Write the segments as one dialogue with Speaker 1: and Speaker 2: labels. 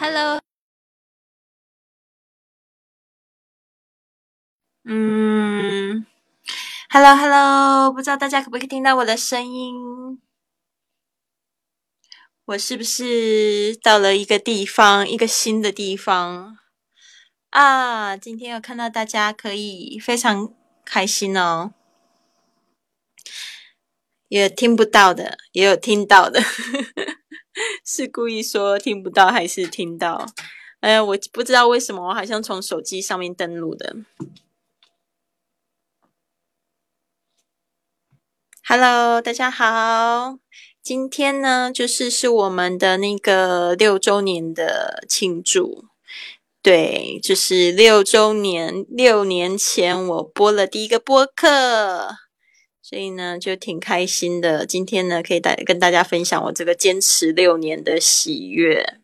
Speaker 1: Hello，嗯，Hello Hello，不知道大家可不可以听到我的声音？我是不是到了一个地方，一个新的地方啊？今天有看到大家，可以非常开心哦。也听不到的，也有听到的，是故意说听不到还是听到？哎呀，我不知道为什么，我好像从手机上面登录的。Hello，大家好，今天呢，就是是我们的那个六周年的庆祝，对，就是六周年，六年前我播了第一个播客。所以呢，就挺开心的。今天呢，可以大跟大家分享我这个坚持六年的喜悦。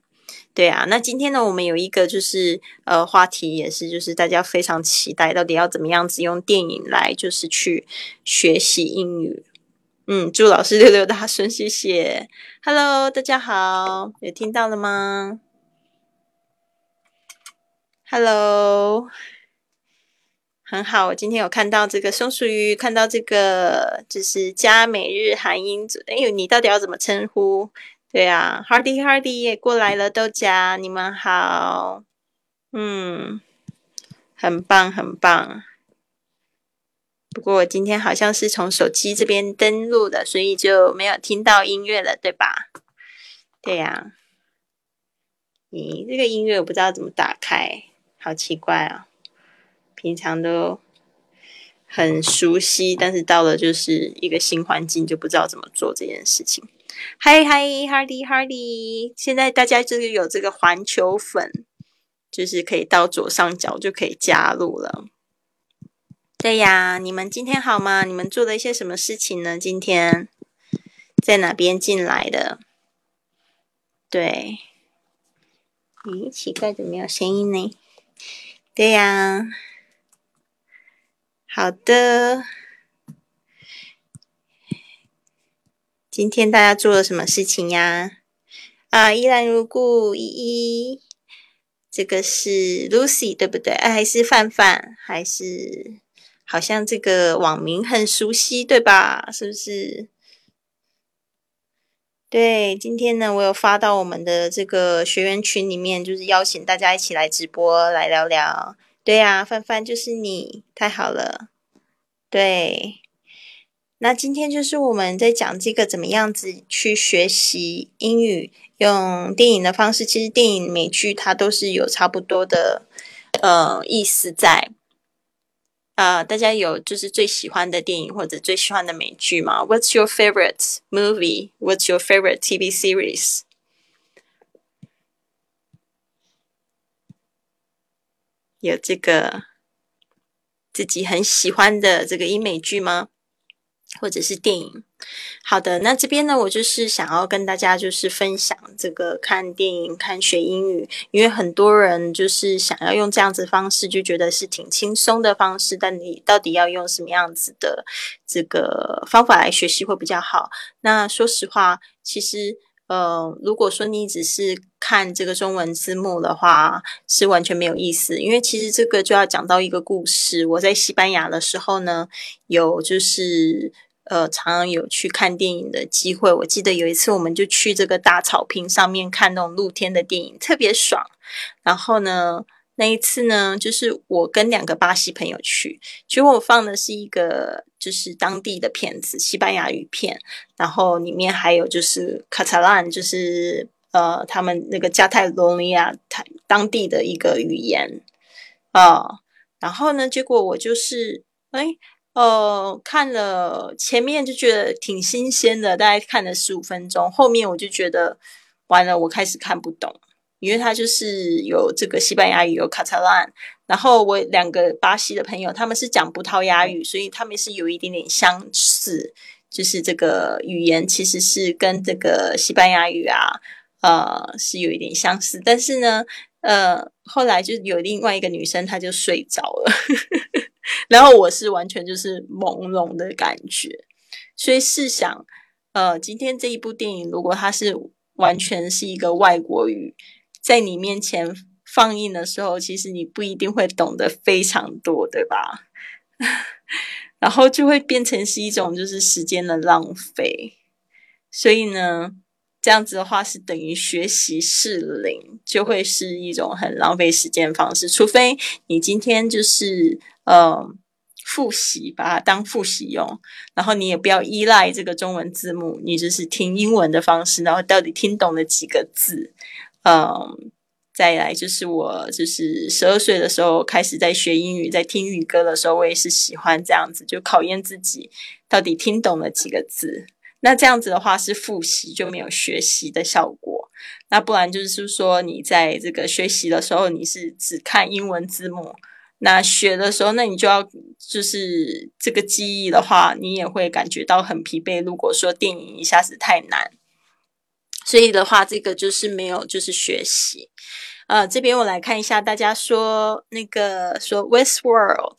Speaker 1: 对啊，那今天呢，我们有一个就是呃话题，也是就是大家非常期待，到底要怎么样子用电影来就是去学习英语。嗯，祝老师六六大顺，谢谢。Hello，大家好，有听到了吗？Hello。很好，我今天有看到这个松鼠鱼，看到这个就是加美日韩英组。哎呦，你到底要怎么称呼？对啊，Hardy Hardy 也过来了，豆荚，你们好，嗯，很棒很棒。不过我今天好像是从手机这边登录的，所以就没有听到音乐了，对吧？对呀。咦，这个音乐我不知道怎么打开，好奇怪啊。平常都很熟悉，但是到了就是一个新环境，就不知道怎么做这件事情。嗨嗨，Hardy Hardy，现在大家就是有这个环球粉，就是可以到左上角就可以加入了。对呀，你们今天好吗？你们做了一些什么事情呢？今天在哪边进来的？对，咦，奇怪，怎么没有声音呢？对呀。好的，今天大家做了什么事情呀？啊，依然如故，依依，这个是 Lucy 对不对？哎还是范范？还是好像这个网名很熟悉对吧？是不是？对，今天呢，我有发到我们的这个学员群里面，就是邀请大家一起来直播来聊聊。对呀，范范就是你，太好了。对，那今天就是我们在讲这个怎么样子去学习英语，用电影的方式。其实电影、美剧它都是有差不多的呃意思在。啊，大家有就是最喜欢的电影或者最喜欢的美剧吗？What's your favorite movie? What's your favorite TV series? 有这个自己很喜欢的这个英美剧吗？或者是电影？好的，那这边呢，我就是想要跟大家就是分享这个看电影、看学英语，因为很多人就是想要用这样子方式，就觉得是挺轻松的方式，但你到底要用什么样子的这个方法来学习会比较好？那说实话，其实。呃，如果说你只是看这个中文字幕的话，是完全没有意思。因为其实这个就要讲到一个故事。我在西班牙的时候呢，有就是呃，常常有去看电影的机会。我记得有一次，我们就去这个大草坪上面看那种露天的电影，特别爽。然后呢？那一次呢，就是我跟两个巴西朋友去，结果我放的是一个就是当地的片子，西班牙语片，然后里面还有就是卡塔兰，就是呃他们那个加泰罗尼亚台当地的一个语言啊，然后呢，结果我就是哎呃看了前面就觉得挺新鲜的，大概看了十五分钟，后面我就觉得完了，我开始看不懂。因为他就是有这个西班牙语，有卡塔兰，然后我两个巴西的朋友，他们是讲葡萄牙语，所以他们是有一点点相似，就是这个语言其实是跟这个西班牙语啊，呃，是有一点相似。但是呢，呃，后来就有另外一个女生，她就睡着了，然后我是完全就是朦胧的感觉。所以试想，呃，今天这一部电影，如果它是完全是一个外国语。在你面前放映的时候，其实你不一定会懂得非常多，对吧？然后就会变成是一种就是时间的浪费。所以呢，这样子的话是等于学习是零，就会是一种很浪费时间方式。除非你今天就是呃。复习，把它当复习用，然后你也不要依赖这个中文字幕，你就是听英文的方式，然后到底听懂了几个字，嗯，再来就是我就是十二岁的时候开始在学英语，在听语歌的时候，我也是喜欢这样子，就考验自己到底听懂了几个字。那这样子的话是复习就没有学习的效果，那不然就是说你在这个学习的时候，你是只看英文字幕。那学的时候，那你就要就是这个记忆的话，你也会感觉到很疲惫。如果说电影一下子太难，所以的话，这个就是没有就是学习。呃，这边我来看一下，大家说那个说 Westworld，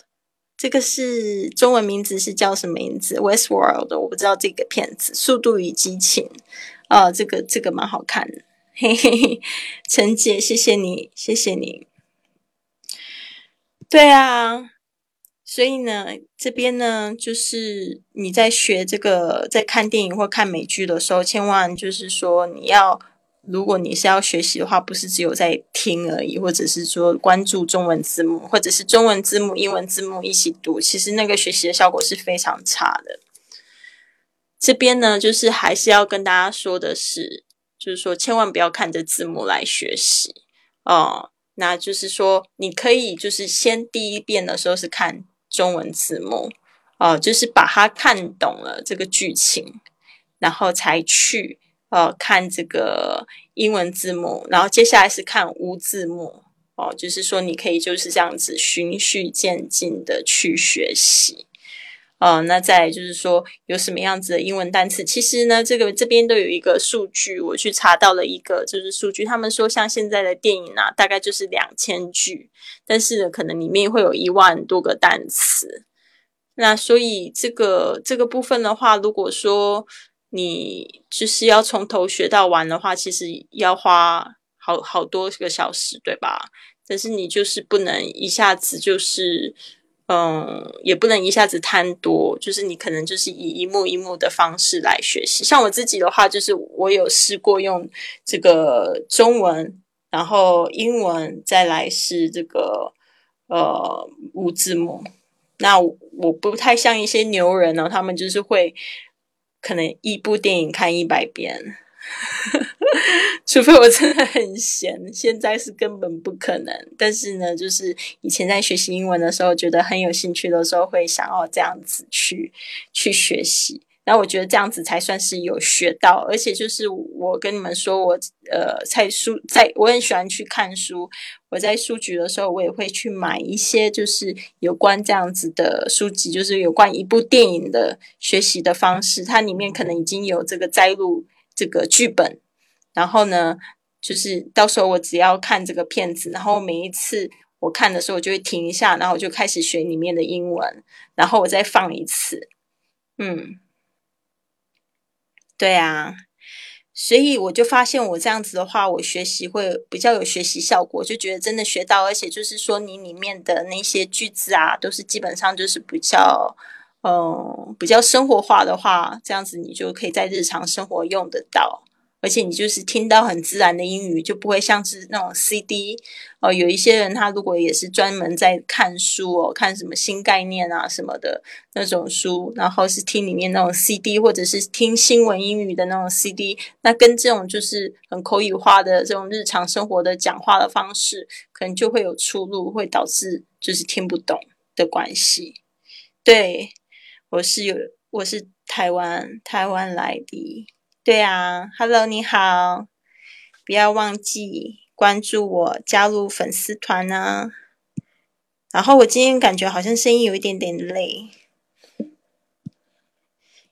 Speaker 1: 这个是中文名字是叫什么名字？Westworld，我不知道这个片子《速度与激情》啊，这个这个蛮好看的。嘿嘿嘿，陈姐，谢谢你，谢谢你。对啊，所以呢，这边呢，就是你在学这个，在看电影或看美剧的时候，千万就是说，你要，如果你是要学习的话，不是只有在听而已，或者是说关注中文字幕，或者是中文字幕、英文字幕一起读，其实那个学习的效果是非常差的。这边呢，就是还是要跟大家说的是，就是说，千万不要看着字幕来学习哦。那就是说，你可以就是先第一遍的时候是看中文字幕，哦，就是把它看懂了这个剧情，然后才去呃看这个英文字幕，然后接下来是看无字幕，哦，就是说你可以就是这样子循序渐进的去学习。呃，那再就是说有什么样子的英文单词？其实呢，这个这边都有一个数据，我去查到了一个就是数据，他们说像现在的电影啊，大概就是两千句，但是呢可能里面会有一万多个单词。那所以这个这个部分的话，如果说你就是要从头学到完的话，其实要花好好多个小时，对吧？但是你就是不能一下子就是。嗯，也不能一下子贪多，就是你可能就是以一幕一幕的方式来学习。像我自己的话，就是我有试过用这个中文，然后英文，再来是这个呃无字幕。那我不太像一些牛人呢，他们就是会可能一部电影看一百遍。除非我真的很闲，现在是根本不可能。但是呢，就是以前在学习英文的时候，觉得很有兴趣的时候，会想要这样子去去学习。然后我觉得这样子才算是有学到。而且就是我跟你们说，我呃在书在，我很喜欢去看书。我在书局的时候，我也会去买一些就是有关这样子的书籍，就是有关一部电影的学习的方式。它里面可能已经有这个摘录。这个剧本，然后呢，就是到时候我只要看这个片子，然后每一次我看的时候，我就会停一下，然后我就开始学里面的英文，然后我再放一次。嗯，对啊，所以我就发现我这样子的话，我学习会比较有学习效果，就觉得真的学到，而且就是说你里面的那些句子啊，都是基本上就是比较。嗯，比较生活化的话，这样子你就可以在日常生活用得到，而且你就是听到很自然的英语，就不会像是那种 CD 哦。有一些人他如果也是专门在看书哦，看什么新概念啊什么的那种书，然后是听里面那种 CD，或者是听新闻英语的那种 CD，那跟这种就是很口语化的这种日常生活的讲话的方式，可能就会有出入，会导致就是听不懂的关系，对。我是有，我是台湾台湾来的，对啊，Hello，你好，不要忘记关注我，加入粉丝团呢。然后我今天感觉好像声音有一点点累，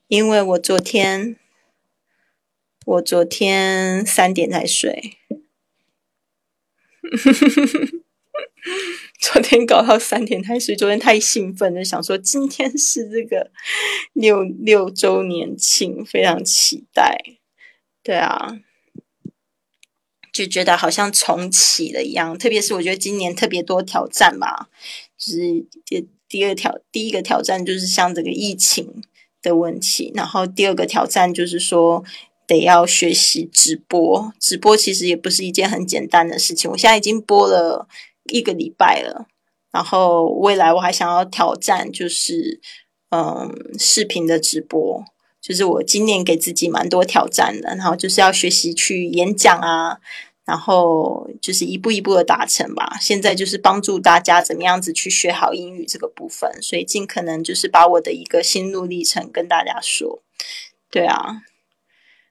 Speaker 1: 因为我昨天我昨天三点才睡。昨天搞到三点才睡，昨天太兴奋了，想说今天是这个 六六周年庆，非常期待。对啊，就觉得好像重启了一样。特别是我觉得今年特别多挑战吧，就是第第二挑第一个挑战就是像这个疫情的问题，然后第二个挑战就是说得要学习直播。直播其实也不是一件很简单的事情，我现在已经播了一个礼拜了。然后未来我还想要挑战，就是嗯视频的直播，就是我今年给自己蛮多挑战的，然后就是要学习去演讲啊，然后就是一步一步的达成吧。现在就是帮助大家怎么样子去学好英语这个部分，所以尽可能就是把我的一个心路历程跟大家说。对啊，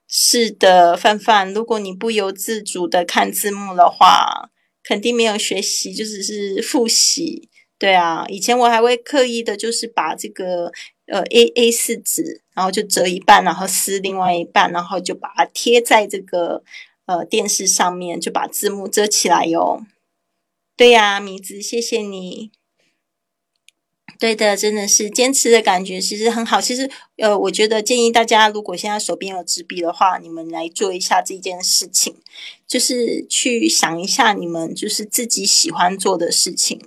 Speaker 1: 是的，范范，如果你不由自主的看字幕的话。肯定没有学习，就只是复习。对啊，以前我还会刻意的，就是把这个呃 A A 四纸，然后就折一半，然后撕另外一半，然后就把它贴在这个呃电视上面，就把字幕遮起来哟。对呀，米子，谢谢你。对的，真的是坚持的感觉，其实很好。其实，呃，我觉得建议大家，如果现在手边有纸笔的话，你们来做一下这件事情，就是去想一下你们就是自己喜欢做的事情，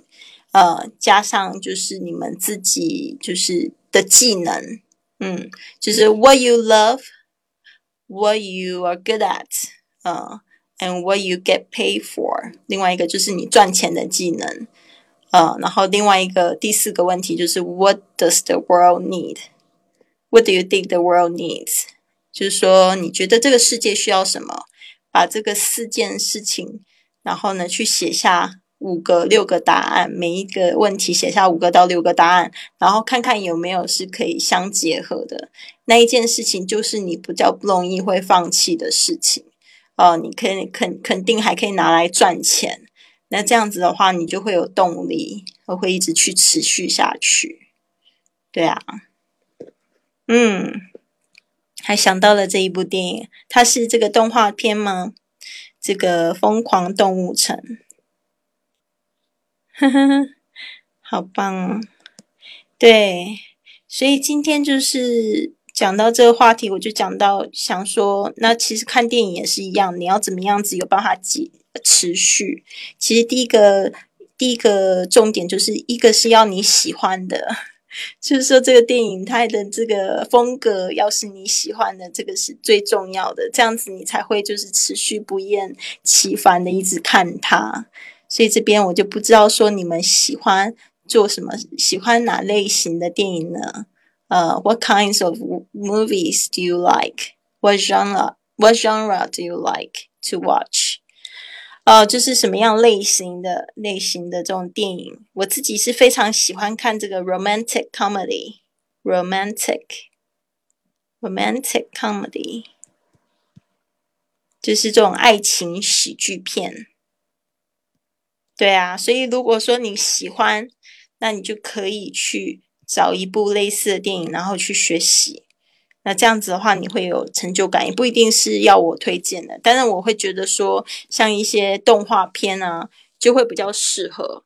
Speaker 1: 呃，加上就是你们自己就是的技能，嗯，就是 what you love，what you are good at，呃，and what you get paid for。另外一个就是你赚钱的技能。呃，然后另外一个第四个问题就是 What does the world need? What do you think the world needs? 就是说，你觉得这个世界需要什么？把这个四件事情，然后呢，去写下五个、六个答案，每一个问题写下五个到六个答案，然后看看有没有是可以相结合的。那一件事情就是你比较不容易会放弃的事情。哦，你可以肯肯定还可以拿来赚钱。那这样子的话，你就会有动力，会会一直去持续下去。对啊，嗯，还想到了这一部电影，它是这个动画片吗？这个《疯狂动物城》，呵呵呵，好棒！对，所以今天就是讲到这个话题，我就讲到想说，那其实看电影也是一样，你要怎么样子有办法解？持续，其实第一个第一个重点就是一个是要你喜欢的，就是说这个电影它的这个风格要是你喜欢的，这个是最重要的，这样子你才会就是持续不厌其烦的一直看它。所以这边我就不知道说你们喜欢做什么，喜欢哪类型的电影呢？呃，What kinds of movies do you like? What genre? What genre do you like to watch? 呃，就是什么样类型的类型的这种电影，我自己是非常喜欢看这个 romantic comedy，romantic，romantic comedy，就是这种爱情喜剧片。对啊，所以如果说你喜欢，那你就可以去找一部类似的电影，然后去学习。那这样子的话，你会有成就感，也不一定是要我推荐的。但是我会觉得说，像一些动画片啊，就会比较适合。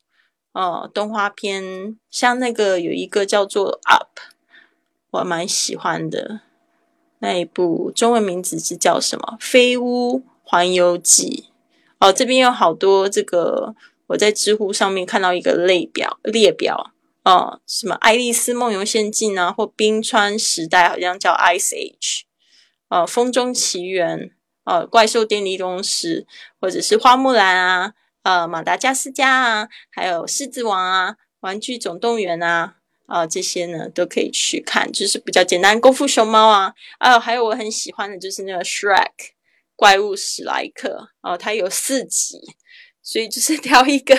Speaker 1: 哦，动画片像那个有一个叫做《Up》，我蛮喜欢的。那一部中文名字是叫什么？《飞屋环游记》。哦，这边有好多这个，我在知乎上面看到一个列表列表。哦，什么《爱丽丝梦游仙境》啊，或《冰川时代》好像叫《Ice Age》。哦，《风中奇缘》哦，《怪兽电力公司》，或者是《花木兰》啊，呃，《马达加斯加》啊，还有《狮子王》啊，《玩具总动员》啊，啊，这些呢都可以去看，就是比较简单，《功夫熊猫》啊，啊，还有我很喜欢的就是那个《Shrek》怪物史莱克哦，它有四集，所以就是 挑一个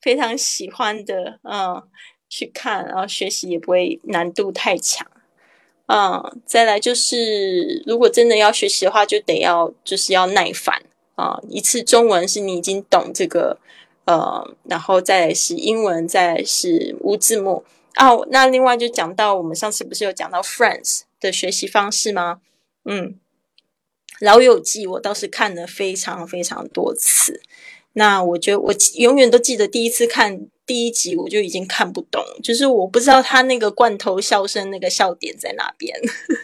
Speaker 1: 非常喜欢的，嗯。去看，然后学习也不会难度太强，嗯，再来就是，如果真的要学习的话，就得要就是要耐烦啊。一次中文是你已经懂这个，呃，然后再来是英文，再来是无字幕哦。那另外就讲到我们上次不是有讲到 Friends 的学习方式吗？嗯，老友记我倒是看了非常非常多次。那我觉得我永远都记得第一次看。第一集我就已经看不懂，就是我不知道他那个罐头笑声那个笑点在哪边。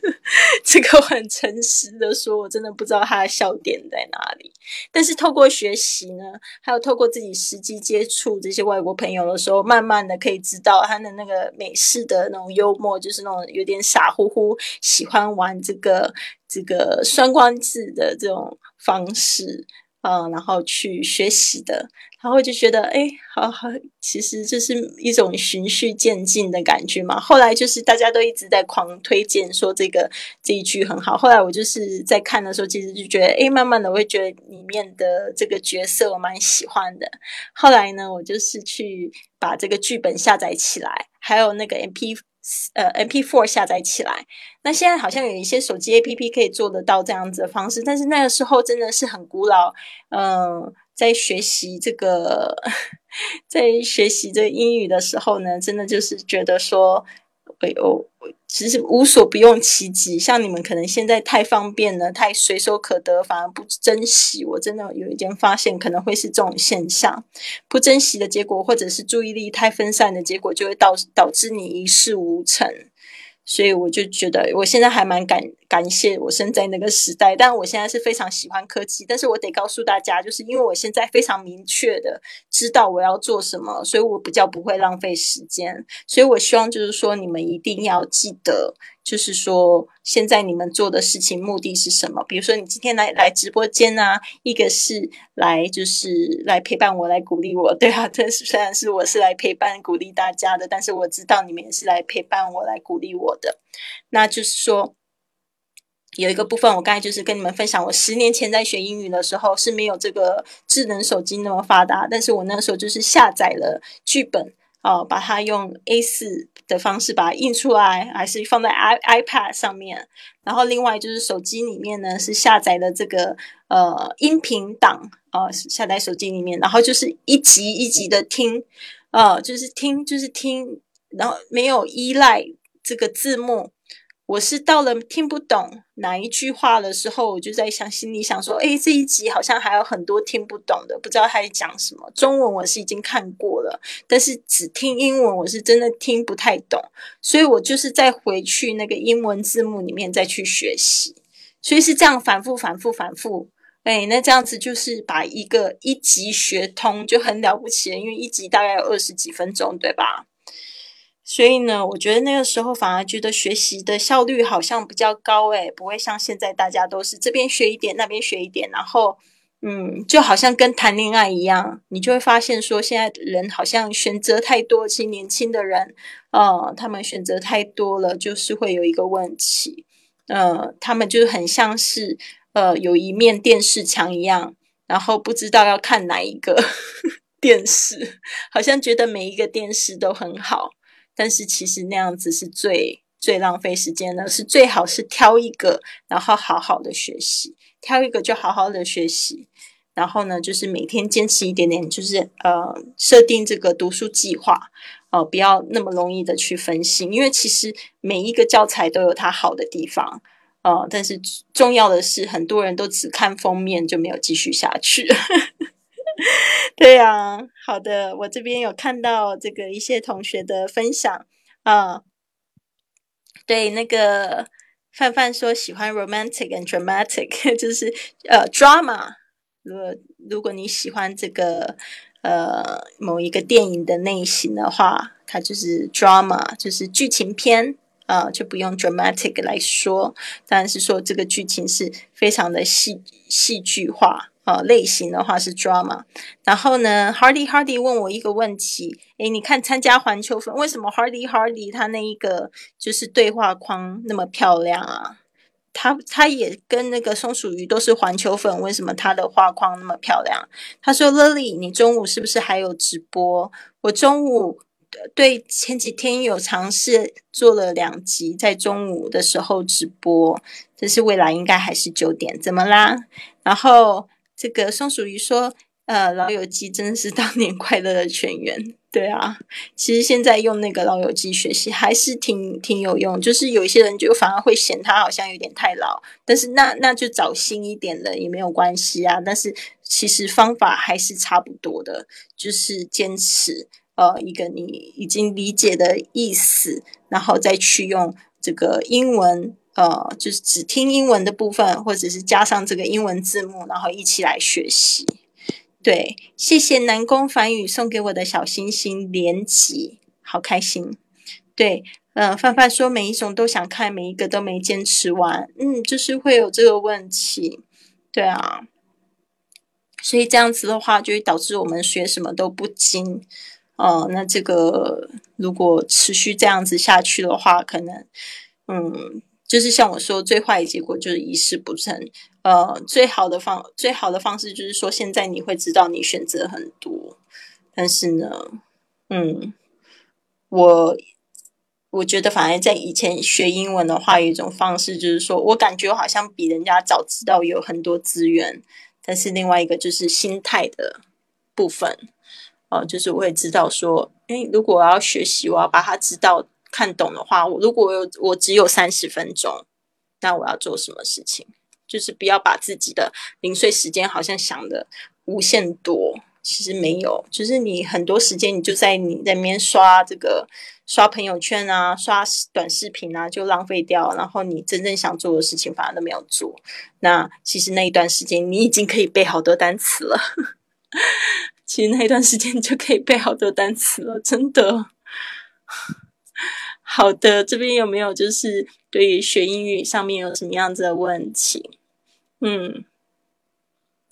Speaker 1: 这个我很诚实的说，我真的不知道他的笑点在哪里。但是透过学习呢，还有透过自己实际接触这些外国朋友的时候，慢慢的可以知道他的那个美式的那种幽默，就是那种有点傻乎乎，喜欢玩这个这个双关字的这种方式。嗯，然后去学习的，然后就觉得，哎，好好，其实就是一种循序渐进的感觉嘛。后来就是大家都一直在狂推荐说这个这一句很好。后来我就是在看的时候，其实就觉得，哎，慢慢的我会觉得里面的这个角色我蛮喜欢的。后来呢，我就是去把这个剧本下载起来，还有那个 M P。呃，MP4 下载起来。那现在好像有一些手机 APP 可以做得到这样子的方式，但是那个时候真的是很古老。嗯，在学习这个，在学习这个英语的时候呢，真的就是觉得说，哎呦。其实无所不用其极，像你们可能现在太方便了，太随手可得，反而不珍惜。我真的有一点发现，可能会是这种现象，不珍惜的结果，或者是注意力太分散的结果，就会导导致你一事无成。所以我就觉得，我现在还蛮感感谢我生在那个时代，但我现在是非常喜欢科技。但是我得告诉大家，就是因为我现在非常明确的知道我要做什么，所以我比较不会浪费时间。所以我希望就是说，你们一定要记得。就是说，现在你们做的事情目的是什么？比如说，你今天来来直播间啊，一个是来就是来陪伴我，来鼓励我，对啊。这虽然是我是来陪伴鼓励大家的，但是我知道你们也是来陪伴我，来鼓励我的。那就是说，有一个部分，我刚才就是跟你们分享，我十年前在学英语的时候是没有这个智能手机那么发达，但是我那时候就是下载了剧本。哦，把它用 A 四的方式把它印出来，还是放在 i iPad 上面。然后另外就是手机里面呢是下载的这个呃音频档啊，下载手机里面，然后就是一集一集的听，呃，就是听就是听，然后没有依赖这个字幕。我是到了听不懂哪一句话的时候，我就在想，心里想说，哎，这一集好像还有很多听不懂的，不知道他在讲什么。中文我是已经看过了，但是只听英文，我是真的听不太懂，所以我就是再回去那个英文字幕里面再去学习，所以是这样反复、反复、反复。哎，那这样子就是把一个一集学通就很了不起了，因为一集大概有二十几分钟，对吧？所以呢，我觉得那个时候反而觉得学习的效率好像比较高，诶，不会像现在大家都是这边学一点，那边学一点，然后，嗯，就好像跟谈恋爱一样，你就会发现说，现在的人好像选择太多，其实年轻的人，呃，他们选择太多了，就是会有一个问题，呃，他们就很像是，呃，有一面电视墙一样，然后不知道要看哪一个 电视，好像觉得每一个电视都很好。但是其实那样子是最最浪费时间的，是最好是挑一个，然后好好的学习，挑一个就好好的学习，然后呢，就是每天坚持一点点，就是呃，设定这个读书计划，哦，不要那么容易的去分心，因为其实每一个教材都有它好的地方，呃，但是重要的是，很多人都只看封面就没有继续下去。对呀，好的，我这边有看到这个一些同学的分享啊。对，那个范范说喜欢 romantic and dramatic，就是呃 drama。如果如果你喜欢这个呃某一个电影的类型的话，它就是 drama，就是剧情片啊，就不用 dramatic 来说，当然是说这个剧情是非常的戏戏剧化。呃，类型的话是 drama，然后呢，Hardy Hardy 问我一个问题，诶，你看参加环球粉，为什么 Hardy Hardy 他那一个就是对话框那么漂亮啊？他他也跟那个松鼠鱼都是环球粉，为什么他的画框那么漂亮？他说 Lily，你中午是不是还有直播？我中午对前几天有尝试做了两集，在中午的时候直播，但是未来应该还是九点，怎么啦？然后。这个松鼠鱼说：“呃，老友记真的是当年快乐的泉源。对啊，其实现在用那个老友记学习还是挺挺有用。就是有一些人就反而会嫌它好像有点太老，但是那那就找新一点的也没有关系啊。但是其实方法还是差不多的，就是坚持呃一个你已经理解的意思，然后再去用这个英文呃，就是只听英文的部分，或者是加上这个英文字幕，然后一起来学习。对，谢谢南宫梵宇送给我的小星星连击，好开心。对，呃，范范说每一种都想看，每一个都没坚持完，嗯，就是会有这个问题。对啊。所以这样子的话，就会导致我们学什么都不精，哦，那这个如果持续这样子下去的话，可能，嗯，就是像我说，最坏的结果就是一事不成。呃，最好的方最好的方式就是说，现在你会知道你选择很多，但是呢，嗯，我我觉得反而在以前学英文的话，有一种方式就是说我感觉我好像比人家早知道有很多资源。但是另外一个就是心态的部分，哦，就是我会知道说，诶，如果我要学习，我要把它知道看懂的话，我如果我只有三十分钟，那我要做什么事情？就是不要把自己的零碎时间好像想的无限多。其实没有，就是你很多时间你就在你那边刷这个刷朋友圈啊，刷短视频啊，就浪费掉。然后你真正想做的事情反而都没有做。那其实那一段时间你已经可以背好多单词了。其实那一段时间就可以背好多单词了，真的。好的，这边有没有就是对于学英语上面有什么样子的问题？嗯。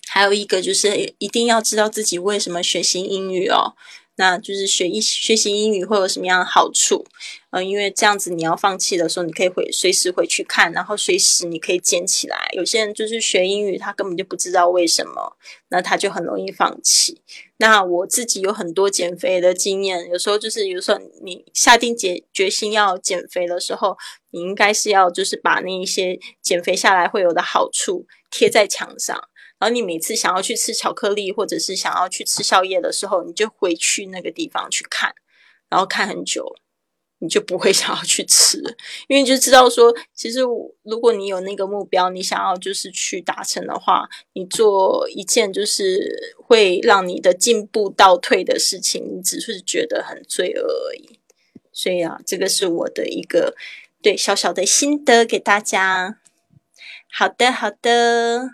Speaker 1: 还有一个就是一定要知道自己为什么学习英语哦，那就是学一学习英语会有什么样的好处？嗯，因为这样子你要放弃的时候，你可以回随时回去看，然后随时你可以捡起来。有些人就是学英语，他根本就不知道为什么，那他就很容易放弃。那我自己有很多减肥的经验，有时候就是比如说你下定决决心要减肥的时候，你应该是要就是把那一些减肥下来会有的好处贴在墙上。然后你每次想要去吃巧克力，或者是想要去吃宵夜的时候，你就回去那个地方去看，然后看很久，你就不会 想要去吃，因为你就知道说，其实如果你有那个目标，你想要就是去达成的话，你做一件就是会让你的进步倒退的事情，你只是觉得很罪恶而已。所以啊，这个是我的一个对小小的心得给大家。好的，好的。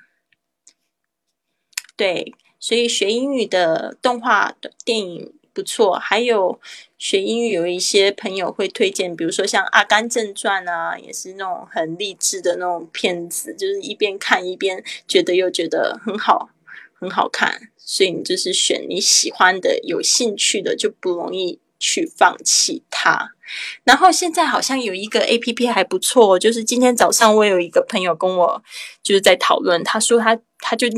Speaker 1: 对，所以学英语的动画的电影不错，还有学英语有一些朋友会推荐，比如说像《阿甘正传》啊，也是那种很励志的那种片子，就是一边看一边觉得又觉得很好，很好看。所以你就是选你喜欢的、有兴趣的，就不容易去放弃它。然后现在好像有一个 A P P 还不错，就是今天早上我有一个朋友跟我就是在讨论，他说他他就。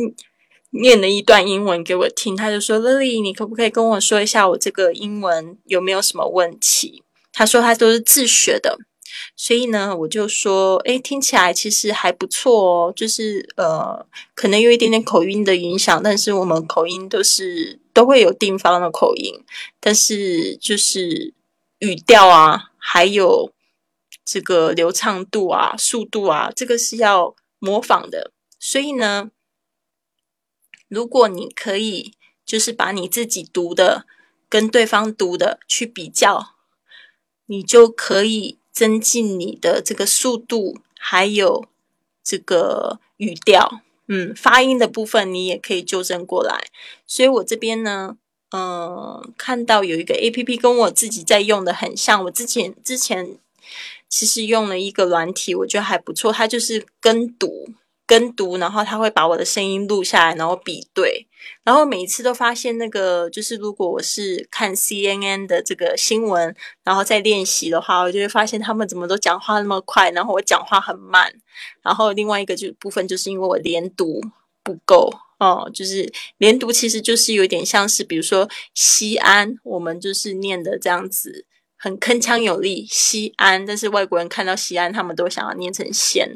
Speaker 1: 念了一段英文给我听，他就说：“Lily，你可不可以跟我说一下我这个英文有没有什么问题？”他说他都是自学的，所以呢，我就说：“诶，听起来其实还不错哦，就是呃，可能有一点点口音的影响，但是我们口音都是都会有地方的口音，但是就是语调啊，还有这个流畅度啊、速度啊，这个是要模仿的，所以呢。”如果你可以，就是把你自己读的跟对方读的去比较，你就可以增进你的这个速度，还有这个语调，嗯，发音的部分你也可以纠正过来。所以我这边呢，嗯，看到有一个 A P P 跟我自己在用的很像，我之前之前其实用了一个软体，我觉得还不错，它就是跟读。跟读，然后他会把我的声音录下来，然后比对，然后每一次都发现那个就是，如果我是看 CNN 的这个新闻，然后再练习的话，我就会发现他们怎么都讲话那么快，然后我讲话很慢。然后另外一个就部分就是因为我连读不够哦，就是连读其实就是有点像是，比如说西安，我们就是念的这样子。很铿锵有力，西安，但是外国人看到西安，他们都想要念成仙，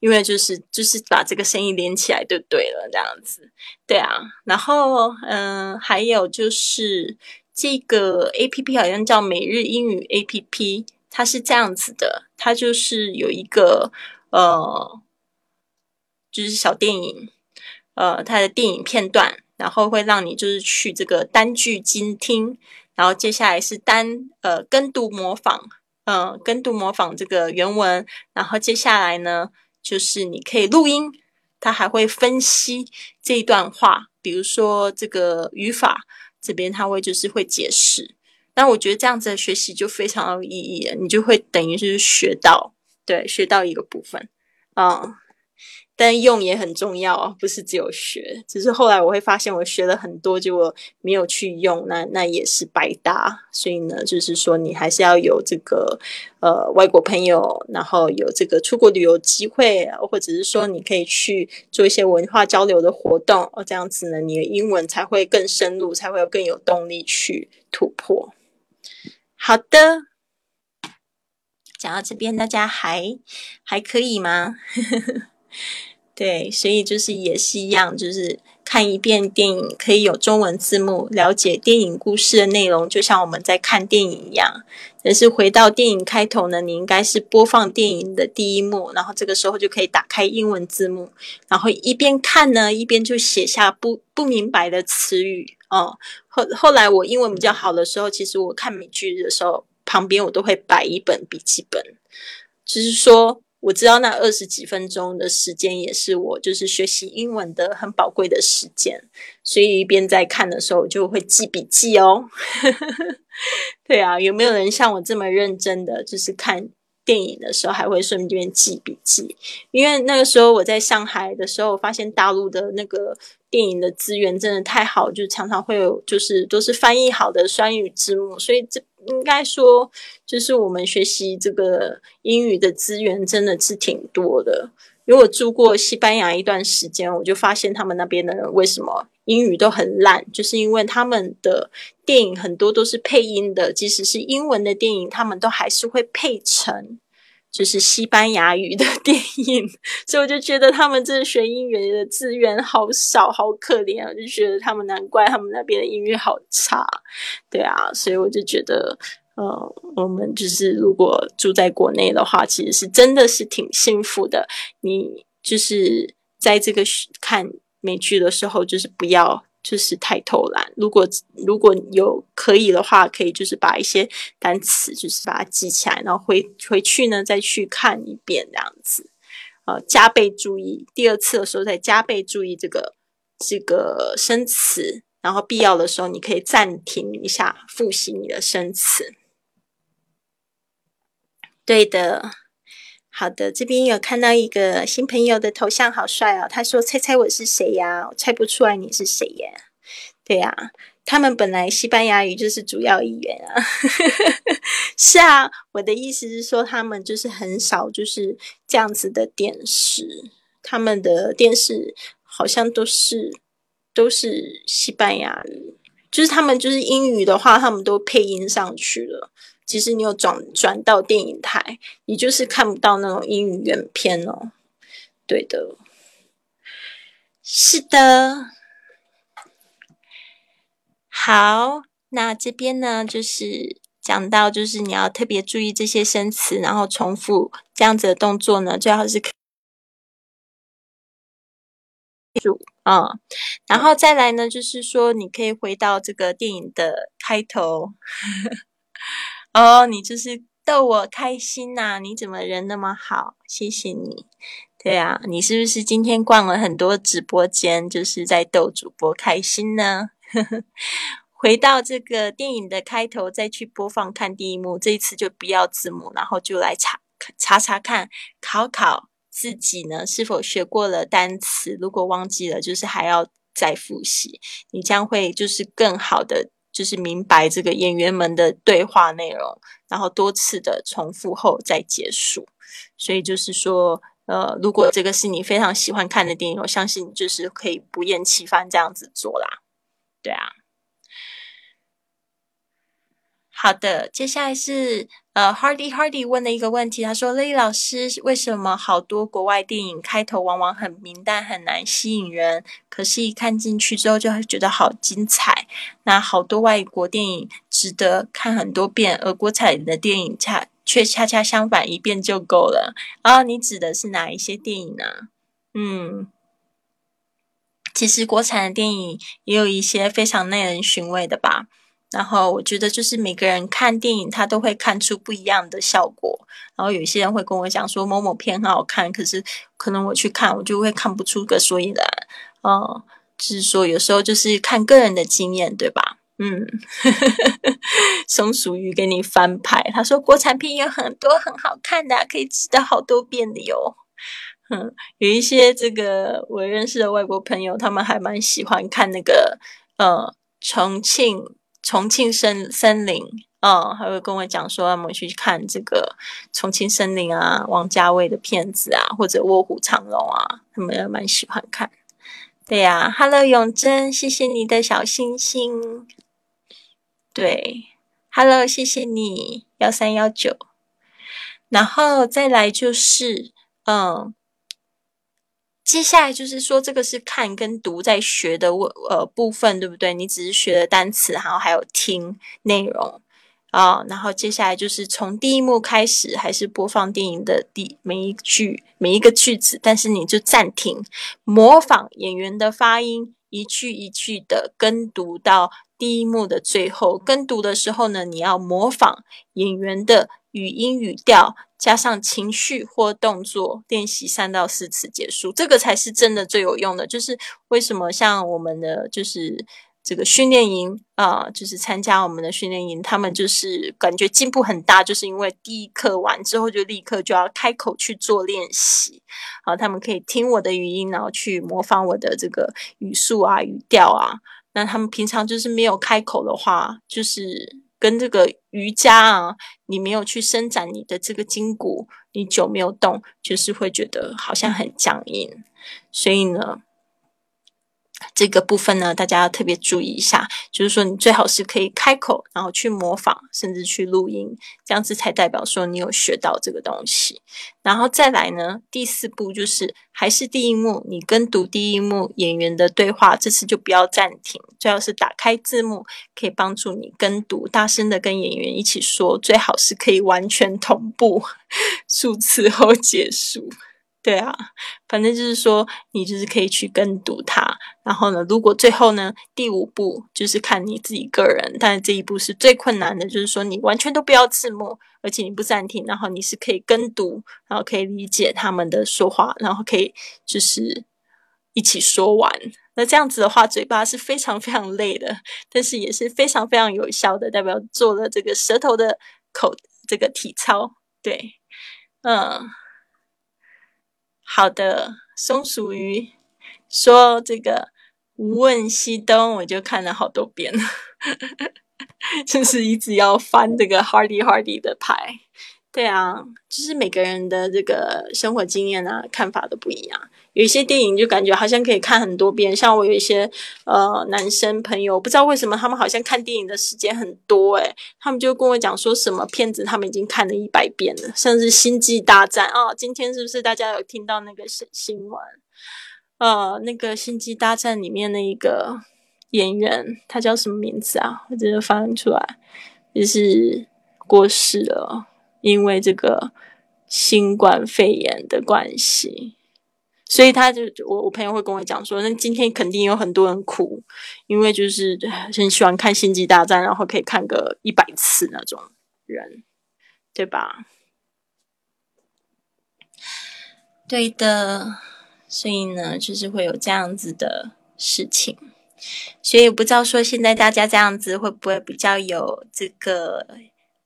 Speaker 1: 因为就是就是把这个声音连起来就对了，这样子，对啊。然后嗯，还有就是这个 A P P 好像叫每日英语 A P P，它是这样子的，它就是有一个呃，就是小电影，呃它的电影片段，然后会让你就是去这个单句精听，然后接下来是单呃跟读模仿，嗯跟读模仿这个原文，然后接下来呢就是你可以录音，它还会分析这一段话，比如说这个语法这边它会就是会解释。那我觉得这样子的学习就非常有意义了，你就会等于是学到，对，学到一个部分，嗯，但用也很重要啊，不是只有学。只是后来我会发现，我学了很多，结果没有去用，那那也是白搭。所以呢，就是说你还是要有这个呃外国朋友，然后有这个出国旅游机会，或者是说你可以去做一些文化交流的活动，哦，这样子呢，你的英文才会更深入，才会有更有动力去突破。好的，讲到这边，大家还还可以吗？对，所以就是也是一样，就是看一遍电影可以有中文字幕，了解电影故事的内容，就像我们在看电影一样。但是回到电影开头呢，你应该是播放电影的第一幕，然后这个时候就可以打开英文字幕，然后一边看呢，一边就写下不不明白的词语。哦，后后来我英文比较好的时候，其实我看美剧的时候，旁边我都会摆一本笔记本，就是说我知道那二十几分钟的时间也是我就是学习英文的很宝贵的时间，所以一边在看的时候我就会记笔记哦。对啊，有没有人像我这么认真的，就是看？电影的时候还会顺便记笔记，因为那个时候我在上海的时候，发现大陆的那个电影的资源真的太好，就常常会有就是都是翻译好的双语字幕，所以这应该说就是我们学习这个英语的资源真的是挺多的。因为我住过西班牙一段时间，我就发现他们那边的人为什么英语都很烂，就是因为他们的电影很多都是配音的，即使是英文的电影，他们都还是会配成就是西班牙语的电影，所以我就觉得他们这学英语的资源好少，好可怜啊！就觉得他们难怪他们那边的英语好差，对啊，所以我就觉得。呃，我们就是如果住在国内的话，其实是真的是挺幸福的。你就是在这个看美剧的时候，就是不要就是太偷懒。如果如果有可以的话，可以就是把一些单词就是把它记起来，然后回回去呢再去看一遍这样子。呃，加倍注意，第二次的时候再加倍注意这个这个生词，然后必要的时候你可以暂停一下，复习你的生词。对的，好的，这边有看到一个新朋友的头像，好帅哦。他说：“猜猜我是谁呀？”我猜不出来你是谁耶。对呀，他们本来西班牙语就是主要语言啊。是啊，我的意思是说，他们就是很少就是这样子的电视，他们的电视好像都是都是西班牙语，就是他们就是英语的话，他们都配音上去了。其实你有转转到电影台，你就是看不到那种英语原片哦。对的，是的。好，那这边呢，就是讲到，就是你要特别注意这些生词，然后重复这样子的动作呢，最好是住啊。然后再来呢，就是说你可以回到这个电影的开头。哦，你就是逗我开心呐！你怎么人那么好？谢谢你。对啊，你是不是今天逛了很多直播间，就是在逗主播开心呢？回到这个电影的开头，再去播放看第一幕。这一次就不要字幕，然后就来查查查看，考考自己呢是否学过了单词。如果忘记了，就是还要再复习。你将会就是更好的。就是明白这个演员们的对话内容，然后多次的重复后再结束。所以就是说，呃，如果这个是你非常喜欢看的电影，我相信你就是可以不厌其烦这样子做啦。对啊。好的，接下来是呃，Hardy Hardy 问的一个问题，他说：“Lily 老师，为什么好多国外电影开头往往很明淡，很难吸引人？可是，一看进去之后，就会觉得好精彩。那好多外国电影值得看很多遍，而国产的电影恰却恰恰相反，一遍就够了。啊，你指的是哪一些电影呢？嗯。”其实国产的电影也有一些非常耐人寻味的吧。然后我觉得就是每个人看电影，他都会看出不一样的效果。然后有些人会跟我讲说某某片很好看，可是可能我去看，我就会看不出个所以然。哦，就是说有时候就是看个人的经验，对吧？嗯，松鼠鱼给你翻牌，他说国产片有很多很好看的，可以吃的好多遍的哟。嗯，有一些这个我认识的外国朋友，他们还蛮喜欢看那个呃重庆重庆森森林，嗯，还会跟我讲说我们去看这个重庆森林啊，王家卫的片子啊，或者卧虎藏龙啊，他们也蛮喜欢看。对呀，Hello 永贞，谢谢你的小星星。对，Hello，谢谢你幺三幺九，然后再来就是嗯。接下来就是说，这个是看跟读在学的呃部分，对不对？你只是学了单词，然后还有听内容啊。然后接下来就是从第一幕开始，还是播放电影的第每一句每一个句子，但是你就暂停，模仿演员的发音，一句一句的跟读到第一幕的最后。跟读的时候呢，你要模仿演员的语音语调。加上情绪或动作练习三到四次结束，这个才是真的最有用的。就是为什么像我们的就是这个训练营啊，就是参加我们的训练营，他们就是感觉进步很大，就是因为第一课完之后就立刻就要开口去做练习。好，他们可以听我的语音，然后去模仿我的这个语速啊、语调啊。那他们平常就是没有开口的话，就是。跟这个瑜伽啊，你没有去伸展你的这个筋骨，你久没有动，就是会觉得好像很僵硬，所以呢。这个部分呢，大家要特别注意一下，就是说你最好是可以开口，然后去模仿，甚至去录音，这样子才代表说你有学到这个东西。然后再来呢，第四步就是还是第一幕，你跟读第一幕演员的对话，这次就不要暂停，最好是打开字幕，可以帮助你跟读，大声的跟演员一起说，最好是可以完全同步，数次后结束。对啊，反正就是说，你就是可以去跟读它。然后呢，如果最后呢，第五步就是看你自己个人，但是这一步是最困难的，就是说你完全都不要字幕，而且你不暂停，然后你是可以跟读，然后可以理解他们的说话，然后可以就是一起说完。那这样子的话，嘴巴是非常非常累的，但是也是非常非常有效的，代表做了这个舌头的口这个体操。对，嗯。好的，松鼠鱼说这个无问西东，我就看了好多遍了，就是一直要翻这个 Hardy Hardy 的牌。对啊，就是每个人的这个生活经验啊、看法都不一样。有一些电影就感觉好像可以看很多遍，像我有一些呃男生朋友，不知道为什么他们好像看电影的时间很多诶，他们就跟我讲说什么片子他们已经看了一百遍了，甚至《星际大战》啊，今天是不是大家有听到那个新新闻？呃，那个《星际大战》里面的一个演员，他叫什么名字啊？我直接翻出来，就是过世了，因为这个新冠肺炎的关系。所以他就我我朋友会跟我讲说，那今天肯定有很多人哭，因为就是很喜欢看《星际大战》，然后可以看个一百次那种人，对吧？对的，所以呢，就是会有这样子的事情。所以不知道说现在大家这样子会不会比较有这个，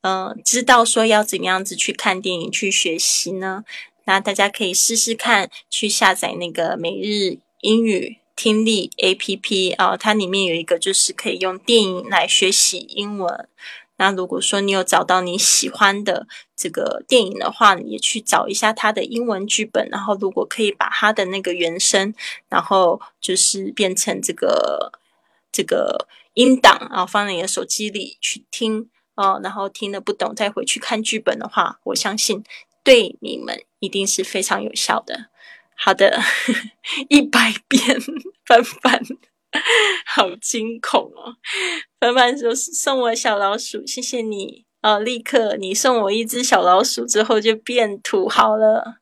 Speaker 1: 嗯，知道说要怎样子去看电影去学习呢？那大家可以试试看，去下载那个每日英语听力 A P P 啊，它里面有一个就是可以用电影来学习英文。那如果说你有找到你喜欢的这个电影的话，也去找一下它的英文剧本，然后如果可以把它的那个原声，然后就是变成这个这个音档啊，放在你的手机里去听哦，然后听了不懂再回去看剧本的话，我相信。对你们一定是非常有效的。好的，一百遍，凡凡，好惊恐哦！凡凡说送我小老鼠，谢谢你哦！立刻，你送我一只小老鼠之后就变土豪了。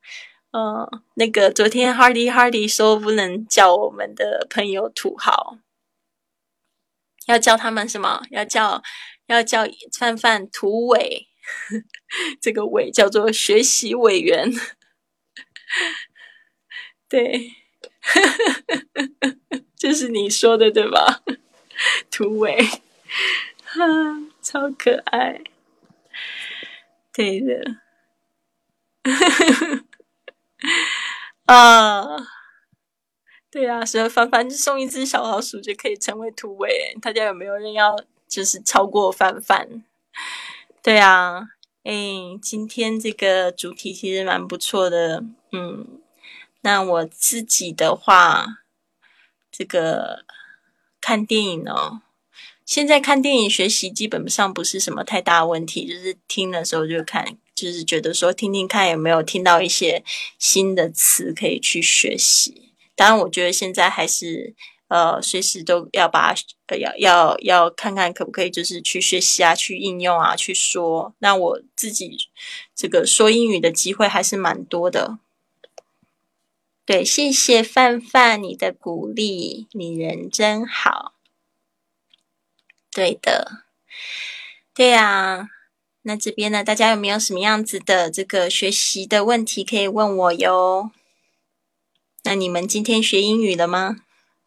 Speaker 1: 嗯，那个昨天 Hardy Hardy 说不能叫我们的朋友土豪，要叫他们什么？要叫要叫范范土委，这个委叫做学习委员。对，就是你说的对吧？土委，哈，超可爱。对的。啊，对啊，所以凡凡送一只小老鼠就可以成为土味。大家有没有人要就是超过凡凡？对啊，哎，今天这个主题其实蛮不错的。嗯，那我自己的话，这个看电影哦，现在看电影学习基本上不是什么太大问题，就是听的时候就看。就是觉得说听听看有没有听到一些新的词可以去学习。当然，我觉得现在还是呃随时都要把要要要看看可不可以就是去学习啊，去应用啊，去说。那我自己这个说英语的机会还是蛮多的。对，谢谢范范你的鼓励，你人真好。对的，对呀。那这边呢？大家有没有什么样子的这个学习的问题可以问我哟？那你们今天学英语了吗？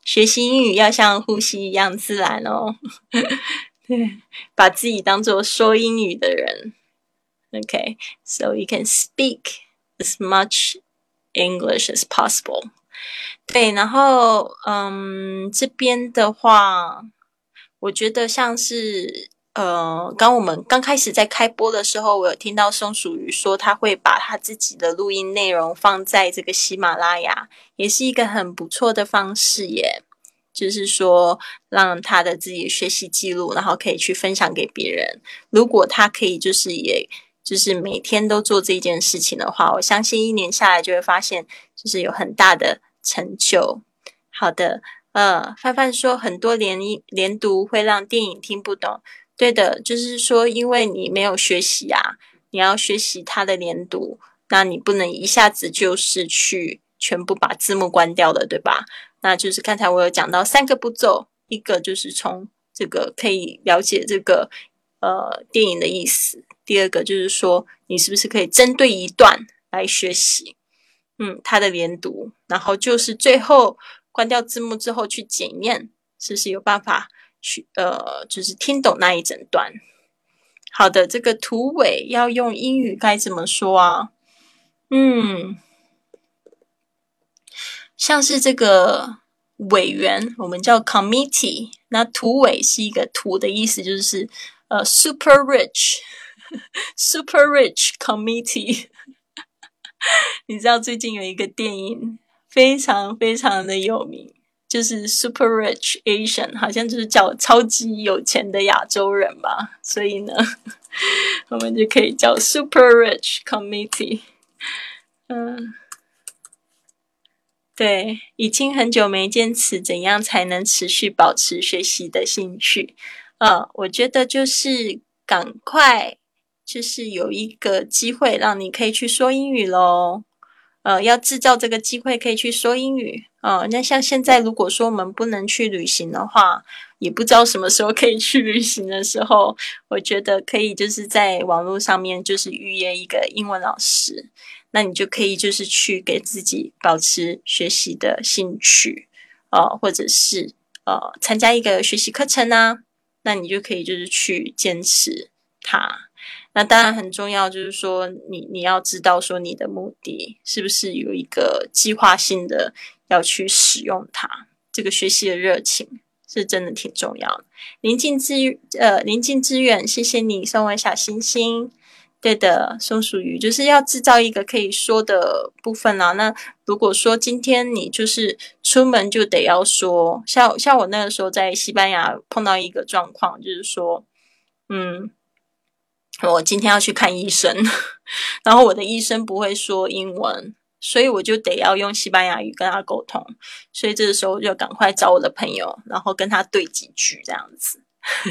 Speaker 1: 学习英语要像呼吸一样自然哦。对，把自己当做说英语的人。OK，so you can speak as much English as possible。对，然后嗯，这边的话，我觉得像是。呃，刚我们刚开始在开播的时候，我有听到松鼠鱼说他会把他自己的录音内容放在这个喜马拉雅，也是一个很不错的方式耶。就是说，让他的自己学习记录，然后可以去分享给别人。如果他可以，就是也就是每天都做这件事情的话，我相信一年下来就会发现，就是有很大的成就。好的，呃，范范说很多连连读会让电影听不懂。对的，就是说，因为你没有学习啊，你要学习它的连读，那你不能一下子就是去全部把字幕关掉的，对吧？那就是刚才我有讲到三个步骤，一个就是从这个可以了解这个呃电影的意思，第二个就是说你是不是可以针对一段来学习，嗯，它的连读，然后就是最后关掉字幕之后去检验，是不是有办法。去呃，就是听懂那一整段。好的，这个图尾要用英语该怎么说啊？嗯，像是这个委员，我们叫 committee，那图尾是一个图的意思，就是呃，super rich，super rich committee。你知道最近有一个电影非常非常的有名。就是 super rich Asian，好像就是叫超级有钱的亚洲人吧，所以呢，我们就可以叫 super rich committee。嗯，对，已经很久没坚持，怎样才能持续保持学习的兴趣？呃，我觉得就是赶快，就是有一个机会让你可以去说英语喽。呃，要制造这个机会可以去说英语哦。那像现在，如果说我们不能去旅行的话，也不知道什么时候可以去旅行的时候，我觉得可以就是在网络上面就是预约一个英文老师，那你就可以就是去给自己保持学习的兴趣哦，或者是呃参加一个学习课程啊，那你就可以就是去坚持它。那当然很重要，就是说你你要知道说你的目的是不是有一个计划性的要去使用它，这个学习的热情是真的挺重要的。临近之呃临近之远，谢谢你送我小星星。对的，松鼠鱼就是要制造一个可以说的部分啊。那如果说今天你就是出门就得要说，像像我那个时候在西班牙碰到一个状况，就是说，嗯。我今天要去看医生，然后我的医生不会说英文，所以我就得要用西班牙语跟他沟通。所以这个时候就赶快找我的朋友，然后跟他对几句这样子。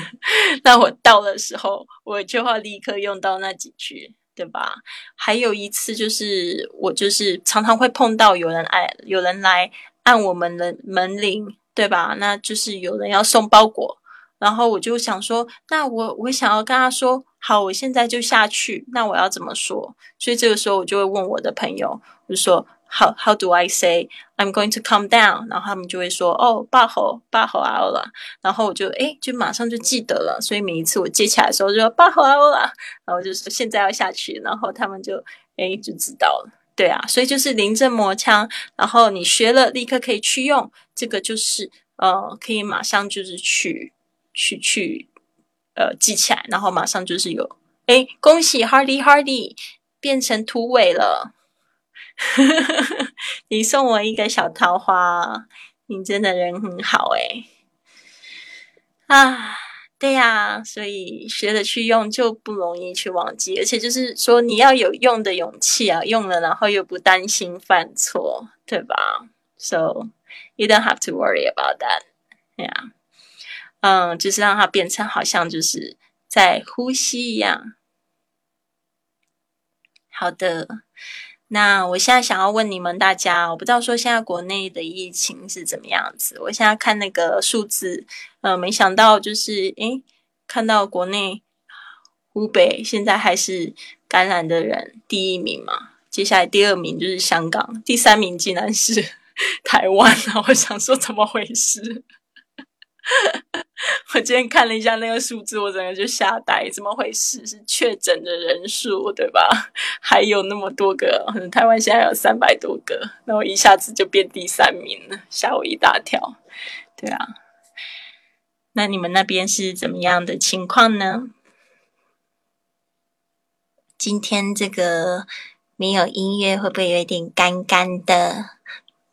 Speaker 1: 那我到的时候，我就要立刻用到那几句。对吧？还有一次就是我就是常常会碰到有人爱有人来按我们的门铃，对吧？那就是有人要送包裹，然后我就想说，那我我想要跟他说，好，我现在就下去，那我要怎么说？所以这个时候我就会问我的朋友，就说。How how do I say I'm going to come down？然后他们就会说哦，八号八号啊了。然后我就诶，就马上就记得了。所以每一次我接起来的时候就说八号啊了，然后就说现在要下去，然后他们就诶就知道了。对啊，所以就是临阵磨枪，然后你学了立刻可以去用，这个就是呃可以马上就是去去去呃记起来，然后马上就是有诶，恭喜 Hardy Hardy 变成突围了。你送我一个小桃花，你真的人很好诶。啊，对呀，所以学了去用就不容易去忘记，而且就是说你要有用的勇气啊，用了然后又不担心犯错，对吧？So you don't have to worry about that，对呀，嗯，就是让它变成好像就是在呼吸一样。好的。那我现在想要问你们大家，我不知道说现在国内的疫情是怎么样子。我现在看那个数字，呃，没想到就是诶，看到国内湖北现在还是感染的人第一名嘛，接下来第二名就是香港，第三名竟然是 台湾啊！我想说怎么回事？我今天看了一下那个数字，我整个就吓呆，怎么回事？是确诊的人数对吧？还有那么多个，台湾现在有三百多个，然后一下子就变第三名了，吓我一大跳。对啊，那你们那边是怎么样的情况呢？今天这个没有音乐，会不会有点干干的？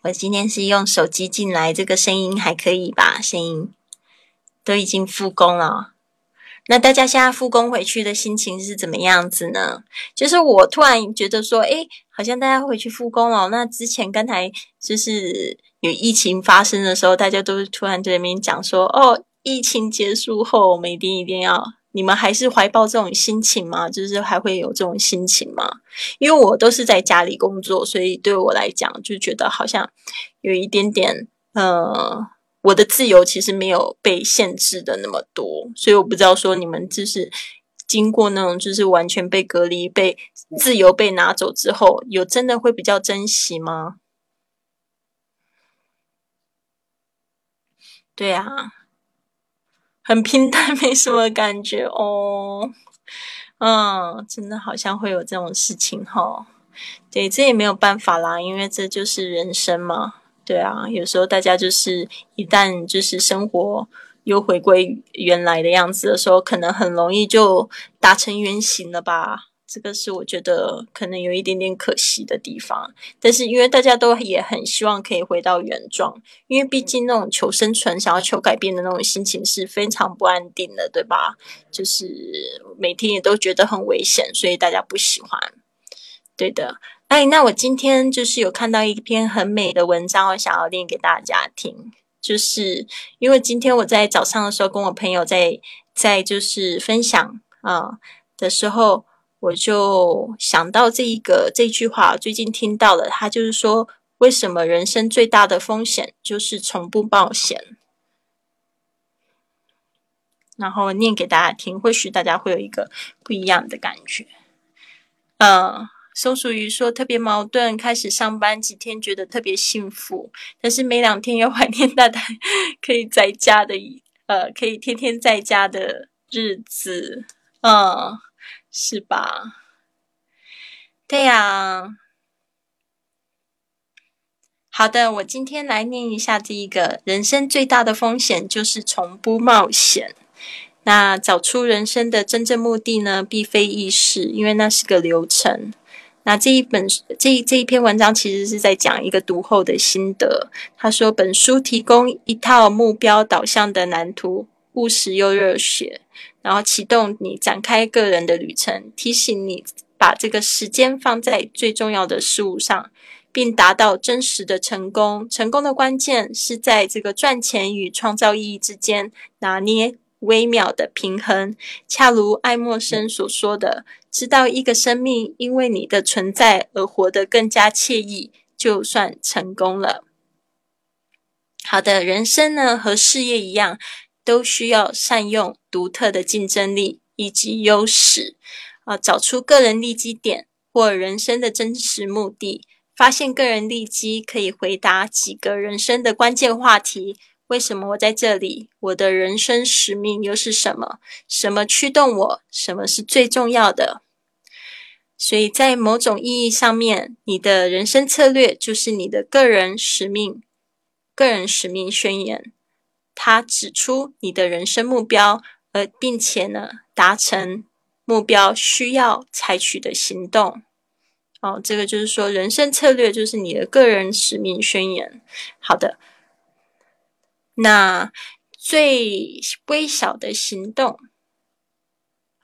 Speaker 1: 我今天是用手机进来，这个声音还可以吧？声音。都已经复工了，那大家现在复工回去的心情是怎么样子呢？就是我突然觉得说，诶，好像大家回去复工了。那之前刚才就是有疫情发生的时候，大家都突然在那边讲说，哦，疫情结束后，我们一定一定要。你们还是怀抱这种心情吗？就是还会有这种心情吗？因为我都是在家里工作，所以对我来讲，就觉得好像有一点点，呃。我的自由其实没有被限制的那么多，所以我不知道说你们就是经过那种就是完全被隔离、被自由被拿走之后，有真的会比较珍惜吗？对啊，很平淡，没什么感觉哦。嗯，真的好像会有这种事情哈。对，这也没有办法啦，因为这就是人生嘛。对啊，有时候大家就是一旦就是生活又回归原来的样子的时候，可能很容易就达成原形了吧？这个是我觉得可能有一点点可惜的地方。但是因为大家都也很希望可以回到原状，因为毕竟那种求生存、想要求改变的那种心情是非常不安定的，对吧？就是每天也都觉得很危险，所以大家不喜欢。对的。哎，那我今天就是有看到一篇很美的文章，我想要念给大家听。就是因为今天我在早上的时候跟我朋友在在就是分享啊的时候，我就想到这一个这句话，最近听到了，他就是说，为什么人生最大的风险就是从不冒险？然后念给大家听，或许大家会有一个不一样的感觉。嗯。松鼠鱼说：“特别矛盾，开始上班几天觉得特别幸福，但是没两天又怀念大家可以在家的，呃，可以天天在家的日子，嗯，是吧？对呀。好的，我今天来念一下这一个人生最大的风险就是从不冒险。那找出人生的真正目的呢，必非易事，因为那是个流程。”那这一本这这一篇文章其实是在讲一个读后的心得。他说，本书提供一套目标导向的蓝图，务实又热血，然后启动你展开个人的旅程，提醒你把这个时间放在最重要的事物上，并达到真实的成功。成功的关键是在这个赚钱与创造意义之间拿捏微妙的平衡，恰如爱默生所说的：“知道一个生命因为你的存在而活得更加惬意，就算成功了。”好的，人生呢和事业一样，都需要善用独特的竞争力以及优势，啊，找出个人利基点或人生的真实目的，发现个人利基可以回答几个人生的关键话题。为什么我在这里？我的人生使命又是什么？什么驱动我？什么是最重要的？所以在某种意义上面，你的人生策略就是你的个人使命、个人使命宣言。它指出你的人生目标，而并且呢，达成目标需要采取的行动。哦，这个就是说，人生策略就是你的个人使命宣言。好的。那最微小的行动，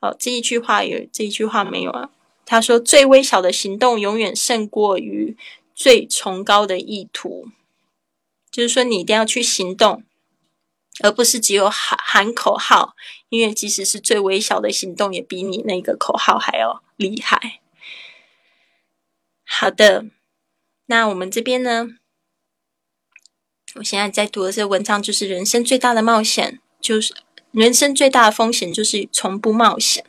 Speaker 1: 好，这一句话有这一句话没有啊？他说，最微小的行动永远胜过于最崇高的意图，就是说，你一定要去行动，而不是只有喊喊口号，因为即使是最微小的行动，也比你那个口号还要厉害。好的，那我们这边呢？我现在在读的这个文章，就是人生最大的冒险，就是人生最大的风险，就是从不冒险。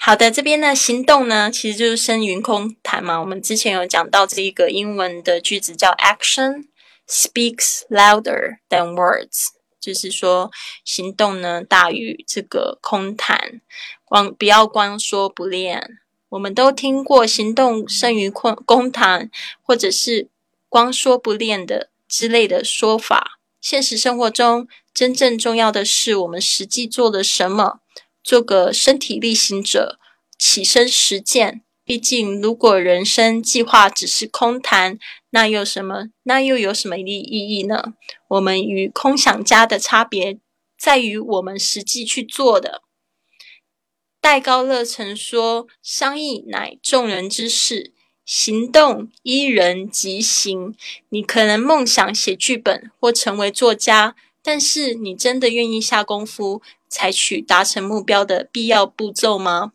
Speaker 1: 好的，这边呢，行动呢，其实就是生云空谈嘛。我们之前有讲到这一个英文的句子，叫 “action speaks louder than words”，就是说行动呢大于这个空谈，光不要光说不练。我们都听过“行动胜于空空谈”或者是“光说不练”的之类的说法。现实生活中，真正重要的是我们实际做了什么。做个身体力行者，起身实践。毕竟，如果人生计划只是空谈，那又什么？那又有什么意意义呢？我们与空想家的差别在于，我们实际去做的。戴高乐曾说：“商议乃众人之事，行动依人即行。你可能梦想写剧本或成为作家，但是你真的愿意下功夫，采取达成目标的必要步骤吗？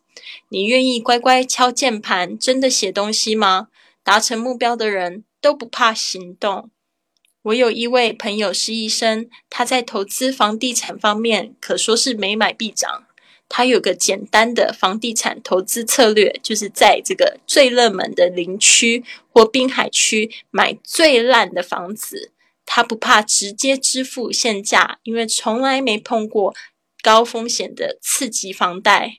Speaker 1: 你愿意乖乖敲键盘，真的写东西吗？达成目标的人都不怕行动。我有一位朋友是医生，他在投资房地产方面可说是每买必涨。”他有个简单的房地产投资策略，就是在这个最热门的林区或滨海区买最烂的房子。他不怕直接支付现价，因为从来没碰过高风险的次级房贷。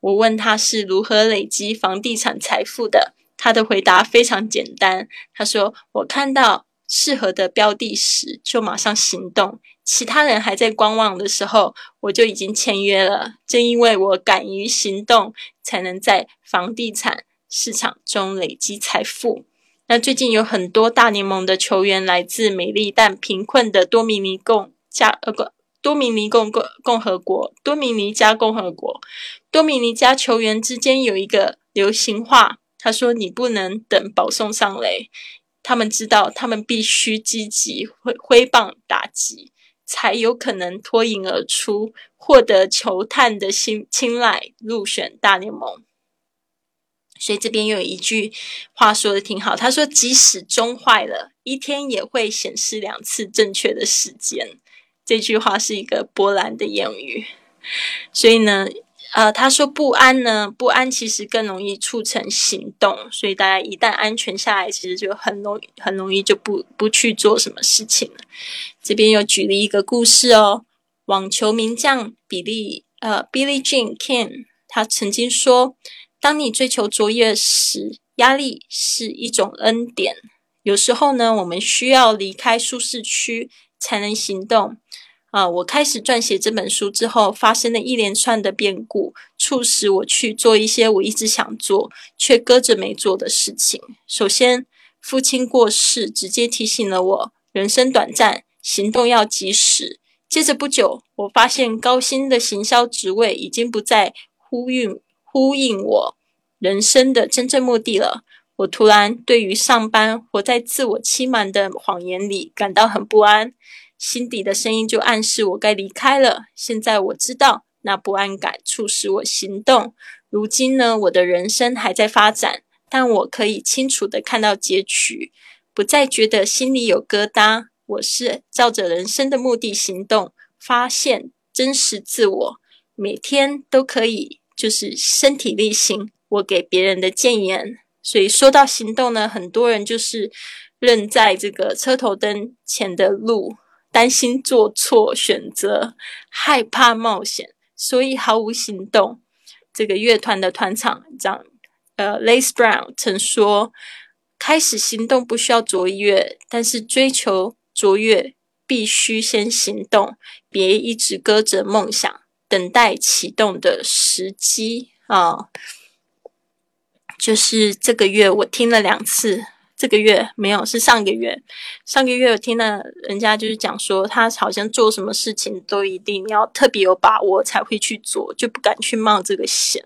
Speaker 1: 我问他是如何累积房地产财富的，他的回答非常简单。他说：“我看到适合的标的时，就马上行动。”其他人还在观望的时候，我就已经签约了。正因为我敢于行动，才能在房地产市场中累积财富。那最近有很多大联盟的球员来自美丽但贫困的多米尼共加呃不多米尼共共共和国多米尼加共和国。多米尼加球员之间有一个流行话，他说：“你不能等保送上垒。”他们知道，他们必须积极挥挥棒打击。才有可能脱颖而出，获得球探的青青睐，入选大联盟。所以这边又有一句话说的挺好，他说：“即使钟坏了，一天也会显示两次正确的时间。”这句话是一个波兰的谚语。所以呢。呃，他说不安呢，不安其实更容易促成行动，所以大家一旦安全下来，其实就很容易很容易就不不去做什么事情了。这边又举了一个故事哦，网球名将比利呃，Billy Jean King，他曾经说，当你追求卓越时，压力是一种恩典。有时候呢，我们需要离开舒适区才能行动。啊！我开始撰写这本书之后，发生了一连串的变故，促使我去做一些我一直想做却搁着没做的事情。首先，父亲过世，直接提醒了我人生短暂，行动要及时。接着不久，我发现高薪的行销职位已经不再呼应呼应我人生的真正目的了。我突然对于上班活在自我欺瞒的谎言里感到很不安，心底的声音就暗示我该离开了。现在我知道，那不安感促使我行动。如今呢，我的人生还在发展，但我可以清楚的看到结局，不再觉得心里有疙瘩。我是照着人生的目的行动，发现真实自我，每天都可以就是身体力行。我给别人的谏言。所以说到行动呢，很多人就是愣在这个车头灯前的路，担心做错选择，害怕冒险，所以毫无行动。这个乐团的团长长，呃，Lace Brown 曾说：“开始行动不需要卓越，但是追求卓越必须先行动。别一直搁着梦想，等待启动的时机啊。”就是这个月我听了两次，这个月没有，是上个月。上个月我听了人家就是讲说，他好像做什么事情都一定要特别有把握才会去做，就不敢去冒这个险。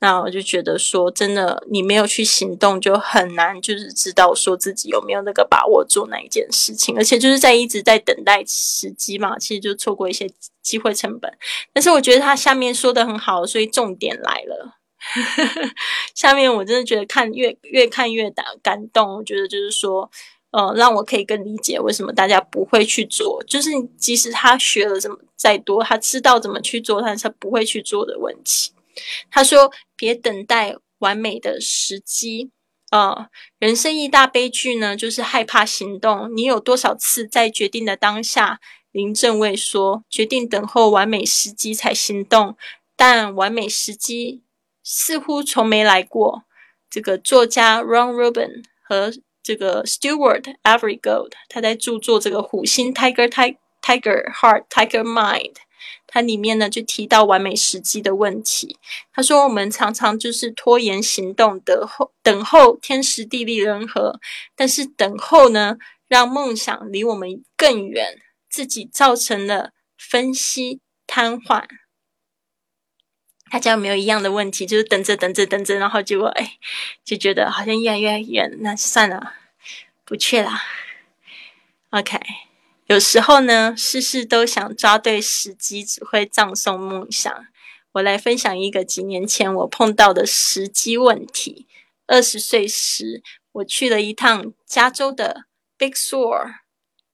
Speaker 1: 那我就觉得说，真的，你没有去行动，就很难就是知道说自己有没有那个把握做那一件事情，而且就是在一直在等待时机嘛，其实就错过一些机会成本。但是我觉得他下面说的很好，所以重点来了。下面我真的觉得看越越看越感感动，我觉得就是说，呃，让我可以更理解为什么大家不会去做，就是即使他学了怎么再多，他知道怎么去做，但是他不会去做的问题。他说：“别等待完美的时机啊！人生一大悲剧呢，就是害怕行动。你有多少次在决定的当下，林正卫说，决定等候完美时机才行动，但完美时机。”似乎从没来过。这个作家 Ron Rubin 和这个 Stewart Everygold，他在著作这个《虎心 Tiger Tiger Heart Tiger Mind》，它里面呢就提到完美时机的问题。他说，我们常常就是拖延行动，等候等候天时地利人和，但是等候呢，让梦想离我们更远，自己造成了分析瘫痪。大家有没有一样的问题？就是等着等着等着，然后结果哎，就觉得好像越来越远，那算了，不去了。OK，有时候呢，事事都想抓对时机，只会葬送梦想。我来分享一个几年前我碰到的时机问题。二十岁时，我去了一趟加州的 Big Sur。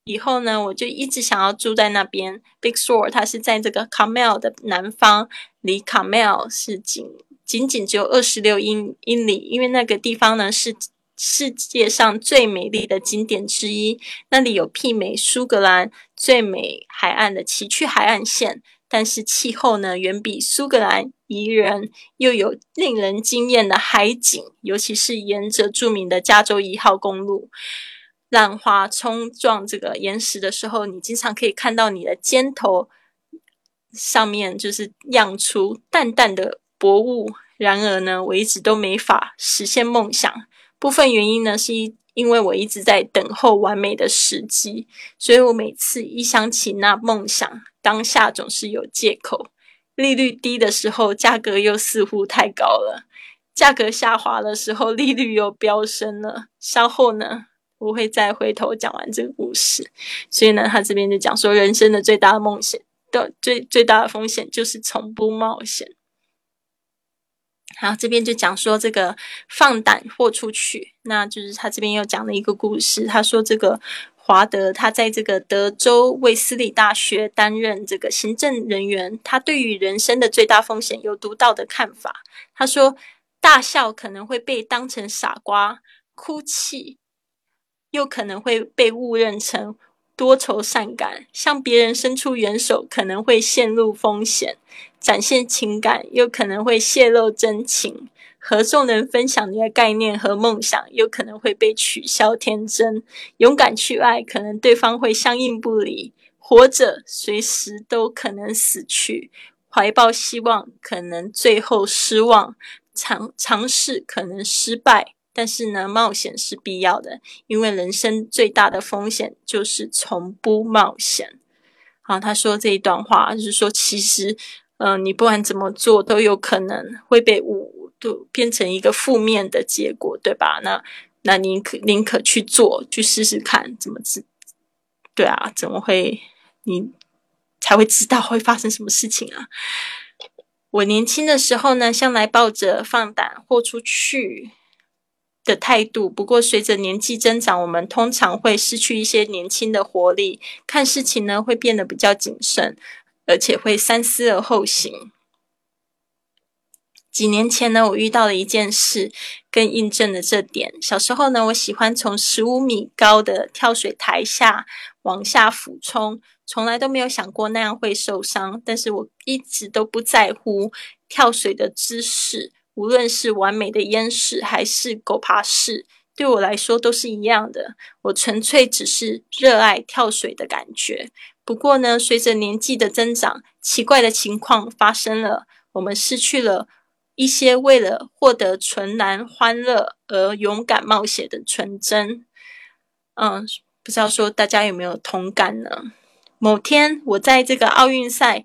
Speaker 1: 以后呢，我就一直想要住在那边。Big Sur，它是在这个 Carmel 的南方，离 Carmel 是仅仅仅只有二十六英英里。因为那个地方呢是世界上最美丽的景点之一，那里有媲美苏格兰最美海岸的崎岖海岸线。但是气候呢，远比苏格兰宜人，又有令人惊艳的海景，尤其是沿着著名的加州一号公路。浪花冲撞这个岩石的时候，你经常可以看到你的肩头上面就是漾出淡淡的薄雾。然而呢，我一直都没法实现梦想。部分原因呢，是因因为我一直在等候完美的时机，所以我每次一想起那梦想，当下总是有借口。利率低的时候，价格又似乎太高了；价格下滑的时候，利率又飙升了。稍后呢？我会再回头讲完这个故事，所以呢，他这边就讲说，人生的最大的梦险的最最大的风险就是从不冒险。然后，这边就讲说这个放胆豁出去，那就是他这边又讲了一个故事。他说这个华德他在这个德州卫斯理大学担任这个行政人员，他对于人生的最大风险有独到的看法。他说，大笑可能会被当成傻瓜，哭泣。又可能会被误认成多愁善感，向别人伸出援手可能会陷入风险；展现情感又可能会泄露真情；和众人分享你的概念和梦想，又可能会被取消天真；勇敢去爱，可能对方会相应不理；活着随时都可能死去；怀抱希望，可能最后失望；尝尝试可能失败。但是呢，冒险是必要的，因为人生最大的风险就是从不冒险。好，他说这一段话就是说，其实，嗯，你不管怎么做，都有可能会被误都变成一个负面的结果，对吧？那那宁可宁可去做，去试试看，怎么知？对啊，怎么会你才会知道会发生什么事情啊？我年轻的时候呢，向来抱着放胆豁出去的态度。不过，随着年纪增长，我们通常会失去一些年轻的活力，看事情呢会变得比较谨慎，而且会三思而后行。几年前呢，我遇到了一件事，更印证了这点。小时候呢，我喜欢从十五米高的跳水台下往下俯冲，从来都没有想过那样会受伤。但是我一直都不在乎跳水的姿势，无论是完美的淹式还是狗爬式，对我来说都是一样的。我纯粹只是热爱跳水的感觉。不过呢，随着年纪的增长，奇怪的情况发生了，我们失去了。一些为了获得纯然欢乐而勇敢冒险的纯真，嗯，不知道说大家有没有同感呢？某天我在这个奥运赛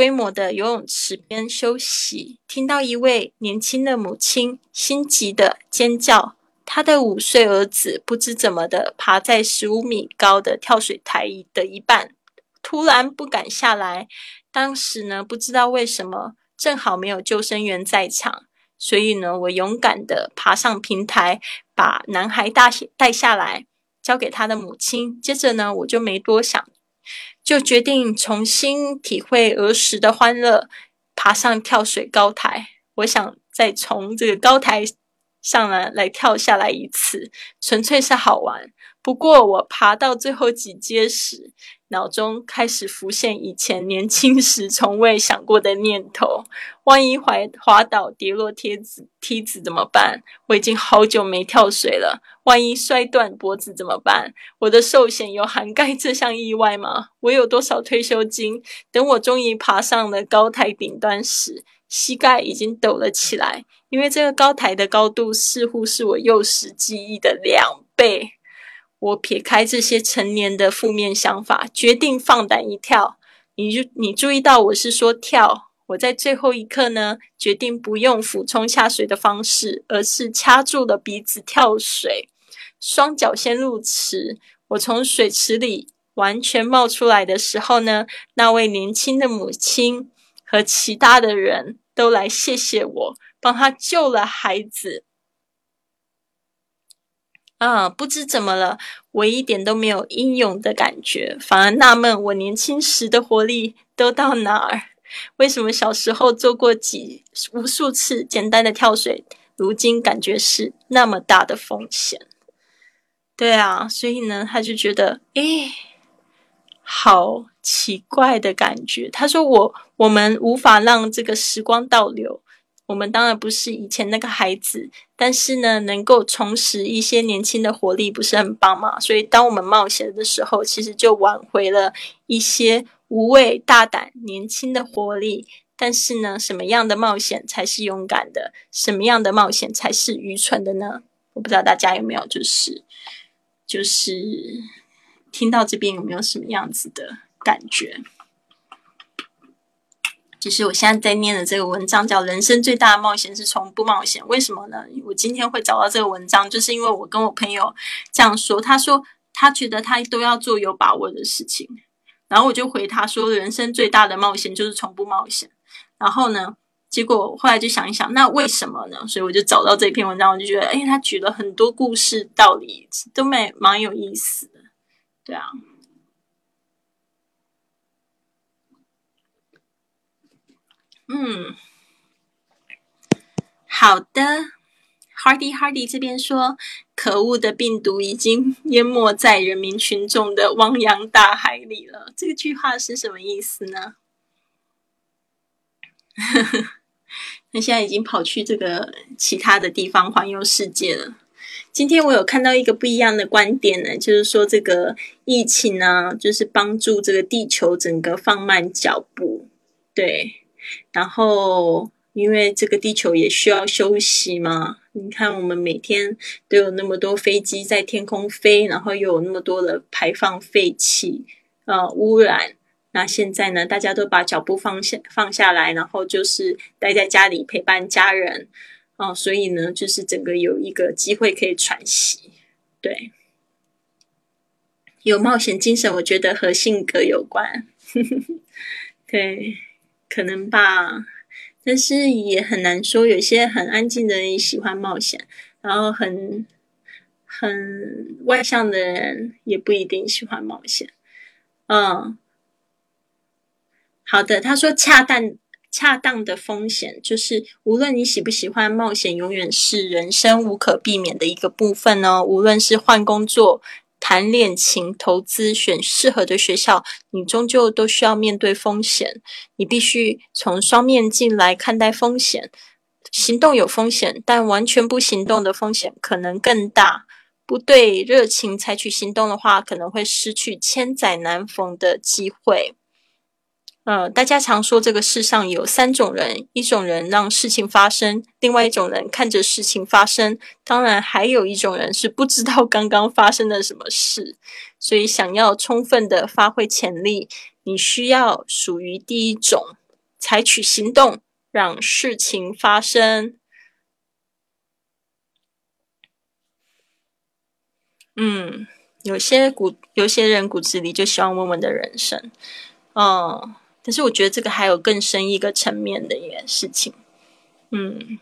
Speaker 1: 规模的游泳池边休息，听到一位年轻的母亲心急的尖叫，她的五岁儿子不知怎么的爬在十五米高的跳水台的一半，突然不敢下来。当时呢，不知道为什么。正好没有救生员在场，所以呢，我勇敢的爬上平台，把男孩带带下来，交给他的母亲。接着呢，我就没多想，就决定重新体会儿时的欢乐，爬上跳水高台。我想再从这个高台上来来跳下来一次，纯粹是好玩。不过我爬到最后几阶时，脑中开始浮现以前年轻时从未想过的念头：万一滑滑倒跌落梯子梯子怎么办？我已经好久没跳水了。万一摔断脖子怎么办？我的寿险有涵盖这项意外吗？我有多少退休金？等我终于爬上了高台顶端时，膝盖已经抖了起来，因为这个高台的高度似乎是我幼时记忆的两倍。我撇开这些成年的负面想法，决定放胆一跳。你就你注意到我是说跳。我在最后一刻呢，决定不用俯冲下水的方式，而是掐住了鼻子跳水，双脚先入池。我从水池里完全冒出来的时候呢，那位年轻的母亲和其他的人都来谢谢我，帮他救了孩子。啊，不知怎么了，我一点都没有英勇的感觉，反而纳闷我年轻时的活力都到哪儿？为什么小时候做过几无数次简单的跳水，如今感觉是那么大的风险？对啊，所以呢，他就觉得，诶，好奇怪的感觉。他说我我们无法让这个时光倒流。我们当然不是以前那个孩子，但是呢，能够重拾一些年轻的活力，不是很棒吗？所以，当我们冒险的时候，其实就挽回了一些无畏、大胆、年轻的活力。但是呢，什么样的冒险才是勇敢的？什么样的冒险才是愚蠢的呢？我不知道大家有没有，就是就是听到这边有没有什么样子的感觉？其实我现在在念的这个文章叫《人生最大的冒险是从不冒险》，为什么呢？我今天会找到这个文章，就是因为我跟我朋友这样说，他说他觉得他都要做有把握的事情，然后我就回他说，人生最大的冒险就是从不冒险。然后呢，结果后来就想一想，那为什么呢？所以我就找到这篇文章，我就觉得，哎，他举了很多故事道理，都蛮蛮有意思的，对啊。嗯，好的，Hardy Hardy 这边说，可恶的病毒已经淹没在人民群众的汪洋大海里了。这句话是什么意思呢？那现在已经跑去这个其他的地方环游世界了。今天我有看到一个不一样的观点呢，就是说这个疫情呢，就是帮助这个地球整个放慢脚步，对。然后，因为这个地球也需要休息嘛。你看，我们每天都有那么多飞机在天空飞，然后又有那么多的排放废气，呃，污染。那现在呢，大家都把脚步放下放下来，然后就是待在家里陪伴家人哦，所以呢，就是整个有一个机会可以喘息。对，有冒险精神，我觉得和性格有关。对，可能吧，但是也很难说。有些很安静的人喜欢冒险，然后很很外向的人也不一定喜欢冒险。嗯，好的。他说，恰当恰当的风险，就是无论你喜不喜欢冒险，永远是人生无可避免的一个部分哦。无论是换工作。谈恋情、投资、选适合的学校，你终究都需要面对风险。你必须从双面镜来看待风险。行动有风险，但完全不行动的风险可能更大。不对热情采取行动的话，可能会失去千载难逢的机会。呃，大家常说这个世上有三种人：一种人让事情发生，另外一种人看着事情发生，当然还有一种人是不知道刚刚发生了什么事。所以，想要充分的发挥潜力，你需要属于第一种，采取行动让事情发生。嗯，有些骨，有些人骨子里就希望稳稳的人生，嗯。但是我觉得这个还有更深一个层面的一件事情，嗯，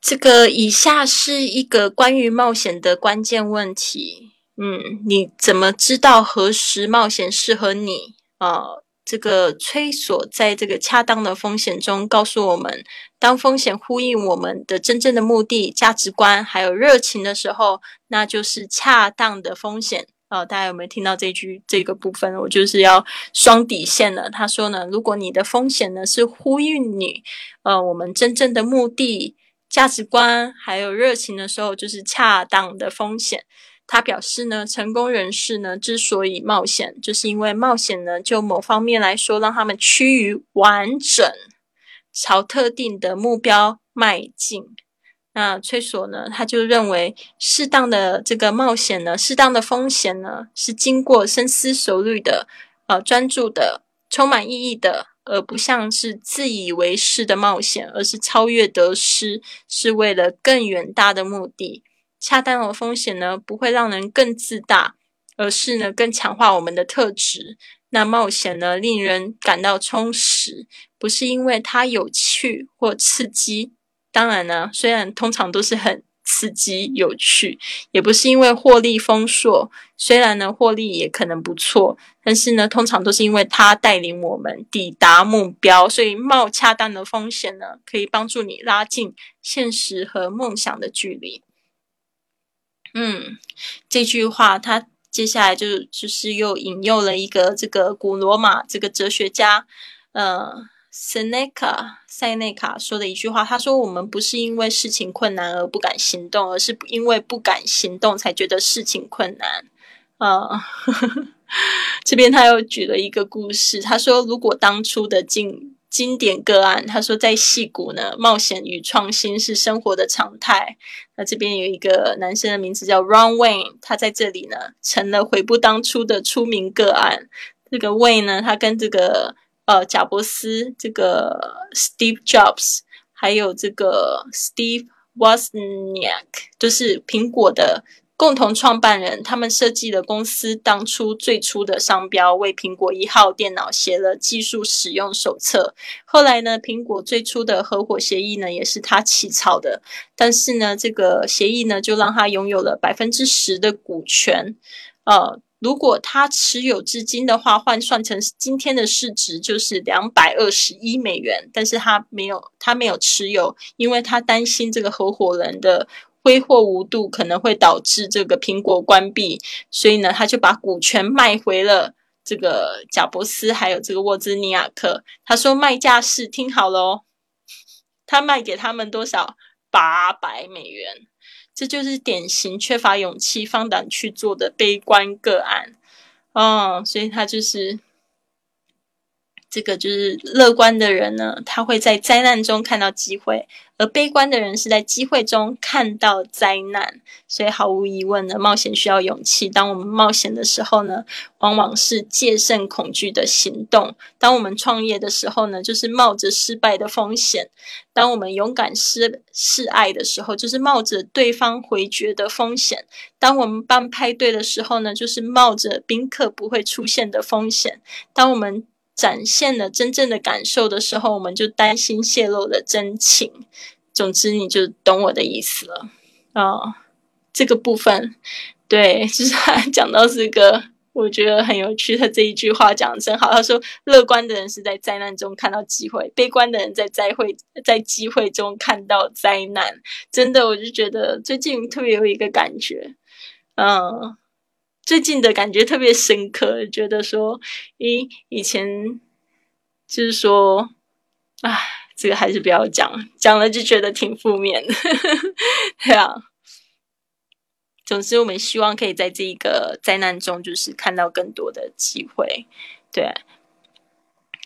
Speaker 1: 这个以下是一个关于冒险的关键问题，嗯，你怎么知道何时冒险适合你啊？这个崔索在这个恰当的风险中告诉我们，当风险呼应我们的真正的目的、价值观还有热情的时候，那就是恰当的风险。哦，大家有没有听到这句这个部分？我就是要双底线了。他说呢，如果你的风险呢是呼应你呃我们真正的目的、价值观还有热情的时候，就是恰当的风险。他表示呢，成功人士呢之所以冒险，就是因为冒险呢就某方面来说，让他们趋于完整，朝特定的目标迈进。那崔索呢？他就认为，适当的这个冒险呢，适当的风险呢，是经过深思熟虑的，呃，专注的，充满意义的，而不像是自以为是的冒险，而是超越得失，是为了更远大的目的。恰当的风险呢，不会让人更自大，而是呢，更强化我们的特质。那冒险呢，令人感到充实，不是因为它有趣或刺激。当然呢，虽然通常都是很刺激有趣，也不是因为获利丰硕，虽然呢获利也可能不错，但是呢通常都是因为他带领我们抵达目标，所以冒恰当的风险呢，可以帮助你拉近现实和梦想的距离。嗯，这句话他接下来就就是又引诱了一个这个古罗马这个哲学家，呃。塞内卡塞内卡说的一句话，他说：“我们不是因为事情困难而不敢行动，而是因为不敢行动才觉得事情困难。”啊，这边他又举了一个故事，他说：“如果当初的经经典个案，他说在戏谷呢，冒险与创新是生活的常态。那这边有一个男生的名字叫 Ron Wayne，他在这里呢成了悔不当初的出名个案。这个 Wayne 呢，他跟这个。”呃，贾伯斯，这个 Steve Jobs，还有这个 Steve Wozniak，就是苹果的共同创办人。他们设计了公司当初最初的商标，为苹果一号电脑写了技术使用手册。后来呢，苹果最初的合伙协议呢，也是他起草的。但是呢，这个协议呢，就让他拥有了百分之十的股权。呃。如果他持有至今的话，换算成今天的市值就是两百二十一美元。但是他没有，他没有持有，因为他担心这个合伙人的挥霍无度可能会导致这个苹果关闭，所以呢，他就把股权卖回了这个贾伯斯还有这个沃兹尼亚克。他说卖价是，听好了哦，他卖给他们多少？八百美元。这就是典型缺乏勇气、放胆去做的悲观个案，哦，所以他就是这个就是乐观的人呢，他会在灾难中看到机会；而悲观的人是在机会中看到灾难。所以毫无疑问呢，冒险需要勇气。当我们冒险的时候呢，往往是戒慎恐惧的行动；当我们创业的时候呢，就是冒着失败的风险；当我们勇敢示示爱的时候，就是冒着对方回绝的风险；当我们办派对的时候呢，就是冒着宾客不会出现的风险；当我们展现了真正的感受的时候，我们就担心泄露了真情。总之，你就懂我的意思了啊。这个部分，对，就是他讲到这个，我觉得很有趣。他这一句话讲的真好。他说：“乐观的人是在灾难中看到机会，悲观的人在灾会，在机会中看到灾难。”真的，我就觉得最近特别有一个感觉，嗯。最近的感觉特别深刻，觉得说，咦，以前就是说，唉，这个还是不要讲，讲了就觉得挺负面的，对啊。总之，我们希望可以在这一个灾难中，就是看到更多的机会，对。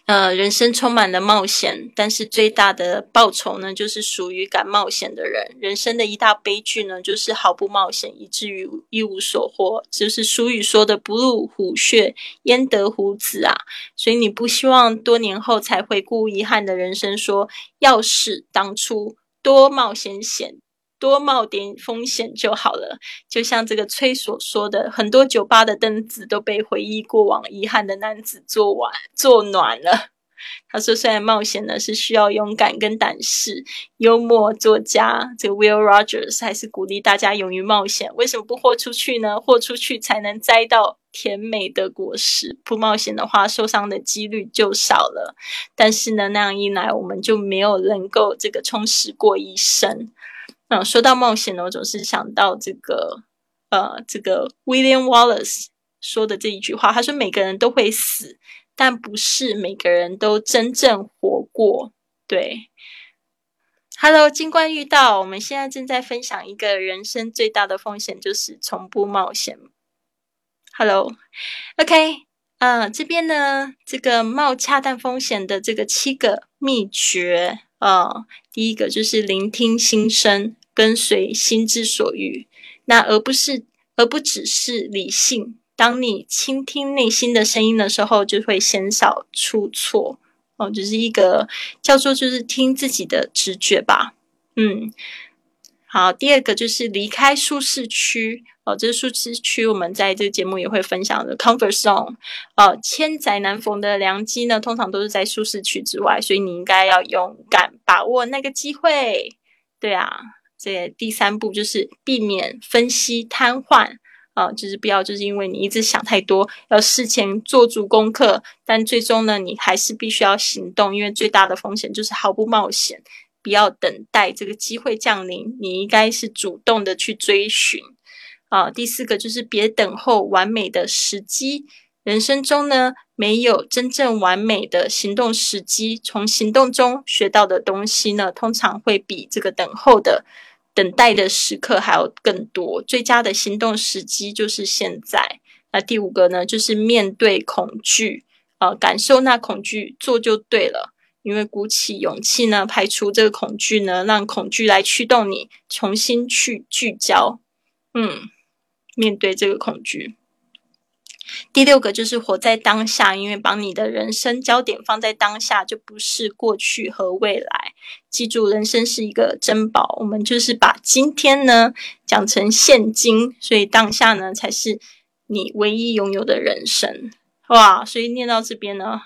Speaker 1: 呃，人生充满了冒险，但是最大的报酬呢，就是属于敢冒险的人。人生的一大悲剧呢，就是毫不冒险，以至于一无所获。就是俗语说的“不入虎穴，焉得虎子”啊！所以你不希望多年后才回顾遗憾的人生，说要是当初多冒险险。多冒点风险就好了，就像这个崔所说的，很多酒吧的灯子都被回忆过往遗憾的男子做完做暖了。他说：“虽然冒险呢是需要勇敢跟胆识，幽默作家这个 Will Rogers 还是鼓励大家勇于冒险。为什么不豁出去呢？豁出去才能摘到甜美的果实。不冒险的话，受伤的几率就少了。但是呢，那样一来，我们就没有能够这个充实过一生。”嗯，说到冒险呢，我总是想到这个，呃，这个 William Wallace 说的这一句话，他说：“每个人都会死，但不是每个人都真正活过。”对，Hello，金冠遇到，我们现在正在分享一个人生最大的风险，就是从不冒险。Hello，OK，嗯，这边呢，这个冒恰当风险的这个七个秘诀。呃，第一个就是聆听心声，跟随心之所欲，那而不是，而不只是理性。当你倾听内心的声音的时候，就会减少出错。哦，就是一个叫做就是听自己的直觉吧。嗯，好，第二个就是离开舒适区。哦，这是舒适区，我们在这个节目也会分享的 comfort zone。哦，千载难逢的良机呢，通常都是在舒适区之外，所以你应该要勇敢把握那个机会。对啊，这第三步就是避免分析瘫痪。啊，就是不要就是因为你一直想太多，要事前做足功课，但最终呢，你还是必须要行动，因为最大的风险就是毫不冒险。不要等待这个机会降临，你应该是主动的去追寻。啊，第四个就是别等候完美的时机。人生中呢，没有真正完美的行动时机。从行动中学到的东西呢，通常会比这个等候的、等待的时刻还要更多。最佳的行动时机就是现在。那第五个呢，就是面对恐惧，啊，感受那恐惧，做就对了。因为鼓起勇气呢，排除这个恐惧呢，让恐惧来驱动你，重新去聚焦。嗯。面对这个恐惧，第六个就是活在当下，因为把你的人生焦点放在当下，就不是过去和未来。记住，人生是一个珍宝，我们就是把今天呢讲成现金，所以当下呢才是你唯一拥有的人生。哇，所以念到这边呢。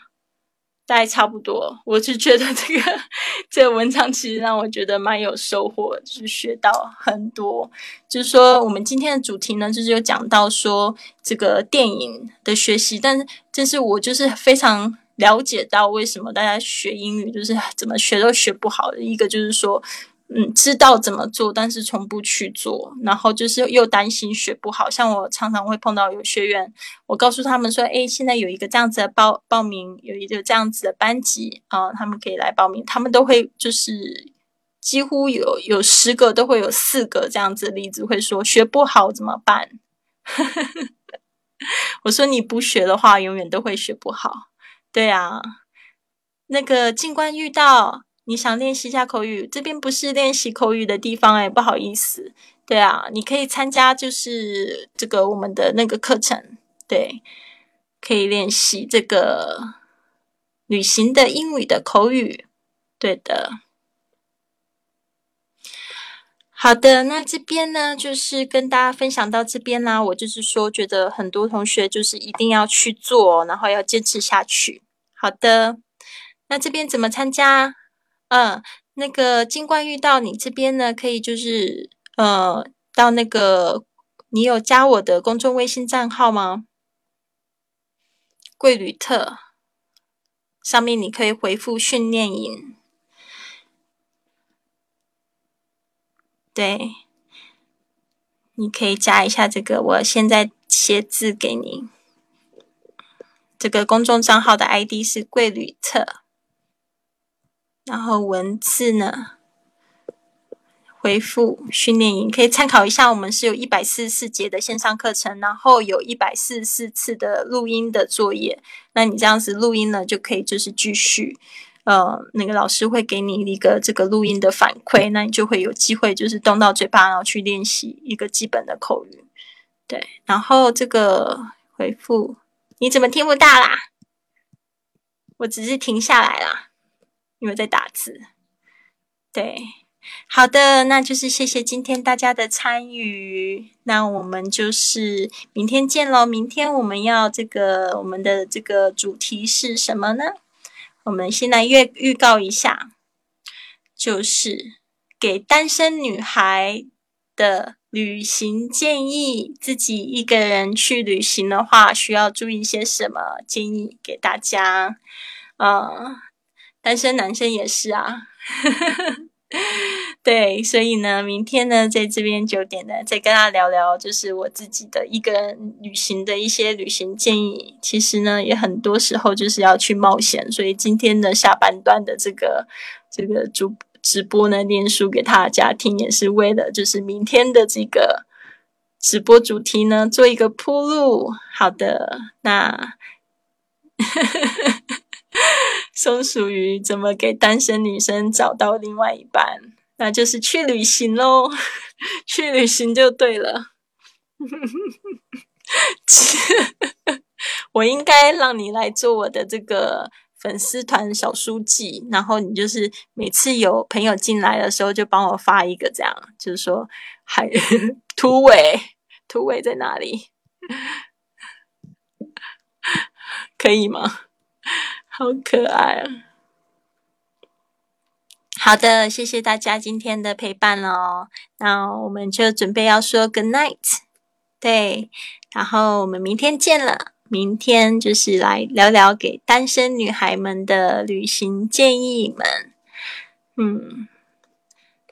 Speaker 1: 大概差不多，我是觉得这个这个文章其实让我觉得蛮有收获，就是学到很多。就是说，我们今天的主题呢，就是有讲到说这个电影的学习，但是这是我就是非常了解到为什么大家学英语就是怎么学都学不好的一个，就是说。嗯，知道怎么做，但是从不去做，然后就是又担心学不好。像我常常会碰到有学员，我告诉他们说：“哎，现在有一个这样子的报报名，有一个这样子的班级啊，他们可以来报名。”他们都会就是几乎有有十个都会有四个这样子的例子，会说学不好怎么办？我说你不学的话，永远都会学不好。对啊，那个静观遇到，你想练习一下口语，这边不是练习口语的地方哎，不好意思。对啊，你可以参加就是这个我们的那个课程，对，可以练习这个旅行的英语的口语，对的。好的，那这边呢，就是跟大家分享到这边啦。我就是说，觉得很多同学就是一定要去做，然后要坚持下去。好的，那这边怎么参加？嗯，那个金冠遇到你这边呢，可以就是呃，到那个你有加我的公众微信账号吗？贵旅特上面你可以回复训练营。对，你可以加一下这个，我现在写字给你。这个公众账号的 ID 是贵旅特，然后文字呢，回复训练营可以参考一下。我们是有一百四十四节的线上课程，然后有一百四十四次的录音的作业。那你这样子录音呢，就可以就是继续。呃，那个老师会给你一个这个录音的反馈，那你就会有机会就是动到嘴巴，然后去练习一个基本的口语。对，然后这个回复你怎么听不到啦？我只是停下来啦，因为在打字。对，好的，那就是谢谢今天大家的参与，那我们就是明天见喽。明天我们要这个我们的这个主题是什么呢？我们先来预预告一下，就是给单身女孩的旅行建议。自己一个人去旅行的话，需要注意些什么？建议给大家。呃，单身男生也是啊。对，所以呢，明天呢，在这边九点呢，再跟大家聊聊，就是我自己的一个旅行的一些旅行建议。其实呢，也很多时候就是要去冒险，所以今天的下半段的这个这个主直播呢，念书给大家听，也是为了就是明天的这个直播主题呢，做一个铺路。好的，那。松鼠鱼怎么给单身女生找到另外一半？那就是去旅行喽，去旅行就对了。我应该让你来做我的这个粉丝团小书记，然后你就是每次有朋友进来的时候，就帮我发一个这样，就是说还突围，突围在哪里？可以吗？好可爱啊！好的，谢谢大家今天的陪伴哦。那我们就准备要说 good night，对，然后我们明天见了。明天就是来聊聊给单身女孩们的旅行建议们。嗯，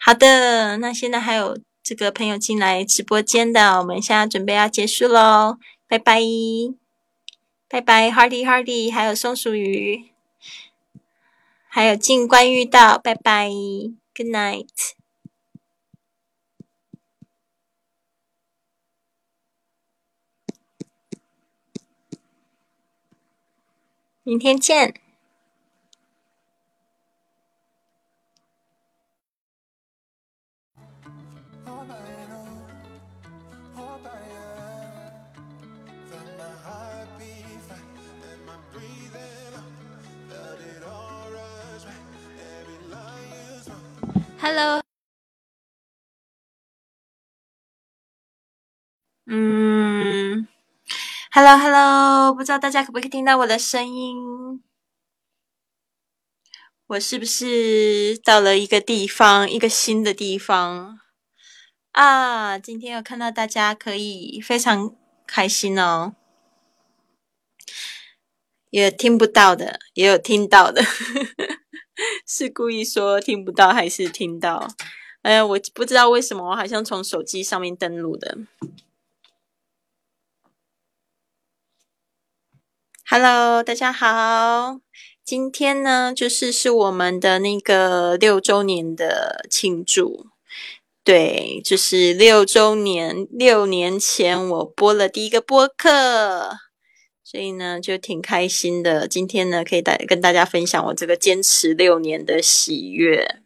Speaker 1: 好的，那现在还有这个朋友进来直播间的，我们现在准备要结束喽，拜拜。拜拜，Hardy Hardy，还有松鼠鱼，还有静观遇到，拜拜，Good night，明天见。Hello，嗯，Hello Hello，不知道大家可不可以听到我的声音？我是不是到了一个地方，一个新的地方啊？今天有看到大家可以非常开心哦，也听不到的，也有听到的。是故意说听不到还是听到？哎，我不知道为什么，我好像从手机上面登录的。Hello，大家好，今天呢就是是我们的那个六周年的庆祝。对，就是六周年，六年前我播了第一个播客。所以呢，就挺开心的。今天呢，可以大跟大家分享我这个坚持六年的喜悦。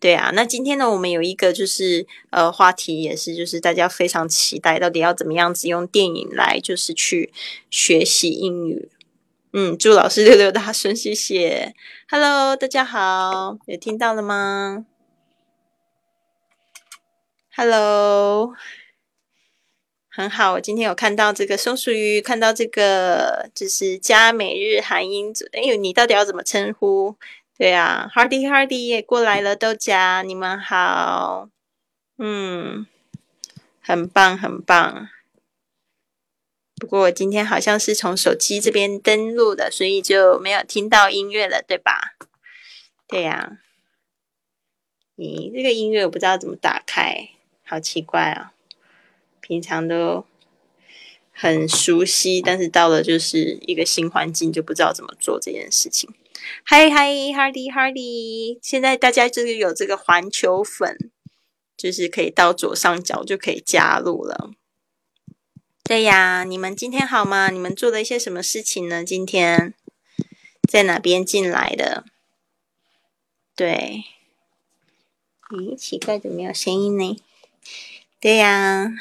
Speaker 1: 对啊，那今天呢，我们有一个就是呃话题，也是就是大家非常期待，到底要怎么样子用电影来就是去学习英语。嗯，祝老师六六大顺，谢谢。Hello，大家好，有听到了吗？Hello，很好，我今天有看到这个松鼠鱼，看到这个就是加美日韩英组。哎呦，你到底要怎么称呼？对啊，Hardy Hardy 也过来了，豆荚，你们好，嗯，很棒很棒。不过我今天好像是从手机这边登录的，所以就没有听到音乐了，对吧？对呀。咦，这个音乐我不知道怎么打开，好奇怪啊！平常都很熟悉，但是到了就是一个新环境，就不知道怎么做这件事情。嗨嗨，Hardy Hardy，现在大家就是有这个环球粉，就是可以到左上角就可以加入了。对呀，你们今天好吗？你们做了一些什么事情呢？今天在哪边进来的？对，咦，奇怪，怎么没有声音呢？对呀，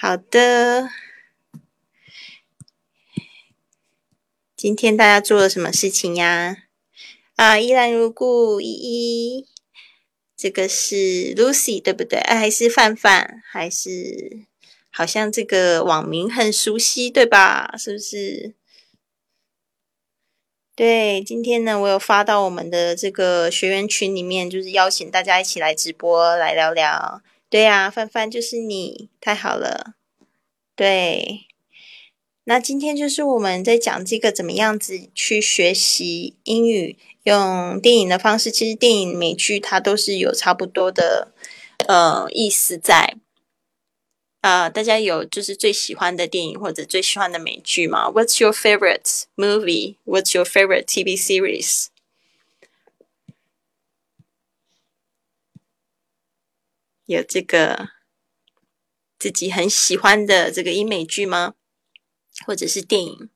Speaker 1: 好的。今天大家做了什么事情呀？啊，依然如故，依依，这个是 Lucy 对不对？哎还是范范？还是好像这个网名很熟悉对吧？是不是？对，今天呢，我有发到我们的这个学员群里面，就是邀请大家一起来直播来聊聊。对呀，范范就是你，太好了，对。那今天就是我们在讲这个怎么样子去学习英语，用电影的方式。其实电影、美剧它都是有差不多的呃意思在。啊，大家有就是最喜欢的电影或者最喜欢的美剧吗？What's your favorite movie? What's your favorite TV series? 有这个自己很喜欢的这个英美剧吗？或者是电影，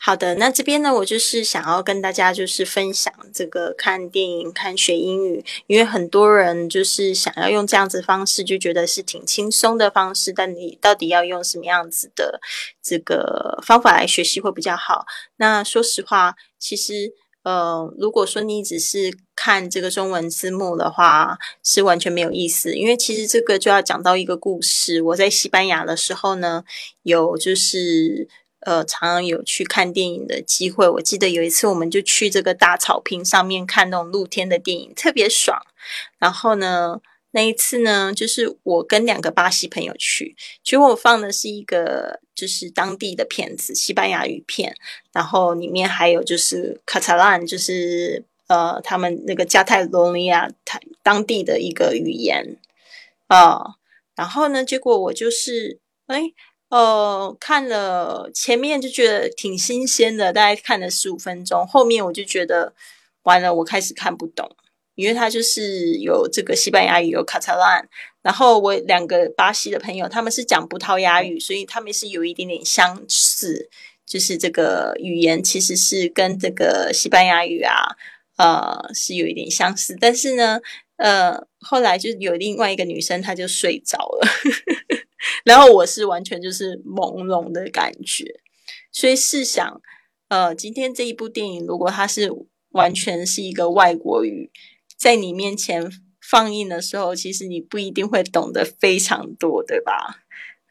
Speaker 1: 好的，那这边呢，我就是想要跟大家就是分享这个看电影、看学英语，因为很多人就是想要用这样子方式，就觉得是挺轻松的方式，但你到底要用什么样子的这个方法来学习会比较好？那说实话，其实。呃，如果说你只是看这个中文字幕的话，是完全没有意思。因为其实这个就要讲到一个故事。我在西班牙的时候呢，有就是呃，常常有去看电影的机会。我记得有一次，我们就去这个大草坪上面看那种露天的电影，特别爽。然后呢？那一次呢，就是我跟两个巴西朋友去，结果我放的是一个就是当地的片子，西班牙语片，然后里面还有就是卡塔兰，就是呃他们那个加泰罗尼亚台当地的一个语言啊，然后呢，结果我就是哎呃看了前面就觉得挺新鲜的，大概看了十五分钟，后面我就觉得完了，我开始看不懂。因为他就是有这个西班牙语，有卡塔兰，然后我两个巴西的朋友，他们是讲葡萄牙语，所以他们是有一点点相似，就是这个语言其实是跟这个西班牙语啊，呃，是有一点相似。但是呢，呃，后来就有另外一个女生，她就睡着了，然后我是完全就是朦胧的感觉。所以试想，呃，今天这一部电影，如果它是完全是一个外国语。在你面前放映的时候，其实你不一定会懂得非常多，对吧？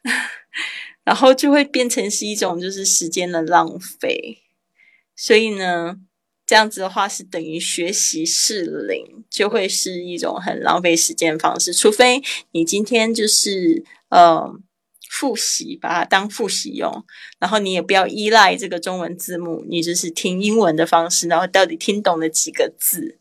Speaker 1: 然后就会变成是一种就是时间的浪费。所以呢，这样子的话是等于学习适龄，就会是一种很浪费时间方式。除非你今天就是呃复习，把它当复习用，然后你也不要依赖这个中文字幕，你就是听英文的方式，然后到底听懂了几个字。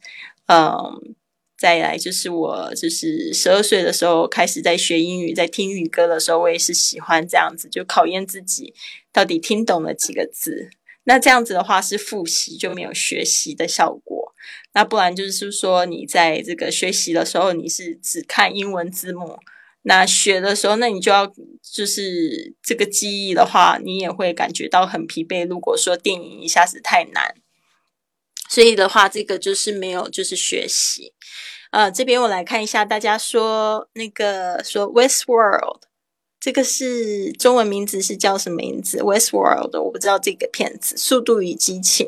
Speaker 1: 嗯，再来就是我，就是十二岁的时候开始在学英语，在听语歌的时候，我也是喜欢这样子，就考验自己到底听懂了几个字。那这样子的话是复习就没有学习的效果。那不然就是说你在这个学习的时候，你是只看英文字幕，那学的时候，那你就要就是这个记忆的话，你也会感觉到很疲惫。如果说电影一下子太难，所以的话，这个就是没有就是学习。呃，这边我来看一下，大家说那个说 Westworld，这个是中文名字是叫什么名字？Westworld，我不知道这个片子《速度与激情》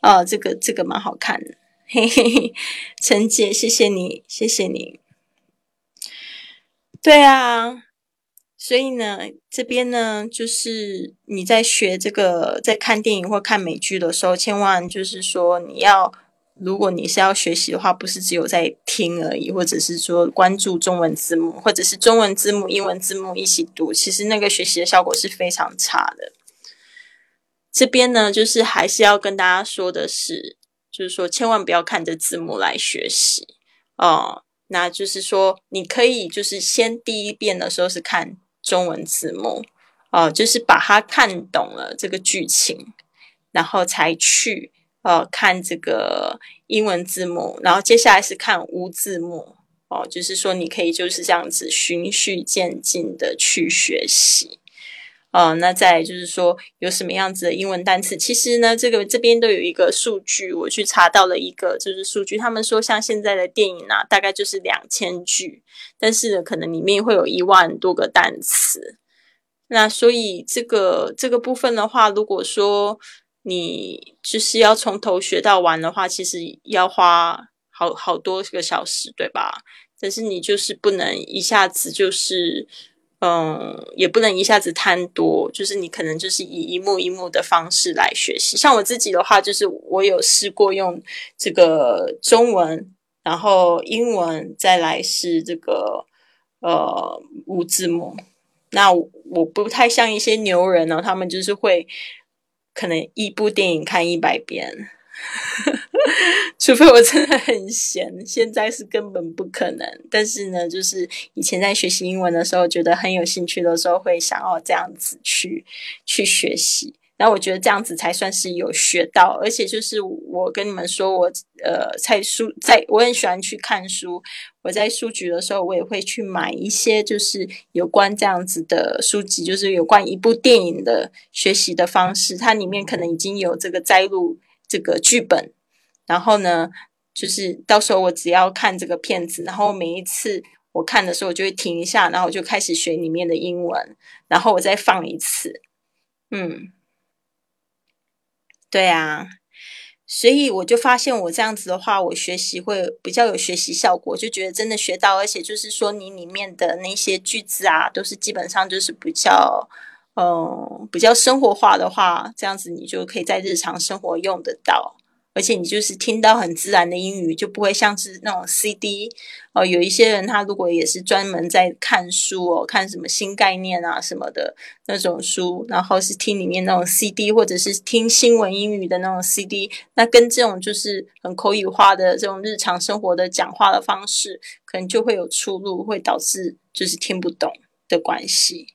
Speaker 1: 啊，这个这个蛮好看的。嘿嘿嘿，陈姐，谢谢你，谢谢你。对啊，所以呢，这边呢，就是你在学这个，在看电影或看美剧的时候，千万就是说，你要，如果你是要学习的话，不是只有在听而已，或者是说关注中文字幕，或者是中文字幕、英文字幕一起读，其实那个学习的效果是非常差的。这边呢，就是还是要跟大家说的是，就是说，千万不要看着字幕来学习哦。那就是说，你可以就是先第一遍的时候是看中文字幕，哦，就是把它看懂了这个剧情，然后才去呃看这个英文字幕，然后接下来是看无字幕，哦，就是说你可以就是这样子循序渐进的去学习。呃，那再就是说有什么样子的英文单词？其实呢，这个这边都有一个数据，我去查到了一个就是数据，他们说像现在的电影啊，大概就是两千句，但是呢，可能里面会有一万多个单词。那所以这个这个部分的话，如果说你就是要从头学到完的话，其实要花好好多个小时，对吧？但是你就是不能一下子就是。嗯，也不能一下子贪多，就是你可能就是以一幕一幕的方式来学习。像我自己的话，就是我有试过用这个中文，然后英文，再来是这个呃无字幕。那我不太像一些牛人呢，他们就是会可能一部电影看一百遍。除非我真的很闲，现在是根本不可能。但是呢，就是以前在学习英文的时候，觉得很有兴趣的时候，会想要这样子去去学习。那我觉得这样子才算是有学到。而且就是我跟你们说，我呃在书在我很喜欢去看书。我在书局的时候，我也会去买一些就是有关这样子的书籍，就是有关一部电影的学习的方式。它里面可能已经有这个摘录。这个剧本，然后呢，就是到时候我只要看这个片子，然后每一次我看的时候，我就会停一下，然后我就开始学里面的英文，然后我再放一次。嗯，对啊，所以我就发现我这样子的话，我学习会比较有学习效果，就觉得真的学到，而且就是说你里面的那些句子啊，都是基本上就是比较。嗯，比较生活化的话，这样子你就可以在日常生活用得到，而且你就是听到很自然的英语，就不会像是那种 CD 哦。有一些人他如果也是专门在看书哦，看什么新概念啊什么的那种书，然后是听里面那种 CD，或者是听新闻英语的那种 CD，那跟这种就是很口语化的这种日常生活的讲话的方式，可能就会有出入，会导致就是听不懂的关系，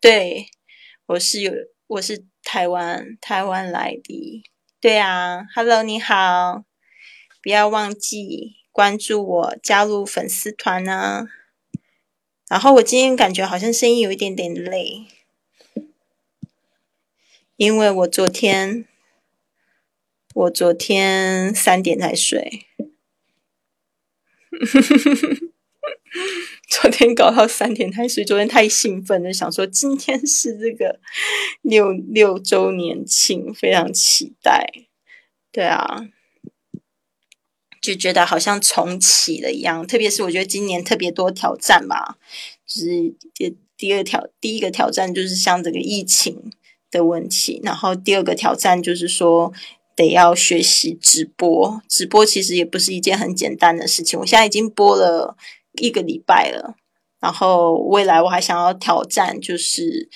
Speaker 1: 对。我是有，我是台湾台湾来的，对啊，Hello，你好，不要忘记关注我，加入粉丝团呢。然后我今天感觉好像声音有一点点累，因为我昨天我昨天三点才睡。昨天搞到三点才睡，昨天太兴奋了，想说今天是这个 六六周年庆，非常期待。对啊，就觉得好像重启了一样。特别是我觉得今年特别多挑战吧，就是第第二挑第一个挑战就是像这个疫情的问题，然后第二个挑战就是说得要学习直播。直播其实也不是一件很简单的事情，我现在已经播了。一个礼拜了，然后未来我还想要挑战，就是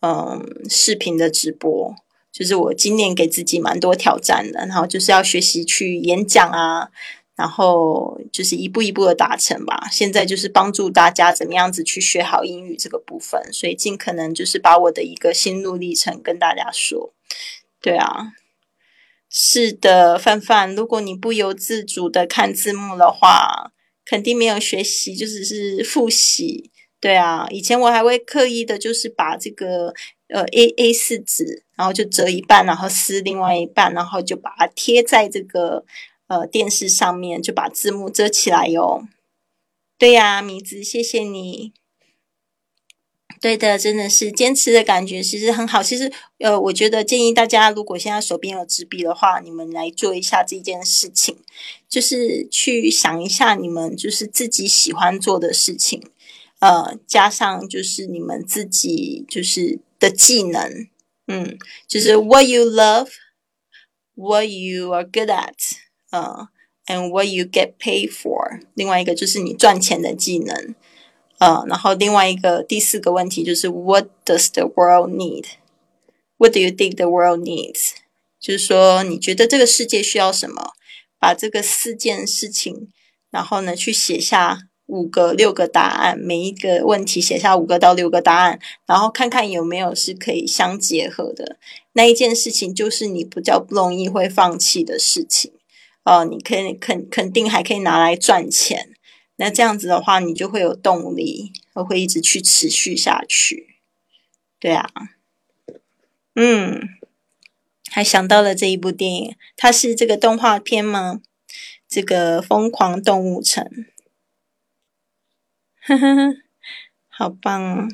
Speaker 1: 嗯，视频的直播，就是我今年给自己蛮多挑战的，然后就是要学习去演讲啊，然后就是一步一步的达成吧。现在就是帮助大家怎么样子去学好英语这个部分，所以尽可能就是把我的一个心路历程跟大家说。对啊，是的，范范，如果你不由自主的看字幕的话。肯定没有学习，就只是复习，对啊，以前我还会刻意的，就是把这个呃 A A 四纸，然后就折一半，然后撕另外一半，然后就把它贴在这个呃电视上面，就把字幕遮起来哟。对呀，米子，谢谢你。对的，真的是坚持的感觉，其实很好。其实，呃，我觉得建议大家，如果现在手边有纸笔的话，你们来做一下这件事情，就是去想一下你们就是自己喜欢做的事情，呃，加上就是你们自己就是的技能，嗯，就是 what you love，what you are good at，呃，and what you get paid for。另外一个就是你赚钱的技能。呃，然后另外一个第四个问题就是 What does the world need? What do you think the world needs? 就是说，你觉得这个世界需要什么？把这个四件事情，然后呢，去写下五个、六个答案，每一个问题写下五个到六个答案，然后看看有没有是可以相结合的。那一件事情就是你比较不容易会放弃的事情。哦，你可以肯肯定还可以拿来赚钱。那这样子的话，你就会有动力，会一直去持续下去。对啊，嗯，还想到了这一部电影，它是这个动画片吗？这个《疯狂动物城》，呵呵呵，好棒哦！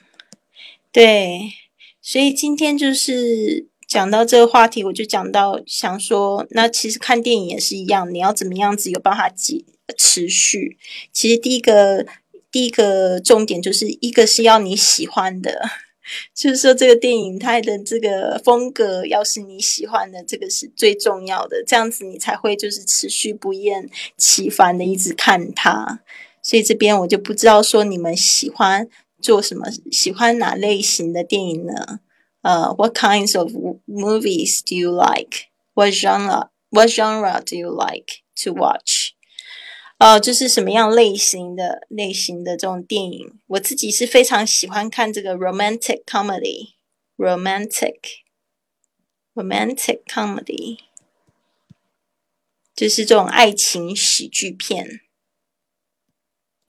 Speaker 1: 对，所以今天就是讲到这个话题，我就讲到想说，那其实看电影也是一样，你要怎么样子有办法解。持续，其实第一个第一个重点就是一个是要你喜欢的，就是说这个电影它的这个风格要是你喜欢的，这个是最重要的，这样子你才会就是持续不厌其烦的一直看它。所以这边我就不知道说你们喜欢做什么，喜欢哪类型的电影呢？呃，What kinds of movies do you like? What genre? What genre do you like to watch? 呃，就是什么样类型的类型的这种电影，我自己是非常喜欢看这个 romantic comedy，romantic，romantic comedy，就是这种爱情喜剧片。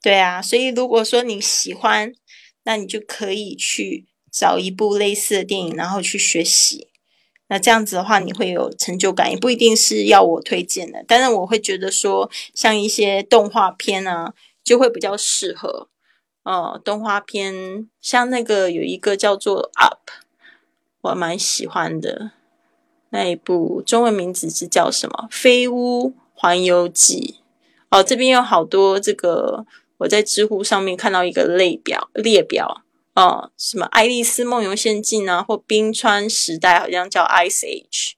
Speaker 1: 对啊，所以如果说你喜欢，那你就可以去找一部类似的电影，然后去学习。那这样子的话，你会有成就感，也不一定是要我推荐的。但是我会觉得说，像一些动画片啊，就会比较适合。哦，动画片像那个有一个叫做《Up》，我蛮喜欢的那一部，中文名字是叫什么？《飞屋环游记》。哦，这边有好多这个，我在知乎上面看到一个列表列表。哦，什么《爱丽丝梦游仙境》啊，或《冰川时代》好像叫《Ice Age》，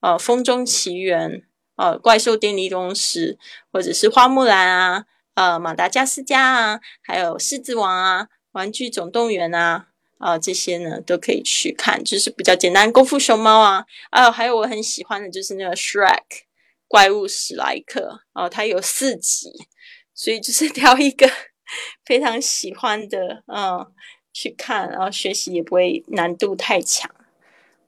Speaker 1: 呃，《风中奇缘》，呃，《怪兽电力公司》，或者是《花木兰》啊，呃，《马达加斯加》啊，还有《狮子王》啊，《玩具总动员》啊，啊，这些呢都可以去看，就是比较简单，《功夫熊猫》啊，啊，还有我很喜欢的就是那个《Shrek》怪物史莱克，哦，它有四集，所以就是 挑一个非常喜欢的，嗯。去看，然后学习也不会难度太强，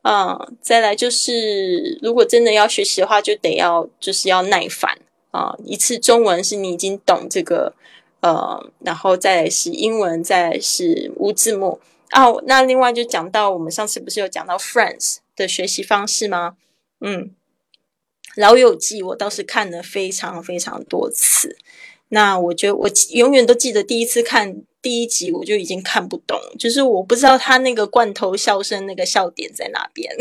Speaker 1: 嗯，再来就是，如果真的要学习的话，就得要就是要耐烦啊。一次中文是你已经懂这个，呃，然后再是英文，再是无字幕啊。那另外就讲到我们上次不是有讲到 Friends 的学习方式吗？嗯，老友记我倒是看了非常非常多次，那我觉得我永远都记得第一次看。第一集我就已经看不懂，就是我不知道他那个罐头笑声那个笑点在哪边。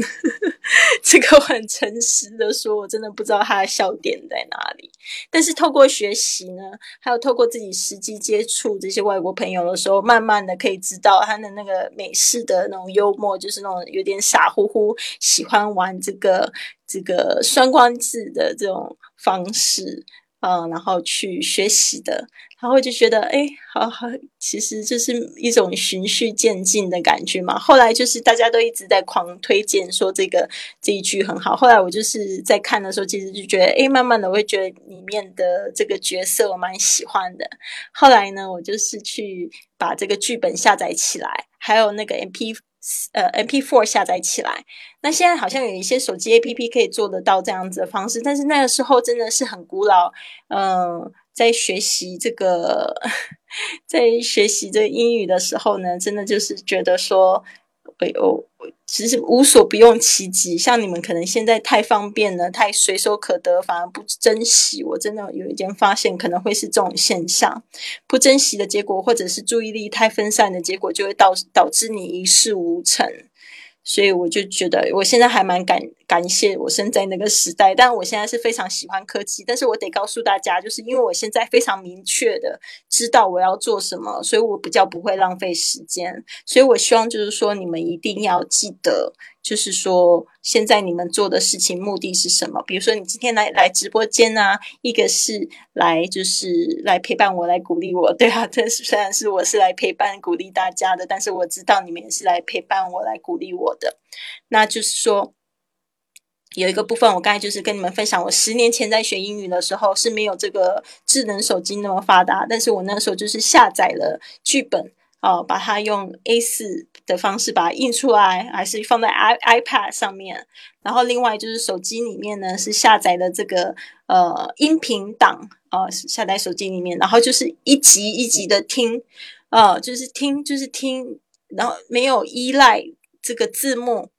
Speaker 1: 这个我很诚实的说，我真的不知道他的笑点在哪里。但是透过学习呢，还有透过自己实际接触这些外国朋友的时候，慢慢的可以知道他的那个美式的那种幽默，就是那种有点傻乎乎，喜欢玩这个这个双关字的这种方式。嗯，然后去学习的，然后就觉得，哎，好好，其实就是一种循序渐进的感觉嘛。后来就是大家都一直在狂推荐说这个这一句很好。后来我就是在看的时候，其实就觉得，哎，慢慢的我会觉得里面的这个角色我蛮喜欢的。后来呢，我就是去把这个剧本下载起来，还有那个 M P。呃，MP4 下载起来。那现在好像有一些手机 APP 可以做得到这样子的方式，但是那个时候真的是很古老。嗯，在学习这个，在学习这英语的时候呢，真的就是觉得说，哎呦。其实无所不用其极，像你们可能现在太方便了，太随手可得，反而不珍惜。我真的有一点发现，可能会是这种现象，不珍惜的结果，或者是注意力太分散的结果，就会导导致你一事无成。所以我就觉得，我现在还蛮感感谢我生在那个时代，但我现在是非常喜欢科技。但是我得告诉大家，就是因为我现在非常明确的知道我要做什么，所以我比较不会浪费时间。所以我希望就是说，你们一定要记得。就是说，现在你们做的事情目的是什么？比如说，你今天来来直播间啊，一个是来就是来陪伴我，来鼓励我，对啊。这虽然是我是来陪伴鼓励大家的，但是我知道你们也是来陪伴我，来鼓励我的。那就是说，有一个部分，我刚才就是跟你们分享，我十年前在学英语的时候是没有这个智能手机那么发达，但是我那时候就是下载了剧本。哦，把它用 A 四的方式把它印出来，还是放在 i iPad 上面。然后另外就是手机里面呢是下载的这个呃音频档啊，下载手机里面，然后就是一集一集的听，呃，就是听就是听，然后没有依赖这个字幕。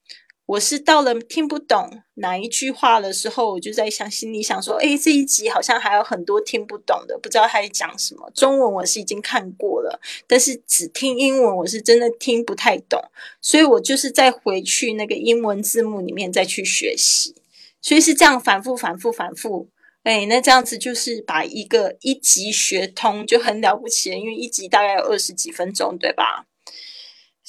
Speaker 1: 我是到了听不懂哪一句话的时候，我就在想，心里想说，哎，这一集好像还有很多听不懂的，不知道他在讲什么。中文我是已经看过了，但是只听英文，我是真的听不太懂，所以我就是再回去那个英文字幕里面再去学习，所以是这样反复、反复、反复。哎，那这样子就是把一个一集学通就很了不起了，因为一集大概有二十几分钟，对吧？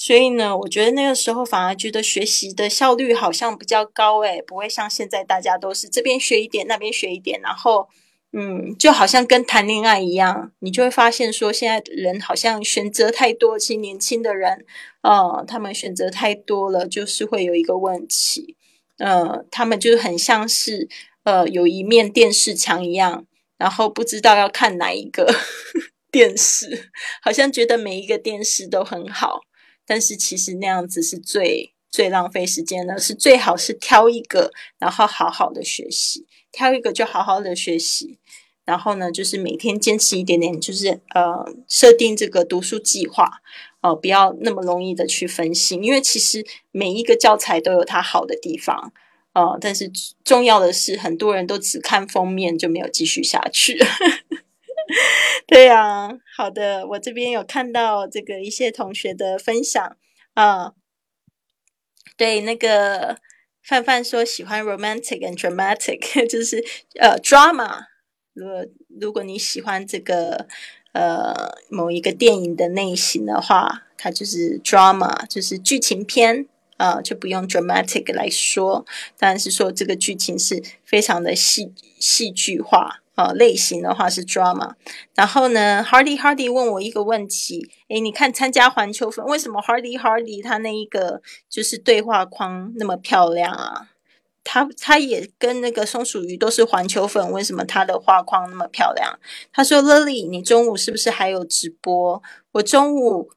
Speaker 1: 所以呢，我觉得那个时候反而觉得学习的效率好像比较高，诶，不会像现在大家都是这边学一点，那边学一点，然后，嗯，就好像跟谈恋爱一样，你就会发现说，现在的人好像选择太多，其实年轻的人，呃，他们选择太多了，就是会有一个问题，呃，他们就很像是，呃，有一面电视墙一样，然后不知道要看哪一个 电视，好像觉得每一个电视都很好。但是其实那样子是最最浪费时间的，是最好是挑一个，然后好好的学习，挑一个就好好的学习，然后呢，就是每天坚持一点点，就是呃，设定这个读书计划，哦，不要那么容易的去分心，因为其实每一个教材都有它好的地方，呃，但是重要的是，很多人都只看封面就没有继续下去。对呀，好的，我这边有看到这个一些同学的分享啊。对，那个范范说喜欢 romantic and dramatic，就是呃 drama。如果如果你喜欢这个呃某一个电影的类型的话，它就是 drama，就是剧情片啊，就不用 dramatic 来说，当然是说这个剧情是非常的戏戏剧化。呃，类型的话是 drama，然后呢，Hardy Hardy 问我一个问题，诶，你看参加环球粉，为什么 Hardy Hardy 他那一个就是对话框那么漂亮啊？他他也跟那个松鼠鱼都是环球粉，为什么他的画框那么漂亮？他说 Lily，你中午是不是还有直播？我中午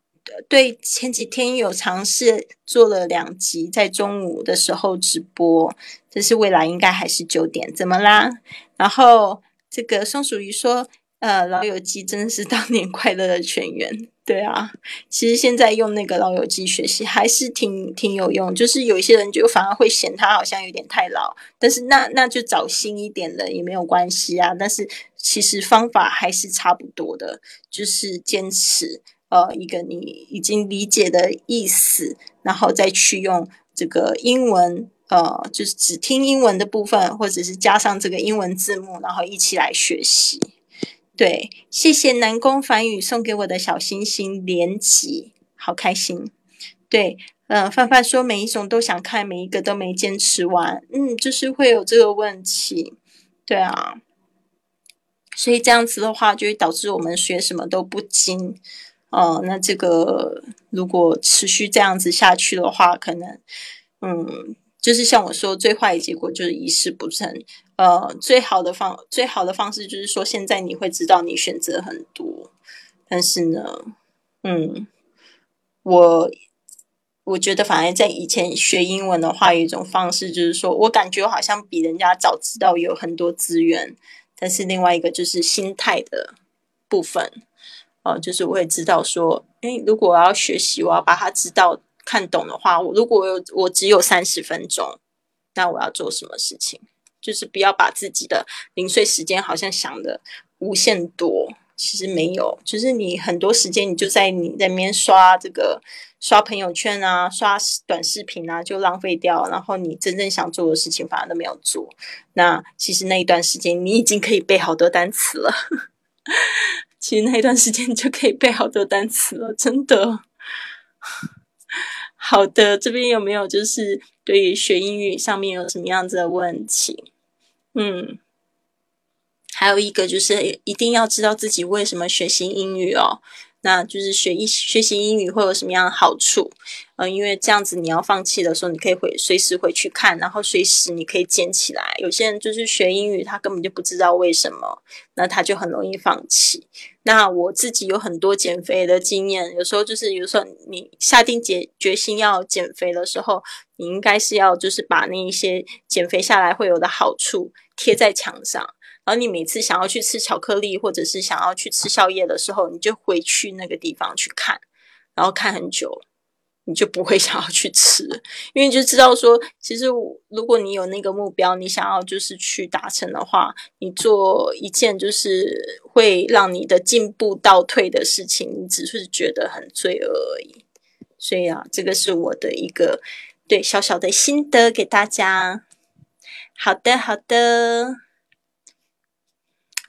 Speaker 1: 对前几天有尝试做了两集，在中午的时候直播，这是未来应该还是九点，怎么啦？然后。这个松鼠鱼说：“呃，老友记真是当年 快乐的泉源。对啊，其实现在用那个老友记学习还是挺挺有用。就是有一些人就反而会嫌它好像有点太老，但是那那就找新一点的也没有关系啊。但是其实方法还是差不多的，就是坚持呃一个你已经理解的意思，然后再去用这个英文。”呃，就是只听英文的部分，或者是加上这个英文字幕，然后一起来学习。对，谢谢南宫梵宇送给我的小星星连击，好开心。对，嗯，范范说每一种都想看，每一个都没坚持完，嗯，就是会有这个问题。对啊，所以这样子的话，就会导致我们学什么都不精。哦，那这个如果持续这样子下去的话，可能，嗯。就是像我说，最坏的结果就是一事不成。呃，最好的方最好的方式就是说，现在你会知道你选择很多，但是呢，嗯，我我觉得反而在以前学英文的话，有一种方式就是说我感觉我好像比人家早知道有很多资源，但是另外一个就是心态的部分，哦，就是我也知道说，诶，如果我要学习，我要把它知道看懂的话，我如果我只有三十分钟，那我要做什么事情？就是不要把自己的零碎时间好像想的无限多，其实没有，就是你很多时间你就在你在那边刷这个刷朋友圈啊，刷短视频啊，就浪费掉，然后你真正想做的事情反而都没有做。那其实那一段时间你已经可以背好多单词了，其实那一段时间就可以背好多单词了，真的。好的，这边有没有就是对于学英语上面有什么样子的问题？嗯，还有一个就是一定要知道自己为什么学习英语哦。那就是学一学习英语会有什么样的好处？嗯，因为这样子你要放弃的时候，你可以回随时回去看，然后随时你可以捡起来。有些人就是学英语，他根本就不知道为什么，那他就很容易放弃。那我自己有很多减肥的经验，有时候就是比如说你下定决决心要减肥的时候，你应该是要就是把那一些减肥下来会有的好处贴在墙上。然后你每次想要去吃巧克力，或者是想要去吃宵夜的时候，你就回去那个地方去看，然后看很久，你就不会 想要去吃，因为就知道说，其实如果你有那个目标，你想要就是去达成的话，你做一件就是会让你的进步倒退的事情，你只是觉得很罪恶而已。所以啊，这个是我的一个对小小的心得给大家。好的，好的。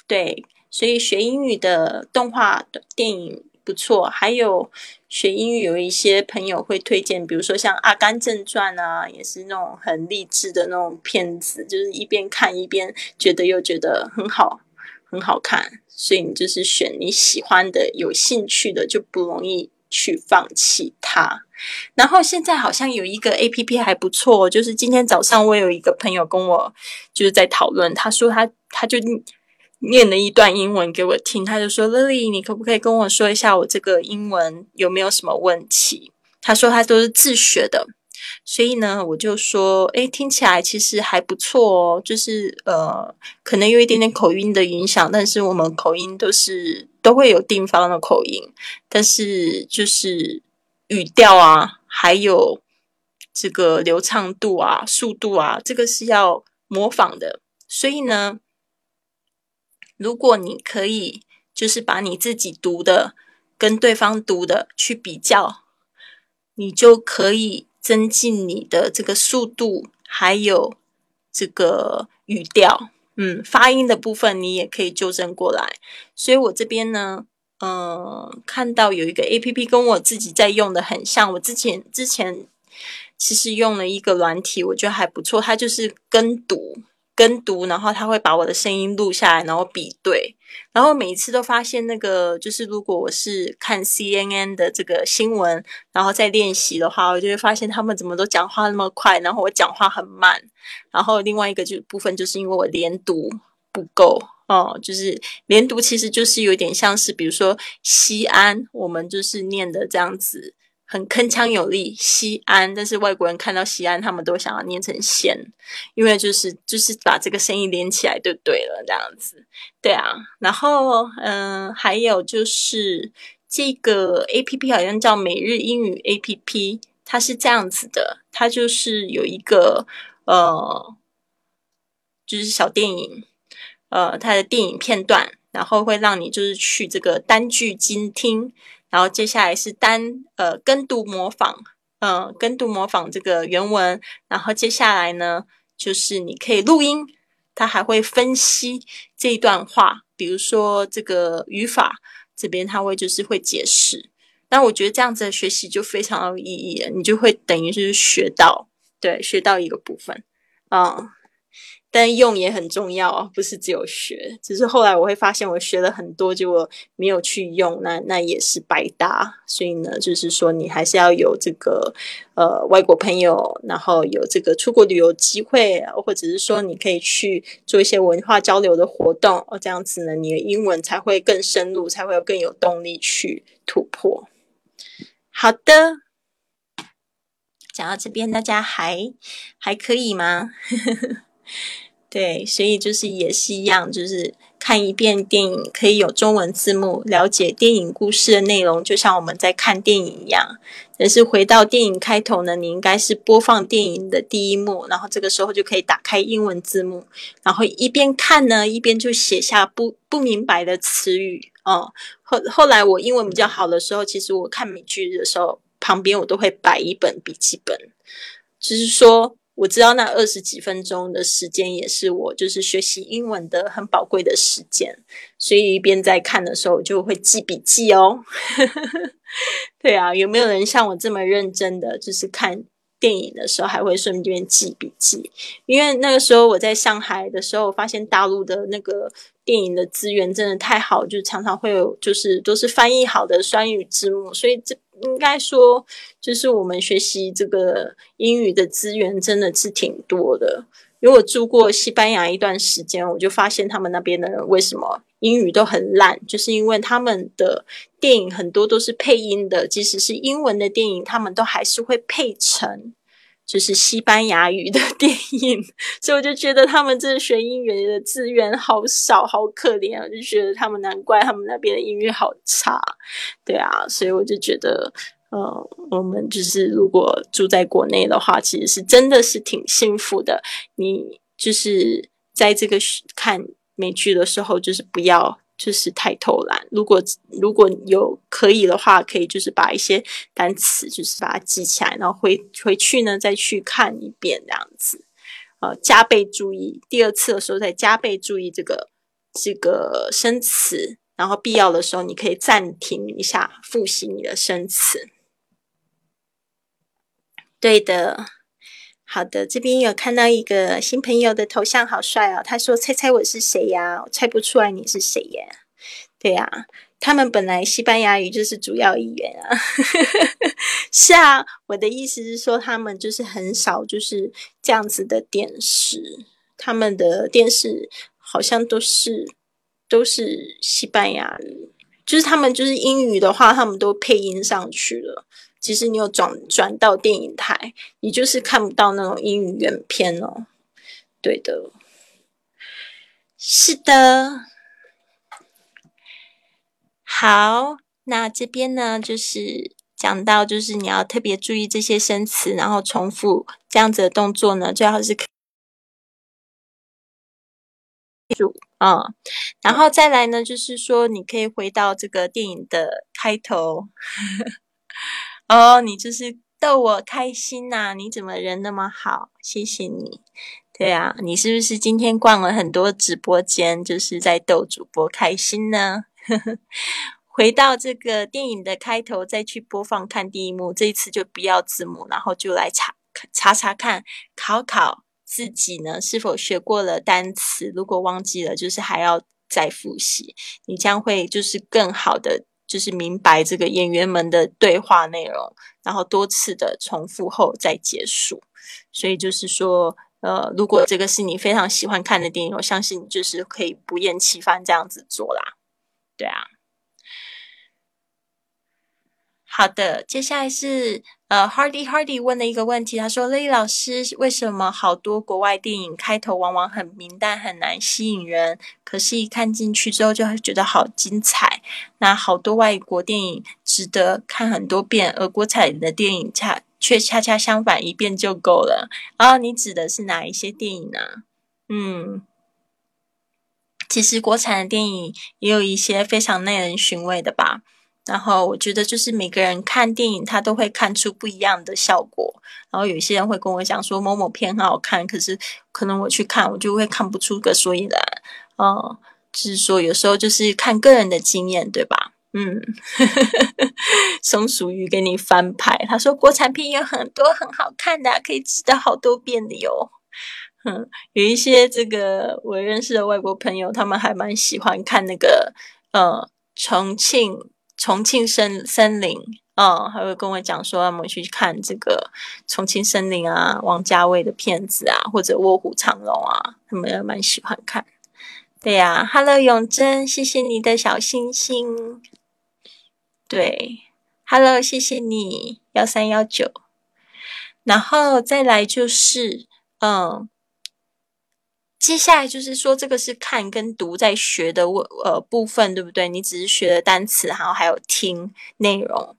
Speaker 1: 对，所以学英语的动画的电影不错，还有学英语有一些朋友会推荐，比如说像《阿甘正传》啊，也是那种很励志的那种片子，就是一边看一边觉得又觉得很好，很好看。所以你就是选你喜欢的、有兴趣的，就不容易去放弃它。然后现在好像有一个 A P P 还不错，就是今天早上我有一个朋友跟我就是在讨论，他说他他就。念了一段英文给我听，他就说：“Lily，你可不可以跟我说一下我这个英文有没有什么问题？”他说他都是自学的，所以呢，我就说：“诶，听起来其实还不错哦，就是呃，可能有一点点口音的影响，但是我们口音都是都会有地方的口音，但是就是语调啊，还有这个流畅度啊、速度啊，这个是要模仿的，所以呢。”如果你可以，就是把你自己读的跟对方读的去比较，你就可以增进你的这个速度，还有这个语调，嗯，发音的部分你也可以纠正过来。所以我这边呢，嗯，看到有一个 A P P 跟我自己在用的很像，我之前之前其实用了一个软体，我觉得还不错，它就是跟读。跟读，然后他会把我的声音录下来，然后比对，然后每一次都发现那个就是如果我是看 CNN 的这个新闻，然后再练习的话，我就会发现他们怎么都讲话那么快，然后我讲话很慢。然后另外一个就部分就是因为我连读不够哦，就是连读其实就是有点像是比如说西安，我们就是念的这样子。很铿锵有力，西安，但是外国人看到西安，他们都想要念成仙，因为就是就是把这个声音连起来就对了，这样子，对啊。然后，嗯，还有就是这个 A P P 好像叫每日英语 A P P，它是这样子的，它就是有一个呃，就是小电影，呃，它的电影片段，然后会让你就是去这个单句精听。然后接下来是单呃跟读模仿，嗯，跟读模仿这个原文。然后接下来呢，就是你可以录音，它还会分析这一段话，比如说这个语法这边，它会就是会解释。那我觉得这样子的学习就非常有意义，你就会等于是学到，对，学到一个部分，嗯。但用也很重要哦，不是只有学。只是后来我会发现，我学了很多，结果没有去用，那那也是白搭。所以呢，就是说你还是要有这个呃外国朋友，然后有这个出国旅游机会，或者是说你可以去做一些文化交流的活动，哦，这样子呢，你的英文才会更深入，才会有更有动力去突破。好的，讲到这边，大家还还可以吗？对，所以就是也是一样，就是看一遍电影可以有中文字幕，了解电影故事的内容，就像我们在看电影一样。但是回到电影开头呢，你应该是播放电影的第一幕，然后这个时候就可以打开英文字幕，然后一边看呢，一边就写下不不明白的词语哦。后后来我英文比较好的时候，其实我看美剧的时候，旁边我都会摆一本笔记本，就是说。我知道那二十几分钟的时间也是我就是学习英文的很宝贵的时间，所以一边在看的时候就会记笔记哦。对啊，有没有人像我这么认真的，就是看电影的时候还会顺便记笔记？因为那个时候我在上海的时候，发现大陆的那个电影的资源真的太好，就常常会有就是都是翻译好的双语字幕，所以这。应该说，就是我们学习这个英语的资源真的是挺多的。因为我住过西班牙一段时间，我就发现他们那边的人为什么英语都很烂，就是因为他们的电影很多都是配音的，即使是英文的电影，他们都还是会配成就是西班牙语的 电影。所以我就觉得他们这学英语的资源好少，好可怜啊！就觉得他们难怪他们那边的音乐好差。对啊，所以我就觉得。呃，我们就是如果住在国内的话，其实是真的是挺幸福的。你就是在这个看美剧的时候，就是不要就是太偷懒。如果如果有可以的话，可以就是把一些单词就是把它记起来，然后回回去呢再去看一遍这样子。呃，加倍注意，第二次的时候再加倍注意这个这个生词，然后必要的时候你可以暂停一下，复习你的生词。对的，好的，这边有看到一个新朋友的头像，好帅哦。他说：“猜猜我是谁呀？”我猜不出来你是谁耶。对呀，他们本来西班牙语就是主要语言啊。是啊，我的意思是说，他们就是很少就是这样子的电视，他们的电视好像都是都是西班牙语，就是他们就是英语的话，他们都配音上去了。其实你有转转到电影台，你就是看不到那种英语原片哦。对的，是的。好，那这边呢，就是讲到，就是你要特别注意这些生词，然后重复这样子的动作呢，最好是住啊。然后再来呢，就是说你可以回到这个电影的开头。哦，你就是逗我开心呐！你怎么人那么好？谢谢你。对啊，你是不是今天逛了很多直播间，就是在逗主播开心呢？回到这个电影的开头，再去播放看第一幕。这一次就不要字幕，然后就来查查查看，考考自己呢是否学过了单词。如果忘记了，就是还要再复习，你将会就是更好的。就是明白这个演员们的对话内容，然后多次的重复后再结束。所以就是说，呃，如果这个是你非常喜欢看的电影，我相信你就是可以不厌其烦这样子做啦。对啊。好的，接下来是呃，Hardy Hardy 问的一个问题，他说：“Lily 老师，为什么好多国外电影开头往往很明淡，很难吸引人？可是，一看进去之后，就会觉得好精彩。那好多外国电影值得看很多遍，而国产的电影恰却恰恰相反，一遍就够了。啊，你指的是哪一些电影呢？嗯，其实国产的电影也有一些非常耐人寻味的吧。”然后我觉得，就是每个人看电影，他都会看出不一样的效果。然后有些人会跟我讲说某某片很好看，可是可能我去看，我就会看不出个所以然。哦，就是说有时候就是看个人的经验，对吧？嗯，松鼠鱼给你翻牌，他说国产片有很多很好看的，可以值得好多遍的哟。嗯，有一些这个我认识的外国朋友，他们还蛮喜欢看那个呃重庆。重庆森森林，嗯，还会跟我讲说，我们去看这个重庆森林啊，王家卫的片子啊，或者卧虎藏龙啊，他们也蛮喜欢看。对呀，Hello 永贞，谢谢你的小星星。对，Hello，谢谢你幺三幺九。然后再来就是，嗯。接下来就是说，这个是看跟读在学的呃部分，对不对？你只是学了单词，然后还有听内容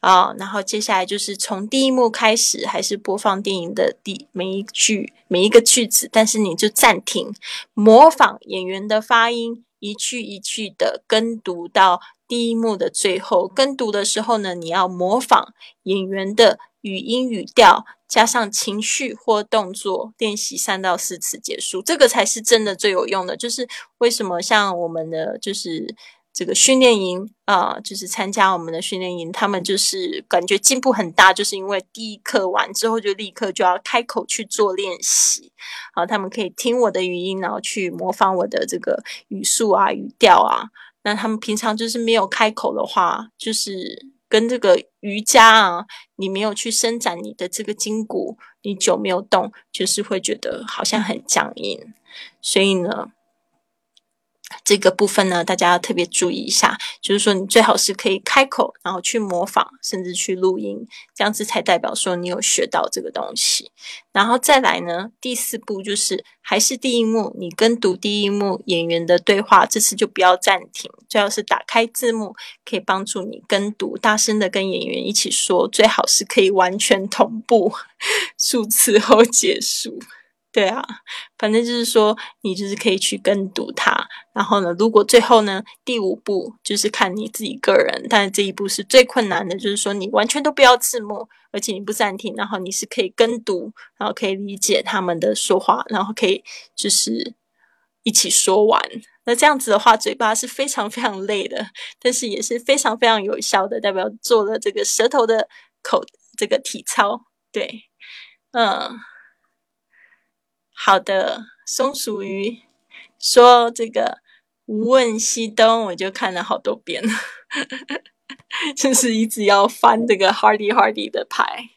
Speaker 1: 啊。然后接下来就是从第一幕开始，还是播放电影的第每一句每一个句子，但是你就暂停，模仿演员的发音，一句一句的跟读到第一幕的最后。跟读的时候呢，你要模仿演员的语音语调。加上情绪或动作练习三到四次结束，这个才是真的最有用的。就是为什么像我们的就是这个训练营啊，就是参加我们的训练营，他们就是感觉进步很大，就是因为第一课完之后就立刻就要开口去做练习。好，他们可以听我的语音，然后去模仿我的这个语速啊、语调啊。那他们平常就是没有开口的话，就是。跟这个瑜伽啊，你没有去伸展你的这个筋骨，你久没有动，就是会觉得好像很僵硬，所以呢。这个部分呢，大家要特别注意一下，就是说你最好是可以开口，然后去模仿，甚至去录音，这样子才代表说你有学到这个东西。然后再来呢，第四步就是还是第一幕，你跟读第一幕演员的对话，这次就不要暂停，最好是打开字幕，可以帮助你跟读，大声的跟演员一起说，最好是可以完全同步，数次后结束。对啊，反正就是说，你就是可以去跟读它。然后呢，如果最后呢，第五步就是看你自己个人，但是这一步是最困难的，就是说你完全都不要字幕，而且你不暂停，然后你是可以跟读，然后可以理解他们的说话，然后可以就是一起说完。那这样子的话，嘴巴是非常非常累的，但是也是非常非常有效的，代表做了这个舌头的口这个体操。对，嗯。好的，松鼠鱼说这个无问西东，我就看了好多遍了，就是一直要翻这个 Hardy Hardy 的牌。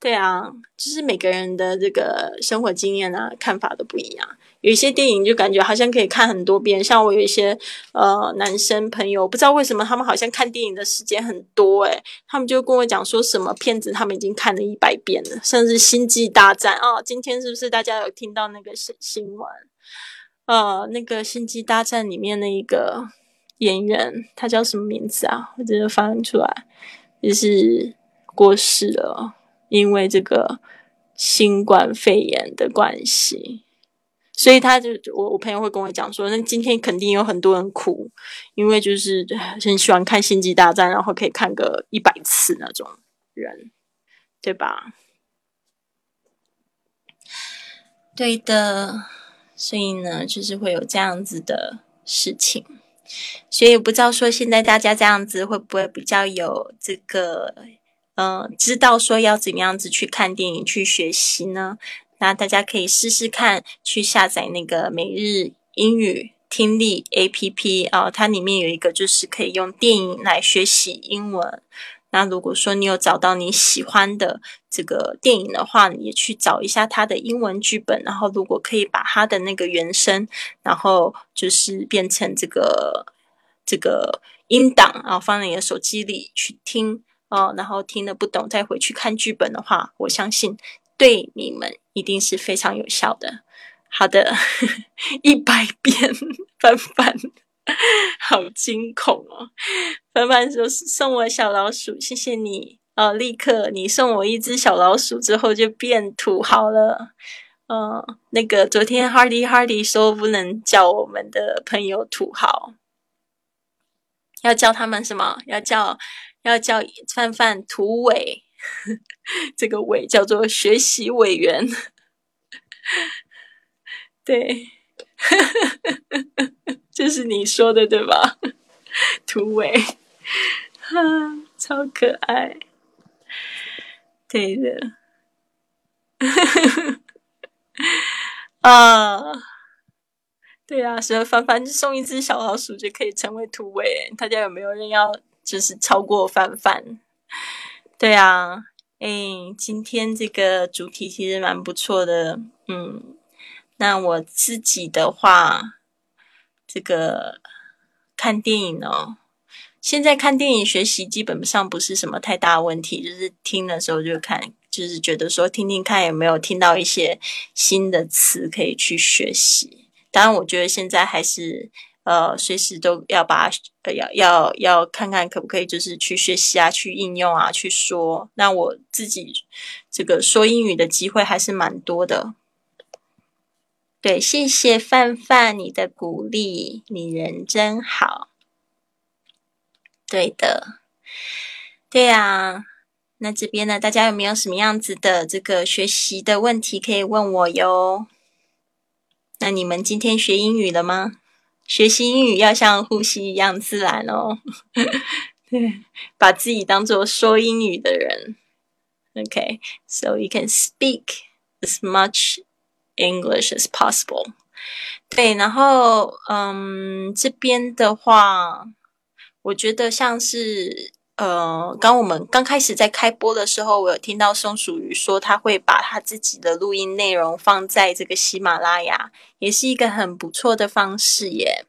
Speaker 1: 对啊，就是每个人的这个生活经验啊、看法都不一样。有一些电影就感觉好像可以看很多遍，像我有一些呃男生朋友，不知道为什么他们好像看电影的时间很多诶，他们就跟我讲说什么片子他们已经看了一百遍了，甚至《星际大战》啊，今天是不是大家有听到那个新新闻？呃，那个《星际大战》里面那一个演员，他叫什么名字啊？我直接翻出来，就是过世了，因为这个新冠肺炎的关系。所以他就我我朋友会跟我讲说，那今天肯定有很多人哭，因为就是很喜欢看《星际大战》，然后可以看个一百次那种人，对吧？对的，所以呢，就是会有这样子的事情。所以不知道说现在大家这样子会不会比较有这个，嗯，知道说要怎么样子去看电影去学习呢？那大家可以试试看，去下载那个每日英语听力 A P P 啊，它里面有一个就是可以用电影来学习英文。那如果说你有找到你喜欢的这个电影的话，你也去找一下它的英文剧本，然后如果可以把它的那个原声，然后就是变成这个这个音档，然后放在你的手机里去听哦，然后听了不懂再回去看剧本的话，我相信。对你们一定是非常有效的。好的，一百遍翻翻，好惊恐哦！翻翻说送我小老鼠，谢谢你哦！立刻你送我一只小老鼠之后就变土豪了。嗯，那个昨天 Hardy Hardy 说不能叫我们的朋友土豪，要叫他们什么？要叫要叫范范土伟。这个委叫做学习委员，对，这是你说的对吧？土委，哈，超可爱，对的，啊，对啊，所以凡凡送一只小老鼠就可以成为土委，大家有没有人要就是超过范范？对啊，哎，今天这个主题其实蛮不错的，嗯，那我自己的话，这个看电影哦，现在看电影学习基本上不是什么太大问题，就是听的时候就看，就是觉得说听听看有没有听到一些新的词可以去学习。当然，我觉得现在还是呃，随时都要把呃要要要看看可不可以，就是去学习啊，去应用啊，去说。那我自己这个说英语的机会还是蛮多的。对，谢谢范范你的鼓励，你人真好。对的，对呀。那这边呢，大家有没有什么样子的这个学习的问题可以问我哟？那你们今天学英语了吗？学习英语要像呼吸一样自然哦。对，把自己当做说英语的人。OK，so you can speak as much English as possible。对，然后嗯，这边的话，我觉得像是。呃，刚我们刚开始在开播的时候，我有听到松鼠鱼说他会把他自己的录音内容放在这个喜马拉雅，也是一个很不错的方式耶。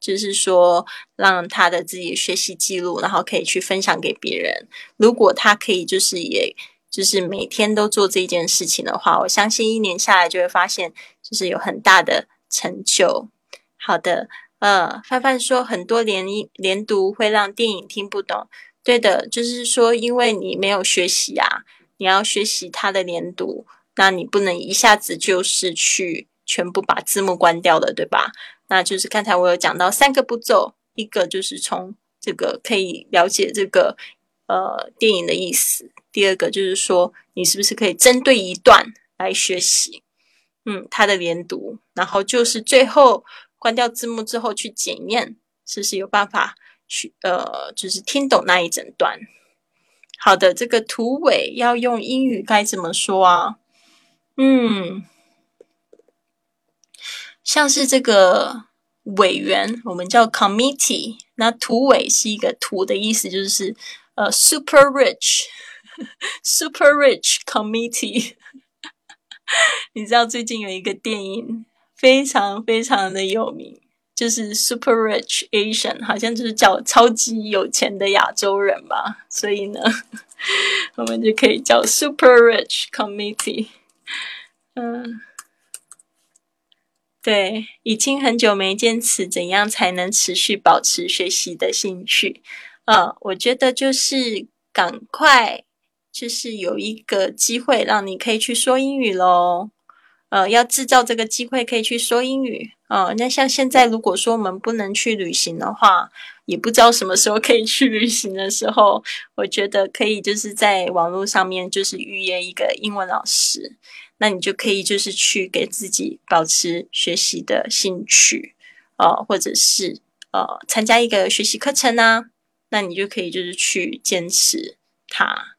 Speaker 1: 就是说，让他的自己学习记录，然后可以去分享给别人。如果他可以，就是也就是每天都做这件事情的话，我相信一年下来就会发现，就是有很大的成就。好的，呃，范范说很多连连读会让电影听不懂。对的，就是说，因为你没有学习啊，你要学习它的连读，那你不能一下子就是去全部把字幕关掉的，对吧？那就是刚才我有讲到三个步骤，一个就是从这个可以了解这个呃电影的意思，第二个就是说你是不是可以针对一段来学习，嗯，它的连读，然后就是最后关掉字幕之后去检验，是不是有办法。去呃，就是听懂那一整段。好的，这个图尾要用英语该怎么说啊？嗯，像是这个委员，我们叫 committee。那图尾是一个图的意思，就是呃，super rich，super rich committee。你知道最近有一个电影非常非常的有名。就是 super rich Asian，好像就是叫超级有钱的亚洲人吧，所以呢，我们就可以叫 super rich committee。嗯，对，已经很久没坚持，怎样才能持续保持学习的兴趣？呃，我觉得就是赶快，就是有一个机会让你可以去说英语喽。呃，要制造这个机会可以去说英语。呃，那像现在，如果说我们不能去旅行的话，也不知道什么时候可以去旅行的时候，我觉得可以就是在网络上面就是预约一个英文老师，那你就可以就是去给自己保持学习的兴趣，呃，或者是呃参加一个学习课程啊，那你就可以就是去坚持它。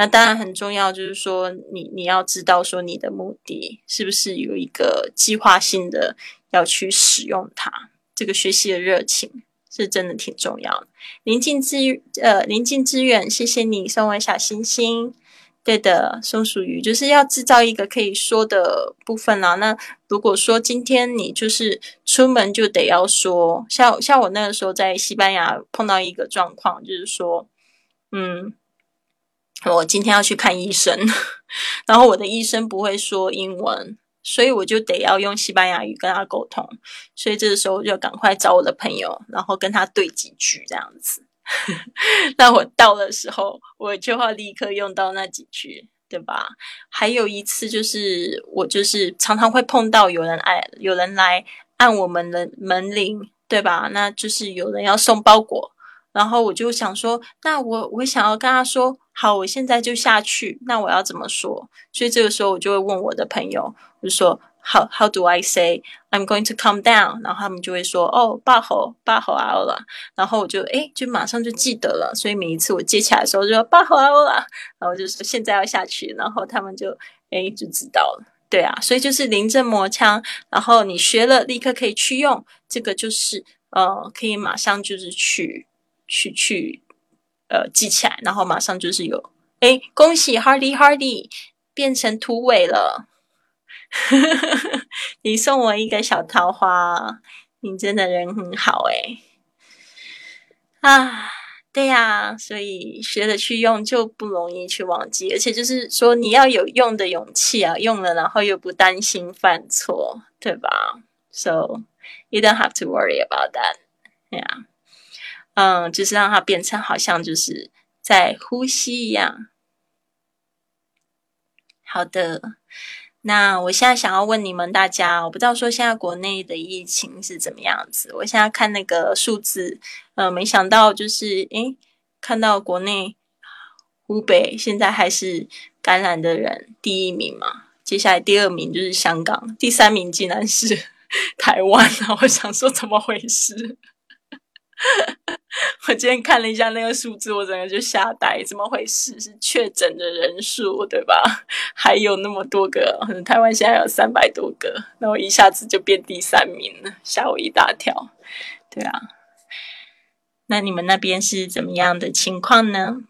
Speaker 1: 那当然很重要，就是说你你要知道说你的目的是不是有一个计划性的要去使用它，这个学习的热情是真的挺重要的。临近之呃临近之远，谢谢你送我小星星。对的，松鼠鱼就是要制造一个可以说的部分啊。那如果说今天你就是出门就得要说，像像我那个时候在西班牙碰到一个状况，就是说，嗯。我今天要去看医生，然后我的医生不会说英文，所以我就得要用西班牙语跟他沟通。所以这个时候就赶快找我的朋友，然后跟他对几句这样子。那我到的时候，我就要立刻用到那几句，对吧？还有一次就是我就是常常会碰到有人爱有人来按我们的门铃，对吧？那就是有人要送包裹。然后我就想说，那我我想要跟他说，好，我现在就下去。那我要怎么说？所以这个时候我就会问我的朋友，就说，How how do I say I'm going to come down？然后他们就会说，哦，八号八号啊了。然后我就哎，就马上就记得了。所以每一次我接起来的时候就说八号啊了，然后就说现在要下去。然后他们就哎就知道了。对啊，所以就是临阵磨枪。然后你学了，立刻可以去用。这个就是呃，可以马上就是去。去去，呃，记起来，然后马上就是有，哎，恭喜 Hardy Hardy 变成土尾了，你送我一个小桃花，你真的人很好哎，啊，对呀，所以学了去用就不容易去忘记，而且就是说你要有用的勇气啊，用了然后又不担心犯错，对吧？So you don't have to worry about that. Yeah. 嗯，就是让它变成好像就是在呼吸一样。好的，那我现在想要问你们大家，我不知道说现在国内的疫情是怎么样子。我现在看那个数字，呃，没想到就是诶，看到国内湖北现在还是感染的人第一名嘛，接下来第二名就是香港，第三名竟然是 台湾！我想说怎么回事？我今天看了一下那个数字，我整个就吓呆，怎么回事？是确诊的人数对吧？还有那么多个，可能台湾现在有三百多个，那我一下子就变第三名了，吓我一大跳。对啊，那你们那边是怎么样的情况呢？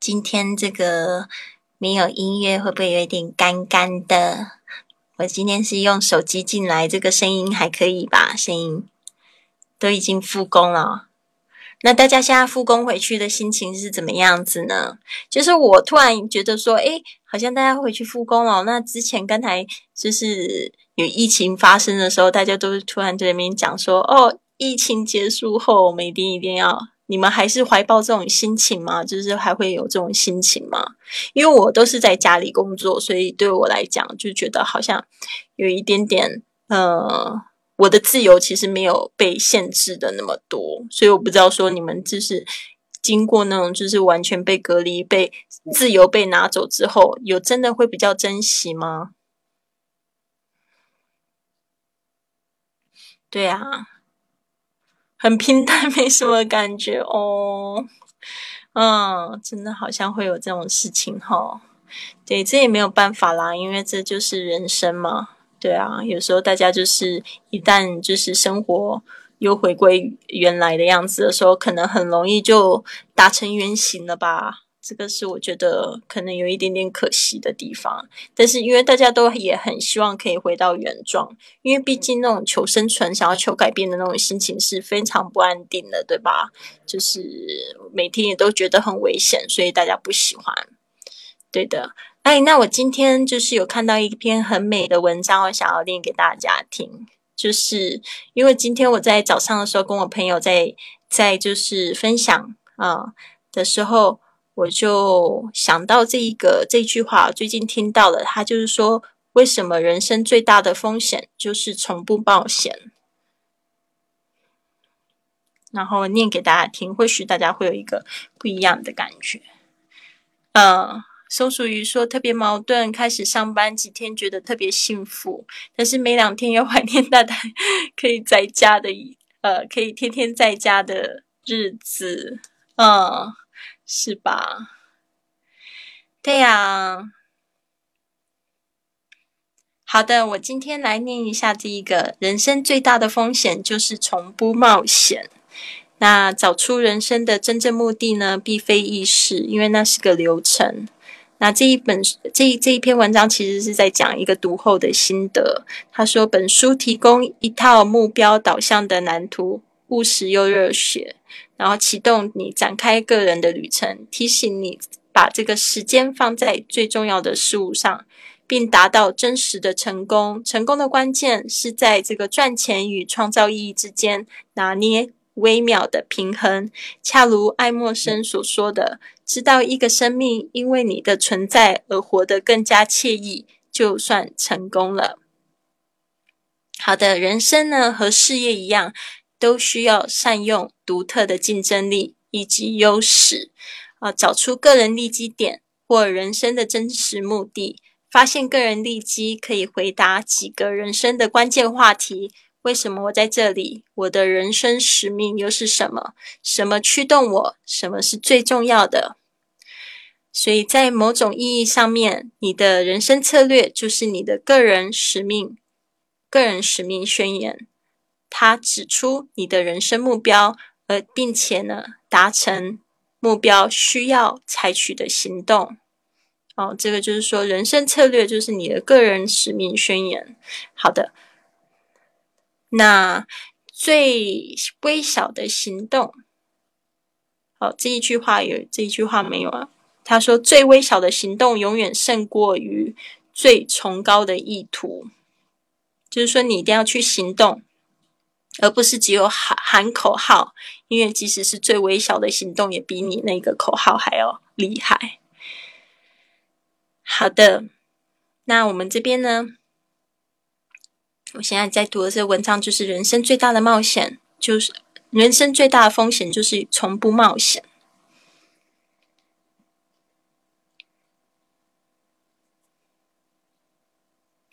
Speaker 1: 今天这个没有音乐，会不会有点干干的？我今天是用手机进来，这个声音还可以吧？声音。都已经复工了，那大家现在复工回去的心情是怎么样子呢？就是我突然觉得说，诶，好像大家回去复工了。那之前刚才就是有疫情发生的时候，大家都是突然在那边讲说，哦，疫情结束后，我们一定一定要，你们还是怀抱这种心情吗？就是还会有这种心情吗？因为我都是在家里工作，所以对我来讲，就觉得好像有一点点，呃。我的自由其实没有被限制的那么多，所以我不知道说你们就是经过那种就是完全被隔离、被自由被拿走之后，有真的会比较珍惜吗？对啊，很平淡，没什么感觉哦。嗯，真的好像会有这种事情哈。对，这也没有办法啦，因为这就是人生嘛。对啊，有时候大家就是一旦就是生活又回归原来的样子的时候，可能很容易就打成原形了吧？这个是我觉得可能有一点点可惜的地方。但是因为大家都也很希望可以回到原状，因为毕竟那种求生存、想要求改变的那种心情是非常不安定的，对吧？就是每天也都觉得很危险，所以大家不喜欢。对的。哎，那我今天就是有看到一篇很美的文章，我想要念给大家听。就是因为今天我在早上的时候跟我朋友在在就是分享啊的时候，我就想到这一个这句话，最近听到了，他就是说，为什么人生最大的风险就是从不冒险？然后念给大家听，或许大家会有一个不一样的感觉。嗯。松鼠鱼说：“特别矛盾，开始上班几天觉得特别幸福，但是没两天又怀念大大 可以在家的，呃，可以天天在家的日子，嗯，是吧？对呀。好的，我今天来念一下这一个人生最大的风险就是从不冒险。那找出人生的真正目的呢，并非易事，因为那是个流程。”那这一本这这一篇文章其实是在讲一个读后的心得。他说，本书提供一套目标导向的蓝图，务实又热血，然后启动你展开个人的旅程，提醒你把这个时间放在最重要的事物上，并达到真实的成功。成功的关键是在这个赚钱与创造意义之间拿捏微妙的平衡。恰如爱默生所说的。知道一个生命因为你的存在而活得更加惬意，就算成功了。好的，人生呢和事业一样，都需要善用独特的竞争力以及优势，啊，找出个人利基点或人生的真实目的。发现个人利基，可以回答几个人生的关键话题：为什么我在这里？我的人生使命又是什么？什么驱动我？什么是最重要的？所以在某种意义上面，你的人生策略就是你的个人使命、个人使命宣言。它指出你的人生目标，而并且呢，达成目标需要采取的行动。哦，这个就是说，人生策略就是你的个人使命宣言。好的，那最微小的行动，好，这一句话有这一句话没有啊？他说：“最微小的行动永远胜过于最崇高的意图。”就是说你一定要去行动，而不是只有喊喊口号。因为即使是最微小的行动，也比你那个口号还要厉害。好的，那我们这边呢？我现在在读的这个文章，就是人生最大的冒险，就是人生最大的风险，就是从不冒险。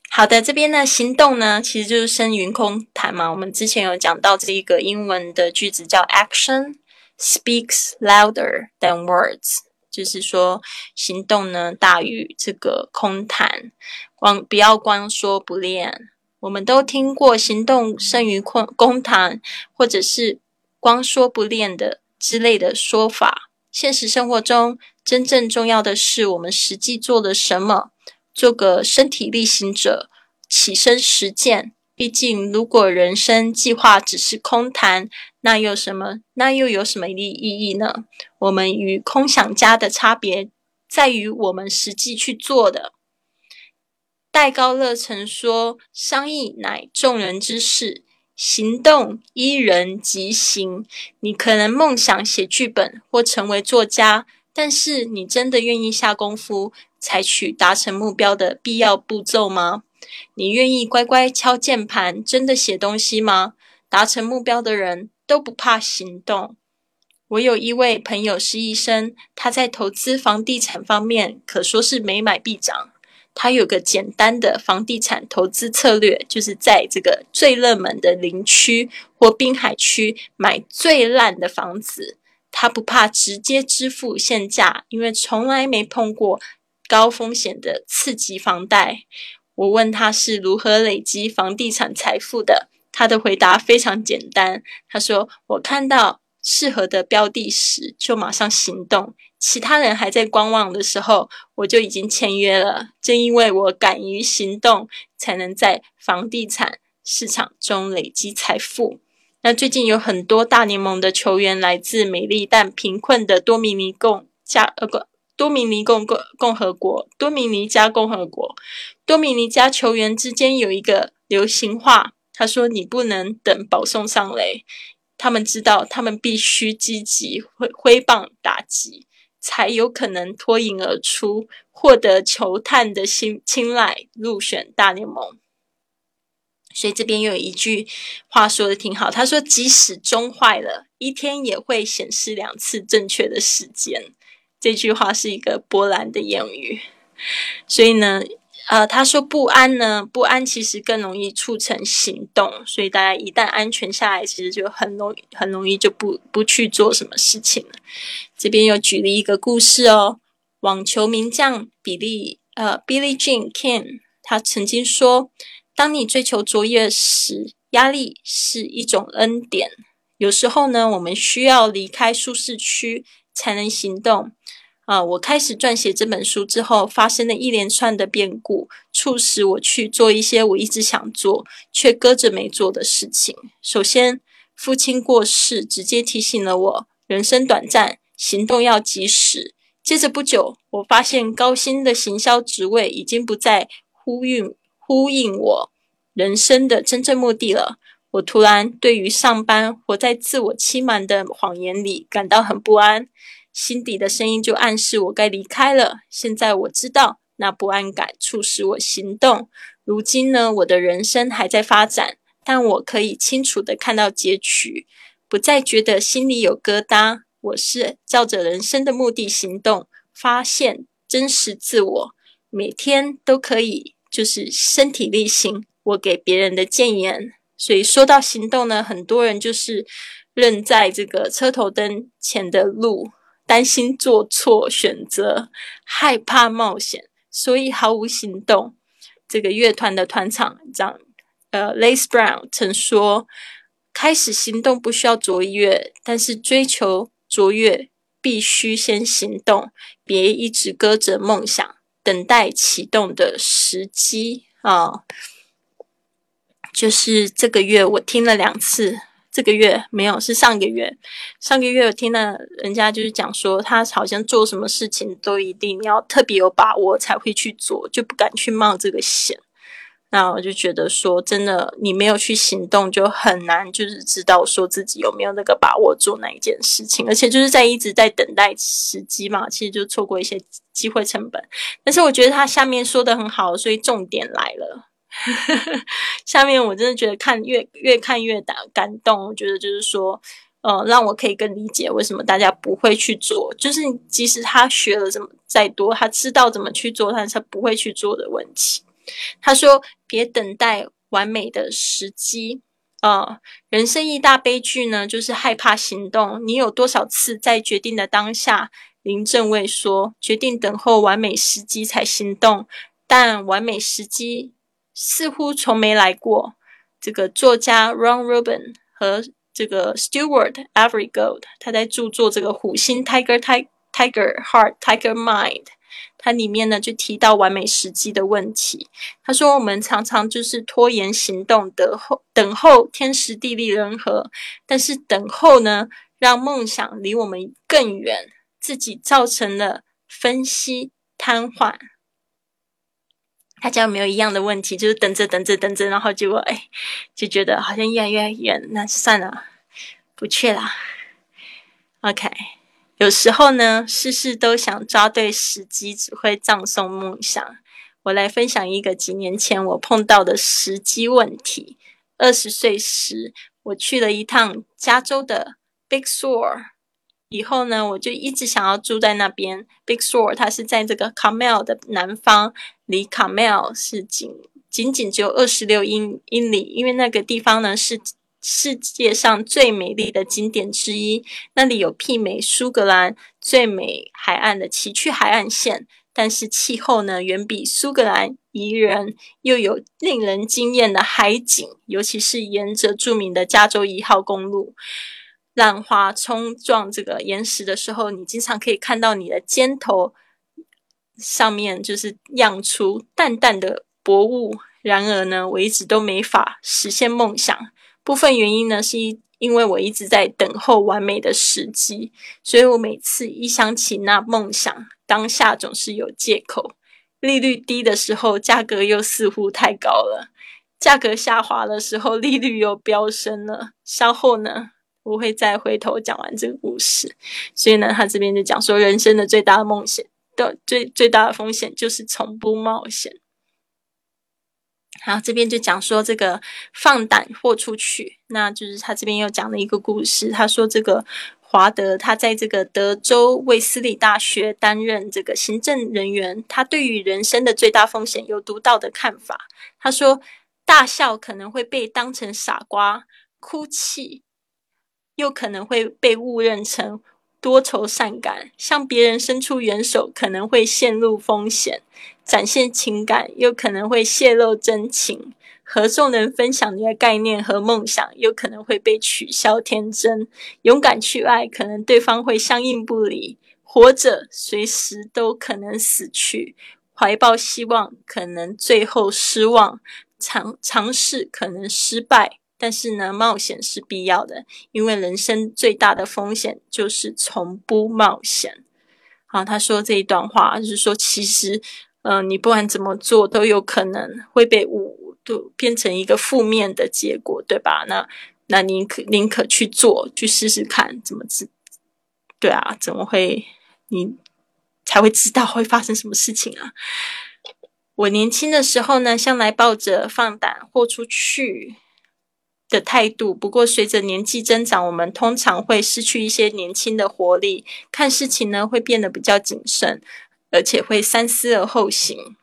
Speaker 1: 好的，这边呢，行动呢，其实就是生云空谈嘛。我们之前有讲到这一个英文的句子叫 “action speaks louder than words”，就是说行动呢大于这个空谈，光不要光说不练。我们都听过“行动胜于空空谈”或者是“光说不练”的之类的说法。现实生活中，真正重要的是我们实际做了什么。做个身体力行者，起身实践。毕竟，如果人生计划只是空谈，那又什么？那又有什么意意义呢？我们与空想家的差别在于，我们实际去做的。戴高乐曾说：“商议乃众人之事，行动依人即行。”你可能梦想写剧本或成为作家，但是你真的愿意下功夫？采取达成目标的必要步骤吗？你愿意乖乖敲键盘，真的写东西吗？达成目标的人都不怕行动。我有一位朋友是医生，他在投资房地产方面可说是每买必涨。他有个简单的房地产投资策略，就是在这个最热门的林区或滨海区买最烂的房子。他不怕直接支付现价，因为从来没碰过。高风险的次级房贷，我问他是如何累积房地产财富的，他的回答非常简单。他说：“我看到适合的标的时，就马上行动；其他人还在观望的时候，我就已经签约了。正因为我敢于行动，才能在房地产市场中累积财富。那最近有很多大联盟的球员来自美丽但贫困的多米尼共加呃不。”多米尼共共共和国，多米尼加共和国，多米尼加球员之间有一个流行话，他说：“你不能等保送上垒。”他们知道，他们必须积极挥挥棒打击，才有可能脱颖而出，获得球探的青青睐，入选大联盟。所以这边又有一句话说的挺好，他说：“即使钟坏了，一天也会显示两次正确的时间。”这句话是一个波兰的谚语，所以呢，呃，他说不安呢，不安其实更容易促成行动，所以大家一旦安全下来，其实就很容易很容易就不不去做什么事情了。这边又举了一个故事哦，网球名将比利呃，Billy Jean King，他曾经说，当你追求卓越时，压力是一种恩典。有时候呢，我们需要离开舒适区才能行动。啊！我开始撰写这本书之后，发生了一连串的变故，促使我去做一些我一直想做却搁着没做的事情。首先，父亲过世，直接提醒了我人生短暂，行动要及时。接着不久，我发现高薪的行销职位已经不再呼应呼应我人生的真正目的了。我突然对于上班活在自我欺瞒的谎言里感到很不安。心底的声音就暗示我该离开了。现在我知道，那不安感促使我行动。如今呢，我的人生还在发展，但我可以清楚的看到结局，不再觉得心里有疙瘩。我是照着人生的目的行动，发现真实自我，每天都可以就是身体力行。我给别人的谏言。所以说到行动呢，很多人就是愣在这个车头灯前的路。担心做错选择，害怕冒险，所以毫无行动。这个乐团的团长长，呃，Lace Brown 曾说：“开始行动不需要卓越，但是追求卓越必须先行动。别一直搁着梦想，等待启动的时机啊！”就是这个月，我听了两次。这个月没有，是上个月。上个月我听到人家就是讲说，他好像做什么事情都一定要特别有把握才会去做，就不敢去冒这个险。那我就觉得说，真的，你没有去行动，就很难就是知道说自己有没有那个把握做那一件事情，而且就是在一直在等待时机嘛，其实就错过一些机会成本。但是我觉得他下面说的很好，所以重点来了。下面我真的觉得看越越看越感感动，我觉得就是说。呃，让我可以更理解为什么大家不会去做，就是即使他学了这么再多，他知道怎么去做，但是他不会去做的问题。他说：“别等待完美的时机。”呃，人生一大悲剧呢，就是害怕行动。你有多少次在决定的当下，林正卫说，决定等候完美时机才行动，但完美时机似乎从没来过。这个作家 Ron Rubin 和这个 Stewart Every Gold，他在著作这个虎心 Tiger Tiger Heart Tiger Mind，它里面呢就提到完美时机的问题。他说我们常常就是拖延行动，等候等候天时地利人和，但是等候呢让梦想离我们更远，自己造成了分析瘫痪。大家有没有一样的问题？就是等着等着等着，然后结果哎，就觉得好像越来越远，那算了，不去了。OK，有时候呢，事事都想抓对时机，只会葬送梦想。我来分享一个几年前我碰到的时机问题。二十岁时，我去了一趟加州的 Big Sur。以后呢，我就一直想要住在那边。Big Sur 它是在这个 Carmel 的南方，离 Carmel 是仅仅仅只有二十六英英里。因为那个地方呢是世界上最美丽的景点之一，那里有媲美苏格兰最美海岸的崎岖海岸线。但是气候呢远比苏格兰宜人，又有令人惊艳的海景，尤其是沿着著名的加州一号公路。浪花冲撞这个岩石的时候，你经常可以看到你的肩头上面就是漾出淡淡的薄雾。然而呢，我一直都没法实现梦想。部分原因呢，是因为我一直在等候完美的时机，所以我每次一想起那梦想，当下总是有借口。利率低的时候，价格又似乎太高了；价格下滑的时候，利率又飙升了。稍后呢？我会再回头讲完这个故事，所以呢，他这边就讲说，人生的最大的梦险的最最大的风险就是从不冒险。好，这边就讲说这个放胆豁出去，那就是他这边又讲了一个故事。他说这个华德他在这个德州卫斯理大学担任这个行政人员，他对于人生的最大风险有独到的看法。他说，大笑可能会被当成傻瓜，哭泣。又可能会被误认成多愁善感，向别人伸出援手可能会陷入风险；展现情感又可能会泄露真情；和众人分享你的概念和梦想，又可能会被取消天真；勇敢去爱，可能对方会相应不理；活着随时都可能死去；怀抱希望，可能最后失望；尝尝试可能失败。但是呢，冒险是必要的，因为人生最大的风险就是从不冒险。好，他说这一段话就是说，其实，嗯，你不管怎么做，都有可能会被误，都变成一个负面的结果，对吧？那那宁可宁可去做，去试试看，怎么知？对啊，怎么会你才会知道会发生什么事情啊？我年轻的时候呢，向来抱着放胆豁出去。的态度。不过，随着年纪增长，我们通常会失去一些年轻的活力，看事情呢会变得比较谨慎，而且会三思而后行。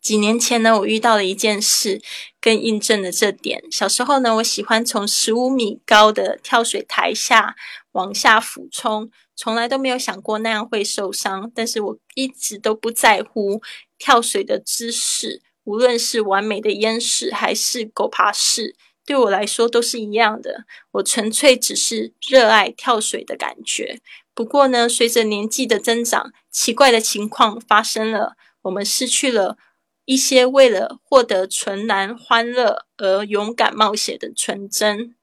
Speaker 1: 几年前呢，我遇到了一件事，更印证了这点。小时候呢，我喜欢从十五米高的跳水台下往下俯冲，从来都没有想过那样会受伤，但是我一直都不在乎跳水的姿势。无论是完美的淹式还是狗爬式，对我来说都是一样的。我纯粹只是热爱跳水的感觉。不过呢，随着年纪的增长，奇怪的情况发生了。我们失去了一些为了获得纯然欢乐而勇敢冒险的纯真。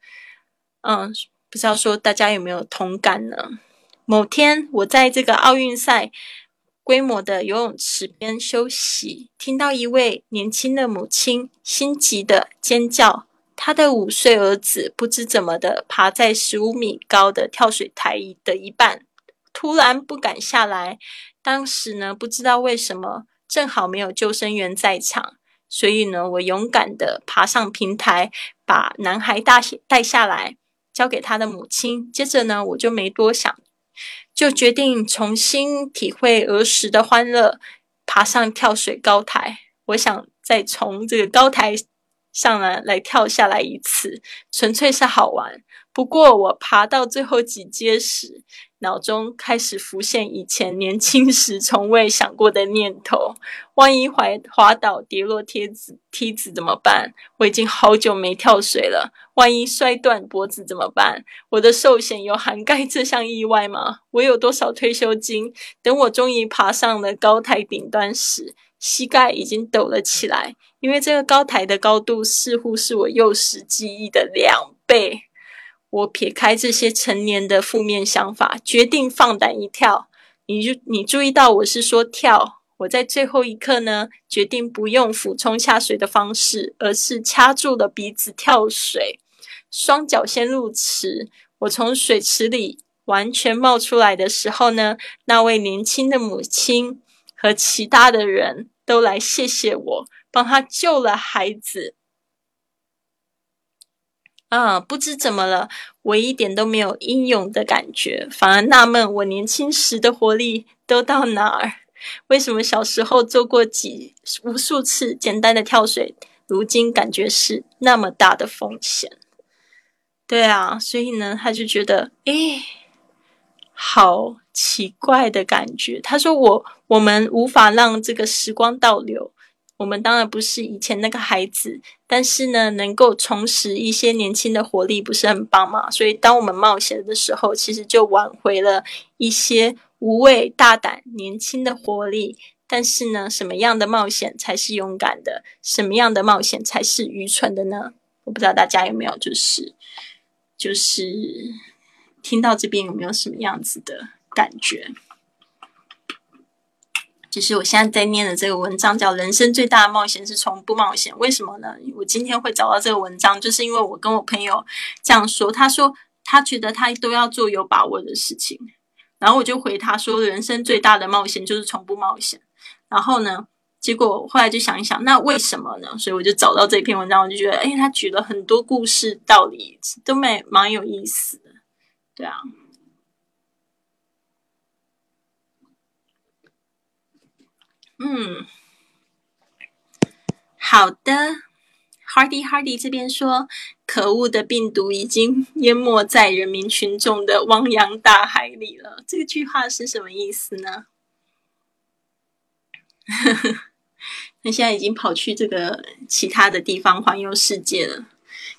Speaker 1: 嗯，不知道说大家有没有同感呢？某天，我在这个奥运赛。规模的游泳池边休息，听到一位年轻的母亲心急的尖叫，她的五岁儿子不知怎么的爬在十五米高的跳水台的一半，突然不敢下来。当时呢，不知道为什么，正好没有救生员在场，所以呢，我勇敢的爬上平台，把男孩带带下来，交给他的母亲。接着呢，我就没多想。就决定重新体会儿时的欢乐，爬上跳水高台。我想再从这个高台上来来跳下来一次，纯粹是好玩。不过我爬到最后几阶时，脑中开始浮现以前年轻时从未想过的念头：万一滑滑倒跌落梯子梯子怎么办？我已经好久没跳水了。万一摔断脖子怎么办？我的寿险有涵盖这项意外吗？我有多少退休金？等我终于爬上了高台顶端时，膝盖已经抖了起来，因为这个高台的高度似乎是我幼时记忆的两倍。我撇开这些成年的负面想法，决定放胆一跳。你就你注意到我是说跳。我在最后一刻呢，决定不用俯冲下水的方式，而是掐住了鼻子跳水，双脚先入池。我从水池里完全冒出来的时候呢，那位年轻的母亲和其他的人都来谢谢我，帮他救了孩子。啊，不知怎么了，我一点都没有英勇的感觉，反而纳闷我年轻时的活力都到哪儿？为什么小时候做过几无数次简单的跳水，如今感觉是那么大的风险？对啊，所以呢，他就觉得，诶，好奇怪的感觉。他说：“我我们无法让这个时光倒流。”我们当然不是以前那个孩子，但是呢，能够重拾一些年轻的活力，不是很棒吗？所以，当我们冒险的时候，其实就挽回了一些无畏、大胆、年轻的活力。但是呢，什么样的冒险才是勇敢的？什么样的冒险才是愚蠢的呢？我不知道大家有没有，就是就是听到这边有没有什么样子的感觉？其实我现在在念的这个文章叫《人生最大的冒险是从不冒险》，为什么呢？我今天会找到这个文章，就是因为我跟我朋友这样说，他说他觉得他都要做有把握的事情，然后我就回他说，人生最大的冒险就是从不冒险。然后呢，结果后来就想一想，那为什么呢？所以我就找到这篇文章，我就觉得，哎，他举了很多故事道理，都蛮蛮有意思的，对啊。嗯，好的，Hardy Hardy 这边说，可恶的病毒已经淹没在人民群众的汪洋大海里了。这句话是什么意思呢？那现在已经跑去这个其他的地方环游世界了。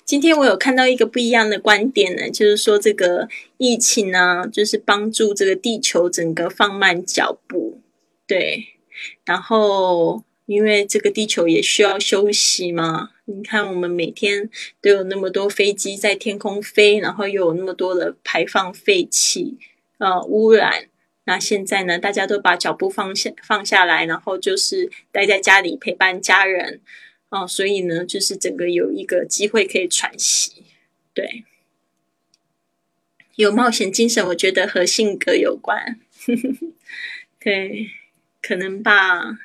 Speaker 1: 今天我有看到一个不一样的观点呢，就是说这个疫情呢，就是帮助这个地球整个放慢脚步，对。然后，因为这个地球也需要休息嘛。你看，我们每天都有那么多飞机在天空飞，然后又有那么多的排放废气，呃，污染。那现在呢，大家都把脚步放下放下来，然后就是待在家里陪伴家人，哦，所以呢，就是整个有一个机会可以喘息。对，有冒险精神，我觉得和性格有关。对。可能吧，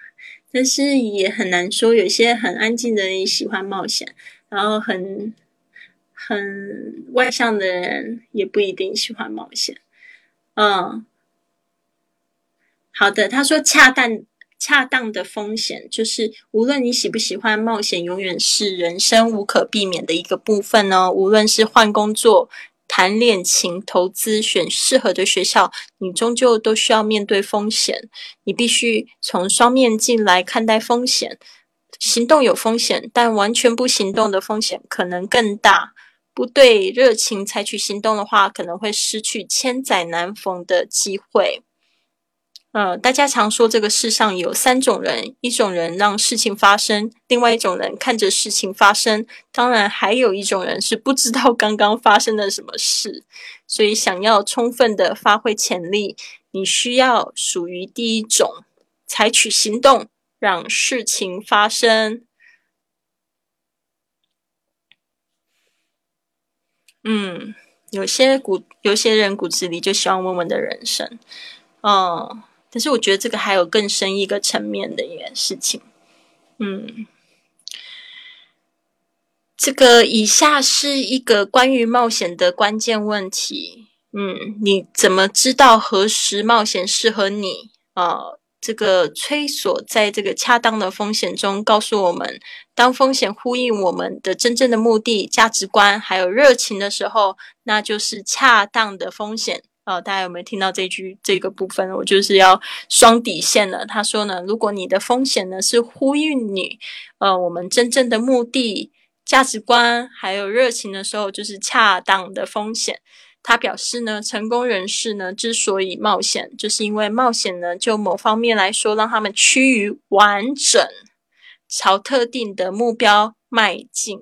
Speaker 1: 但是也很难说。有些很安静的人喜欢冒险，然后很很外向的人也不一定喜欢冒险。嗯，好的。他说，恰当恰当的风险就是，无论你喜不喜欢冒险，永远是人生无可避免的一个部分呢。无论是换工作。谈恋情、投资、选适合的学校，你终究都需要面对风险。你必须从双面镜来看待风险。行动有风险，但完全不行动的风险可能更大。不对热情采取行动的话，可能会失去千载难逢的机会。呃，大家常说这个世上有三种人：一种人让事情发生，另外一种人看着事情发生，当然还有一种人是不知道刚刚发生了什么事。所以，想要充分的发挥潜力，你需要属于第一种，采取行动，让事情发生。嗯，有些骨，有些人骨子里就希望稳稳的人生，嗯，但是我觉得这个还有更深一个层面的一件事情，嗯，这个以下是一个关于冒险的关键问题，嗯，你怎么知道何时冒险适合你啊？这个催索在这个恰当的风险中告诉我们，当风险呼应我们的真正的目的、价值观还有热情的时候，那就是恰当的风险。哦，大家有没有听到这句这个部分？我就是要双底线了。他说呢，如果你的风险呢是呼应你呃我们真正的目的、价值观还有热情的时候，就是恰当的风险。他表示呢，成功人士呢之所以冒险，就是因为冒险呢，就某方面来说，让他们趋于完整，朝特定的目标迈进。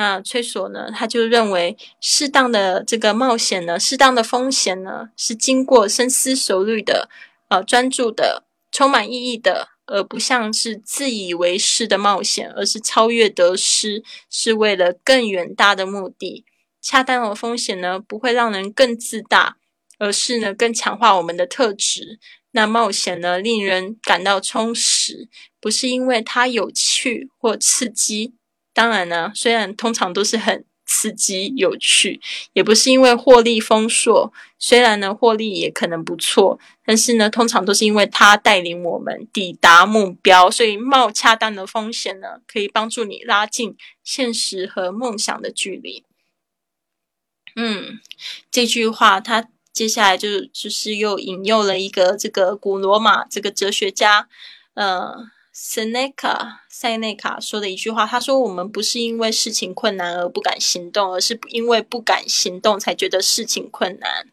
Speaker 1: 那崔索呢，他就认为，适当的这个冒险呢，适当的风险呢，是经过深思熟虑的，呃，专注的，充满意义的，而不像是自以为是的冒险，而是超越得失，是为了更远大的目的。恰当的风险呢，不会让人更自大，而是呢更强化我们的特质。那冒险呢，令人感到充实，不是因为它有趣或刺激。当然呢，虽然通常都是很刺激有趣，也不是因为获利丰硕。虽然呢，获利也可能不错，但是呢，通常都是因为它带领我们抵达目标。所以冒恰当的风险呢，可以帮助你拉近现实和梦想的距离。嗯，这句话他接下来就就是又引诱了一个这个古罗马这个哲学家，呃，塞内卡塞内卡说的一句话。他说：“我们不是因为事情困难而不敢行动，而是因为不敢行动才觉得事情困难。”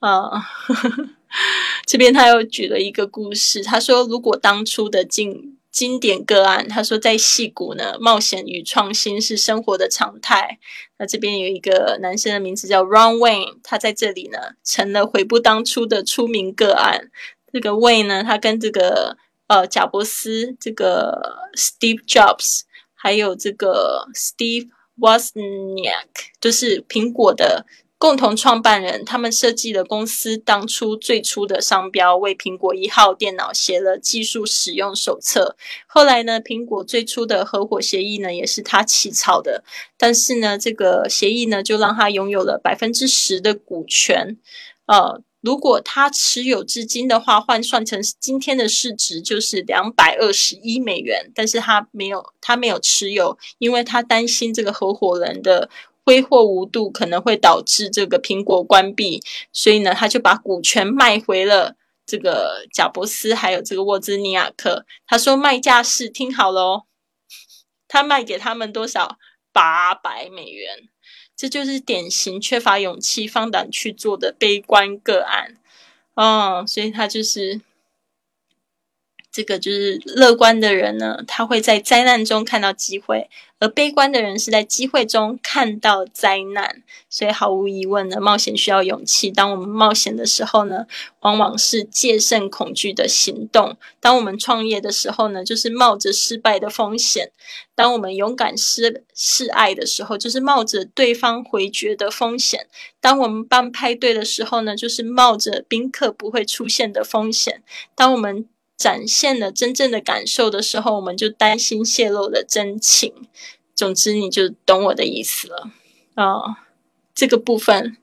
Speaker 1: 啊，这边他又举了一个故事。他说：“如果当初的经经典个案，他说在戏谷呢，冒险与创新是生活的常态。那这边有一个男生的名字叫 Ron Wayne，他在这里呢成了悔不当初的出名个案。这个 Wayne 呢，他跟这个呃贾伯斯、这个 Steve Jobs，还有这个 Steve Wozniak，就是苹果的。共同创办人，他们设计了公司当初最初的商标，为苹果一号电脑写了技术使用手册。后来呢，苹果最初的合伙协议呢，也是他起草的。但是呢，这个协议呢，就让他拥有了百分之十的股权。呃，如果他持有至今的话，换算成今天的市值就是两百二十一美元。但是他没有，他没有持有，因为他担心这个合伙人的。挥霍无度可能会导致这个苹果关闭，所以呢，他就把股权卖回了这个贾伯斯，还有这个沃兹尼亚克。他说卖价是听好了哦，他卖给他们多少？八百美元。这就是典型缺乏勇气、放胆去做的悲观个案。哦，所以他就是。这个就是乐观的人呢，他会在灾难中看到机会；而悲观的人是在机会中看到灾难。所以毫无疑问呢，冒险需要勇气。当我们冒险的时候呢，往往是戒慎恐惧的行动；当我们创业的时候呢，就是冒着失败的风险；当我们勇敢示示爱的时候，就是冒着对方回绝的风险；当我们办派对的时候呢，就是冒着宾客不会出现的风险；当我们展现了真正的感受的时候，我们就担心泄露了真情。总之，你就懂我的意思了啊。这个部分，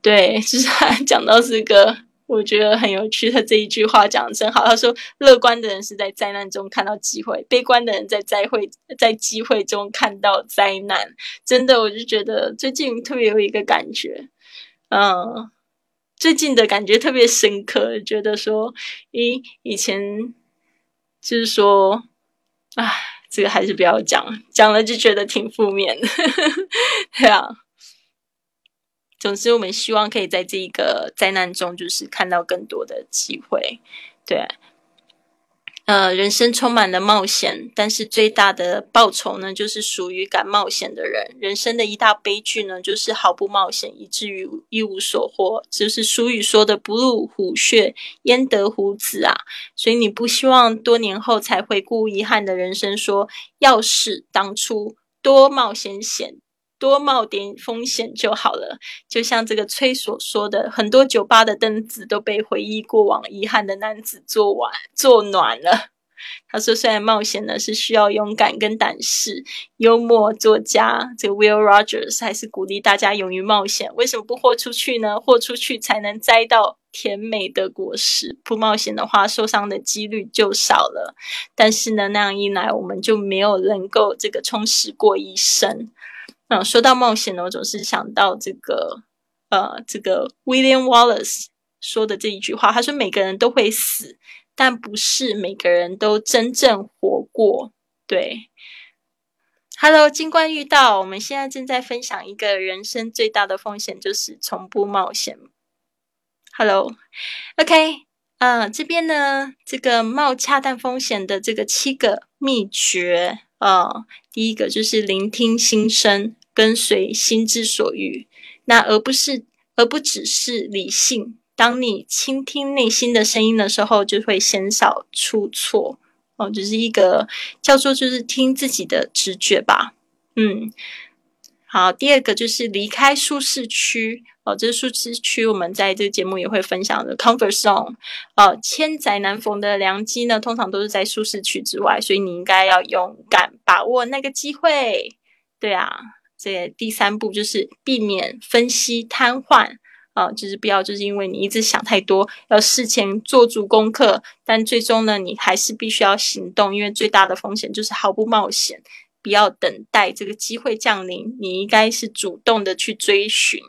Speaker 1: 对，就是他讲到这个，我觉得很有趣。他这一句话讲的真好。他说：“乐观的人是在灾难中看到机会，悲观的人在灾会，在机会中看到灾难。”真的，我就觉得最近特别有一个感觉，嗯。最近的感觉特别深刻，觉得说，咦，以前就是说，唉，这个还是不要讲，讲了就觉得挺负面的，对啊。总之，我们希望可以在这一个灾难中，就是看到更多的机会，对。呃，人生充满了冒险，但是最大的报酬呢，就是属于敢冒险的人。人生的一大悲剧呢，就是毫不冒险，以至于一无所获。就是俗语说的“不入虎穴，焉得虎子”啊。所以你不希望多年后才回顾遗憾的人生，说要是当初多冒险险。多冒点风险就好了，就像这个崔所说的，很多酒吧的凳子都被回忆过往遗憾的男子做完做暖了。他说，虽然冒险呢是需要勇敢跟胆识，幽默作家这个 Will Rogers 还是鼓励大家勇于冒险。为什么不豁出去呢？豁出去才能摘到甜美的果实。不冒险的话，受伤的几率就少了。但是呢，那样一来，我们就没有能够这个充实过一生。嗯，说到冒险呢，我总是想到这个，呃，这个 William Wallace 说的这一句话，他说：“每个人都会死，但不是每个人都真正活过。”对，Hello，金冠遇到，我们现在正在分享一个人生最大的风险，就是从不冒险。Hello，OK，嗯，这边呢，这个冒恰当风险的这个七个秘诀啊，第一个就是聆听心声。跟随心之所欲，那而不是，而不只是理性。当你倾听内心的声音的时候，就会减少出错。哦，就是一个叫做就是听自己的直觉吧。嗯，好。第二个就是离开舒适区。哦，这舒适区我们在这个节目也会分享的 comfort zone。哦，千载难逢的良机呢，通常都是在舒适区之外，所以你应该要勇敢把握那个机会。对啊。这第三步就是避免分析瘫痪啊，就是不要就是因为你一直想太多，要事前做足功课，但最终呢，你还是必须要行动，因为最大的风险就是毫不冒险，不要等待这个机会降临，你应该是主动的去追寻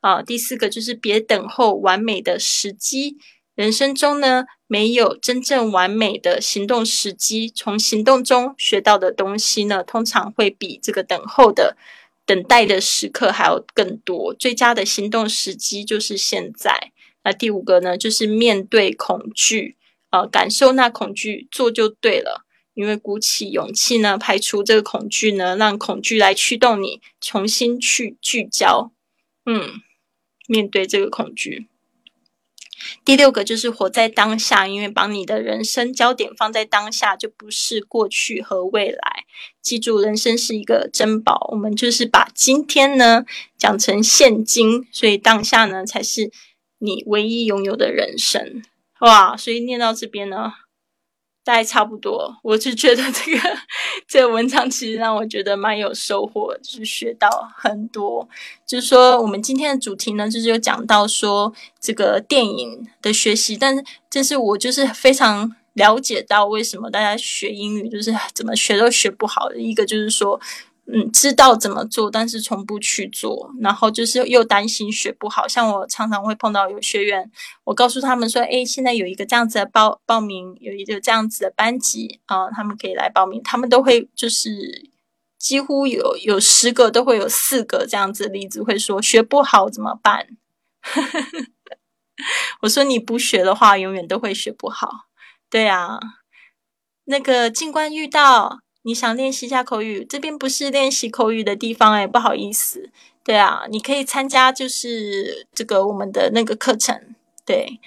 Speaker 1: 啊。第四个就是别等候完美的时机，人生中呢没有真正完美的行动时机，从行动中学到的东西呢，通常会比这个等候的。等待的时刻还有更多，最佳的行动时机就是现在。那第五个呢，就是面对恐惧，呃，感受那恐惧，做就对了。因为鼓起勇气呢，排除这个恐惧呢，让恐惧来驱动你，重新去聚焦，嗯，面对这个恐惧。第六个就是活在当下，因为把你的人生焦点放在当下，就不是过去和未来。记住，人生是一个珍宝，我们就是把今天呢讲成现金，所以当下呢才是你唯一拥有的人生。哇，所以念到这边呢。大概差不多，我是觉得这个这个文章其实让我觉得蛮有收获，就是学到很多。就是说，我们今天的主题呢，就是有讲到说这个电影的学习，但是这是我就是非常了解到为什么大家学英语就是怎么学都学不好的一个，就是说。嗯，知道怎么做，但是从不去做，然后就是又担心学不好。像我常常会碰到有学员，我告诉他们说：“哎，现在有一个这样子的报报名，有一个这样子的班级啊，他们可以来报名。”他们都会就是几乎有有十个都会有四个这样子的例子，会说学不好怎么办？我说你不学的话，永远都会学不好。对啊，那个尽管遇到。你想练习一下口语，这边不是练习口语的地方哎，不好意思。对啊，你可以参加就是这个我们的那个课程，对，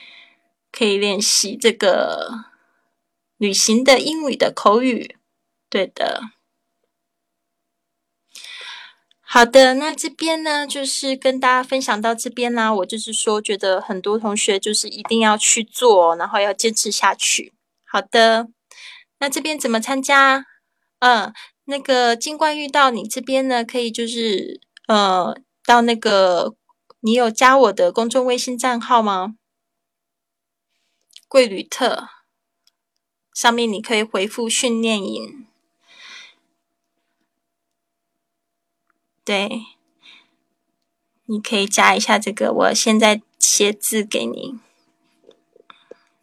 Speaker 1: 可以练习这个旅行的英语的口语。对的，好的，那这边呢就是跟大家分享到这边啦。我就是说，觉得很多同学就是一定要去做，然后要坚持下去。好的，那这边怎么参加？嗯，那个金冠遇到你这边呢，可以就是呃，到那个你有加我的公众微信账号吗？贵旅特上面你可以回复训练营，对，你可以加一下这个，我现在写字给你，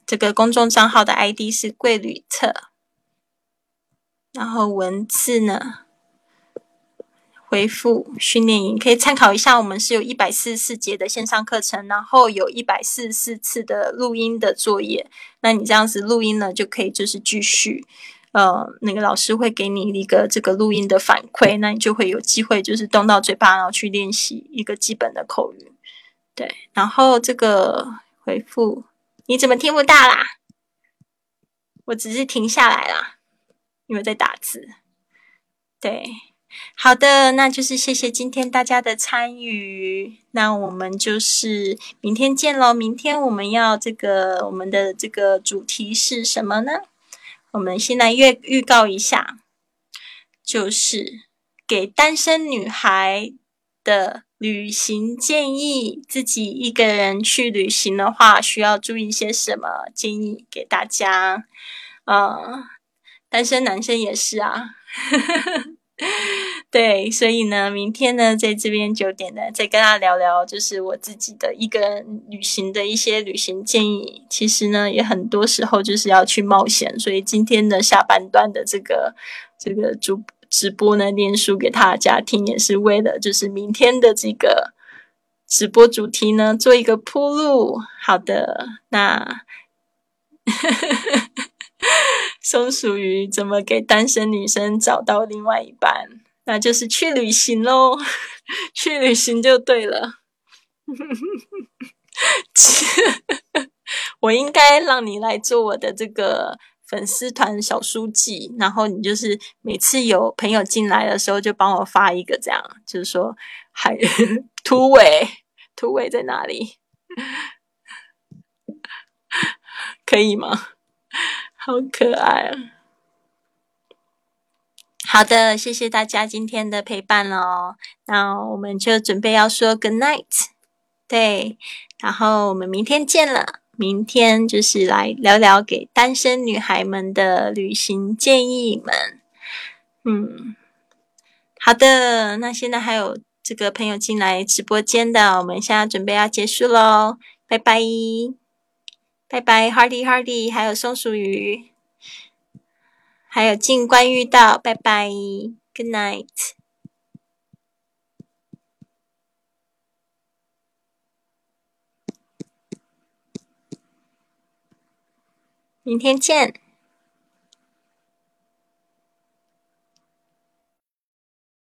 Speaker 1: 这个公众账号的 ID 是贵旅特。然后文字呢，回复训练营可以参考一下，我们是有一百四十四节的线上课程，然后有一百四十四次的录音的作业。那你这样子录音呢，就可以就是继续，呃，那个老师会给你一个这个录音的反馈，那你就会有机会就是动到嘴巴，然后去练习一个基本的口语。对，然后这个回复你怎么听不到啦？我只是停下来啦，因为在打字。对。好的，那就是谢谢今天大家的参与。那我们就是明天见喽。明天我们要这个我们的这个主题是什么呢？我们先来预预告一下，就是给单身女孩的旅行建议。自己一个人去旅行的话，需要注意些什么？建议给大家。呃，单身男生也是啊。对，所以呢，明天呢，在这边九点呢，再跟大家聊聊，就是我自己的一个旅行的一些旅行建议。其实呢，也很多时候就是要去冒险，所以今天的下半段的这个这个主直播呢，念书给大家听，也是为了就是明天的这个直播主题呢，做一个铺路。好的，那。松鼠鱼怎么给单身女生找到另外一半？那就是去旅行喽，去旅行就对了。我应该让你来做我的这个粉丝团小书记，然后你就是每次有朋友进来的时候，就帮我发一个这样，就是说还 突围，突围在哪里？可以吗？好可爱啊！好的，谢谢大家今天的陪伴喽。那我们就准备要说 good night，对，然后我们明天见了。明天就是来聊聊给单身女孩们的旅行建议们。嗯，好的，那现在还有这个朋友进来直播间的，我们现在准备要结束喽，拜拜。拜拜，Hardy Hardy，还有松鼠鱼，还有静观遇到，拜拜，Good night，明天见。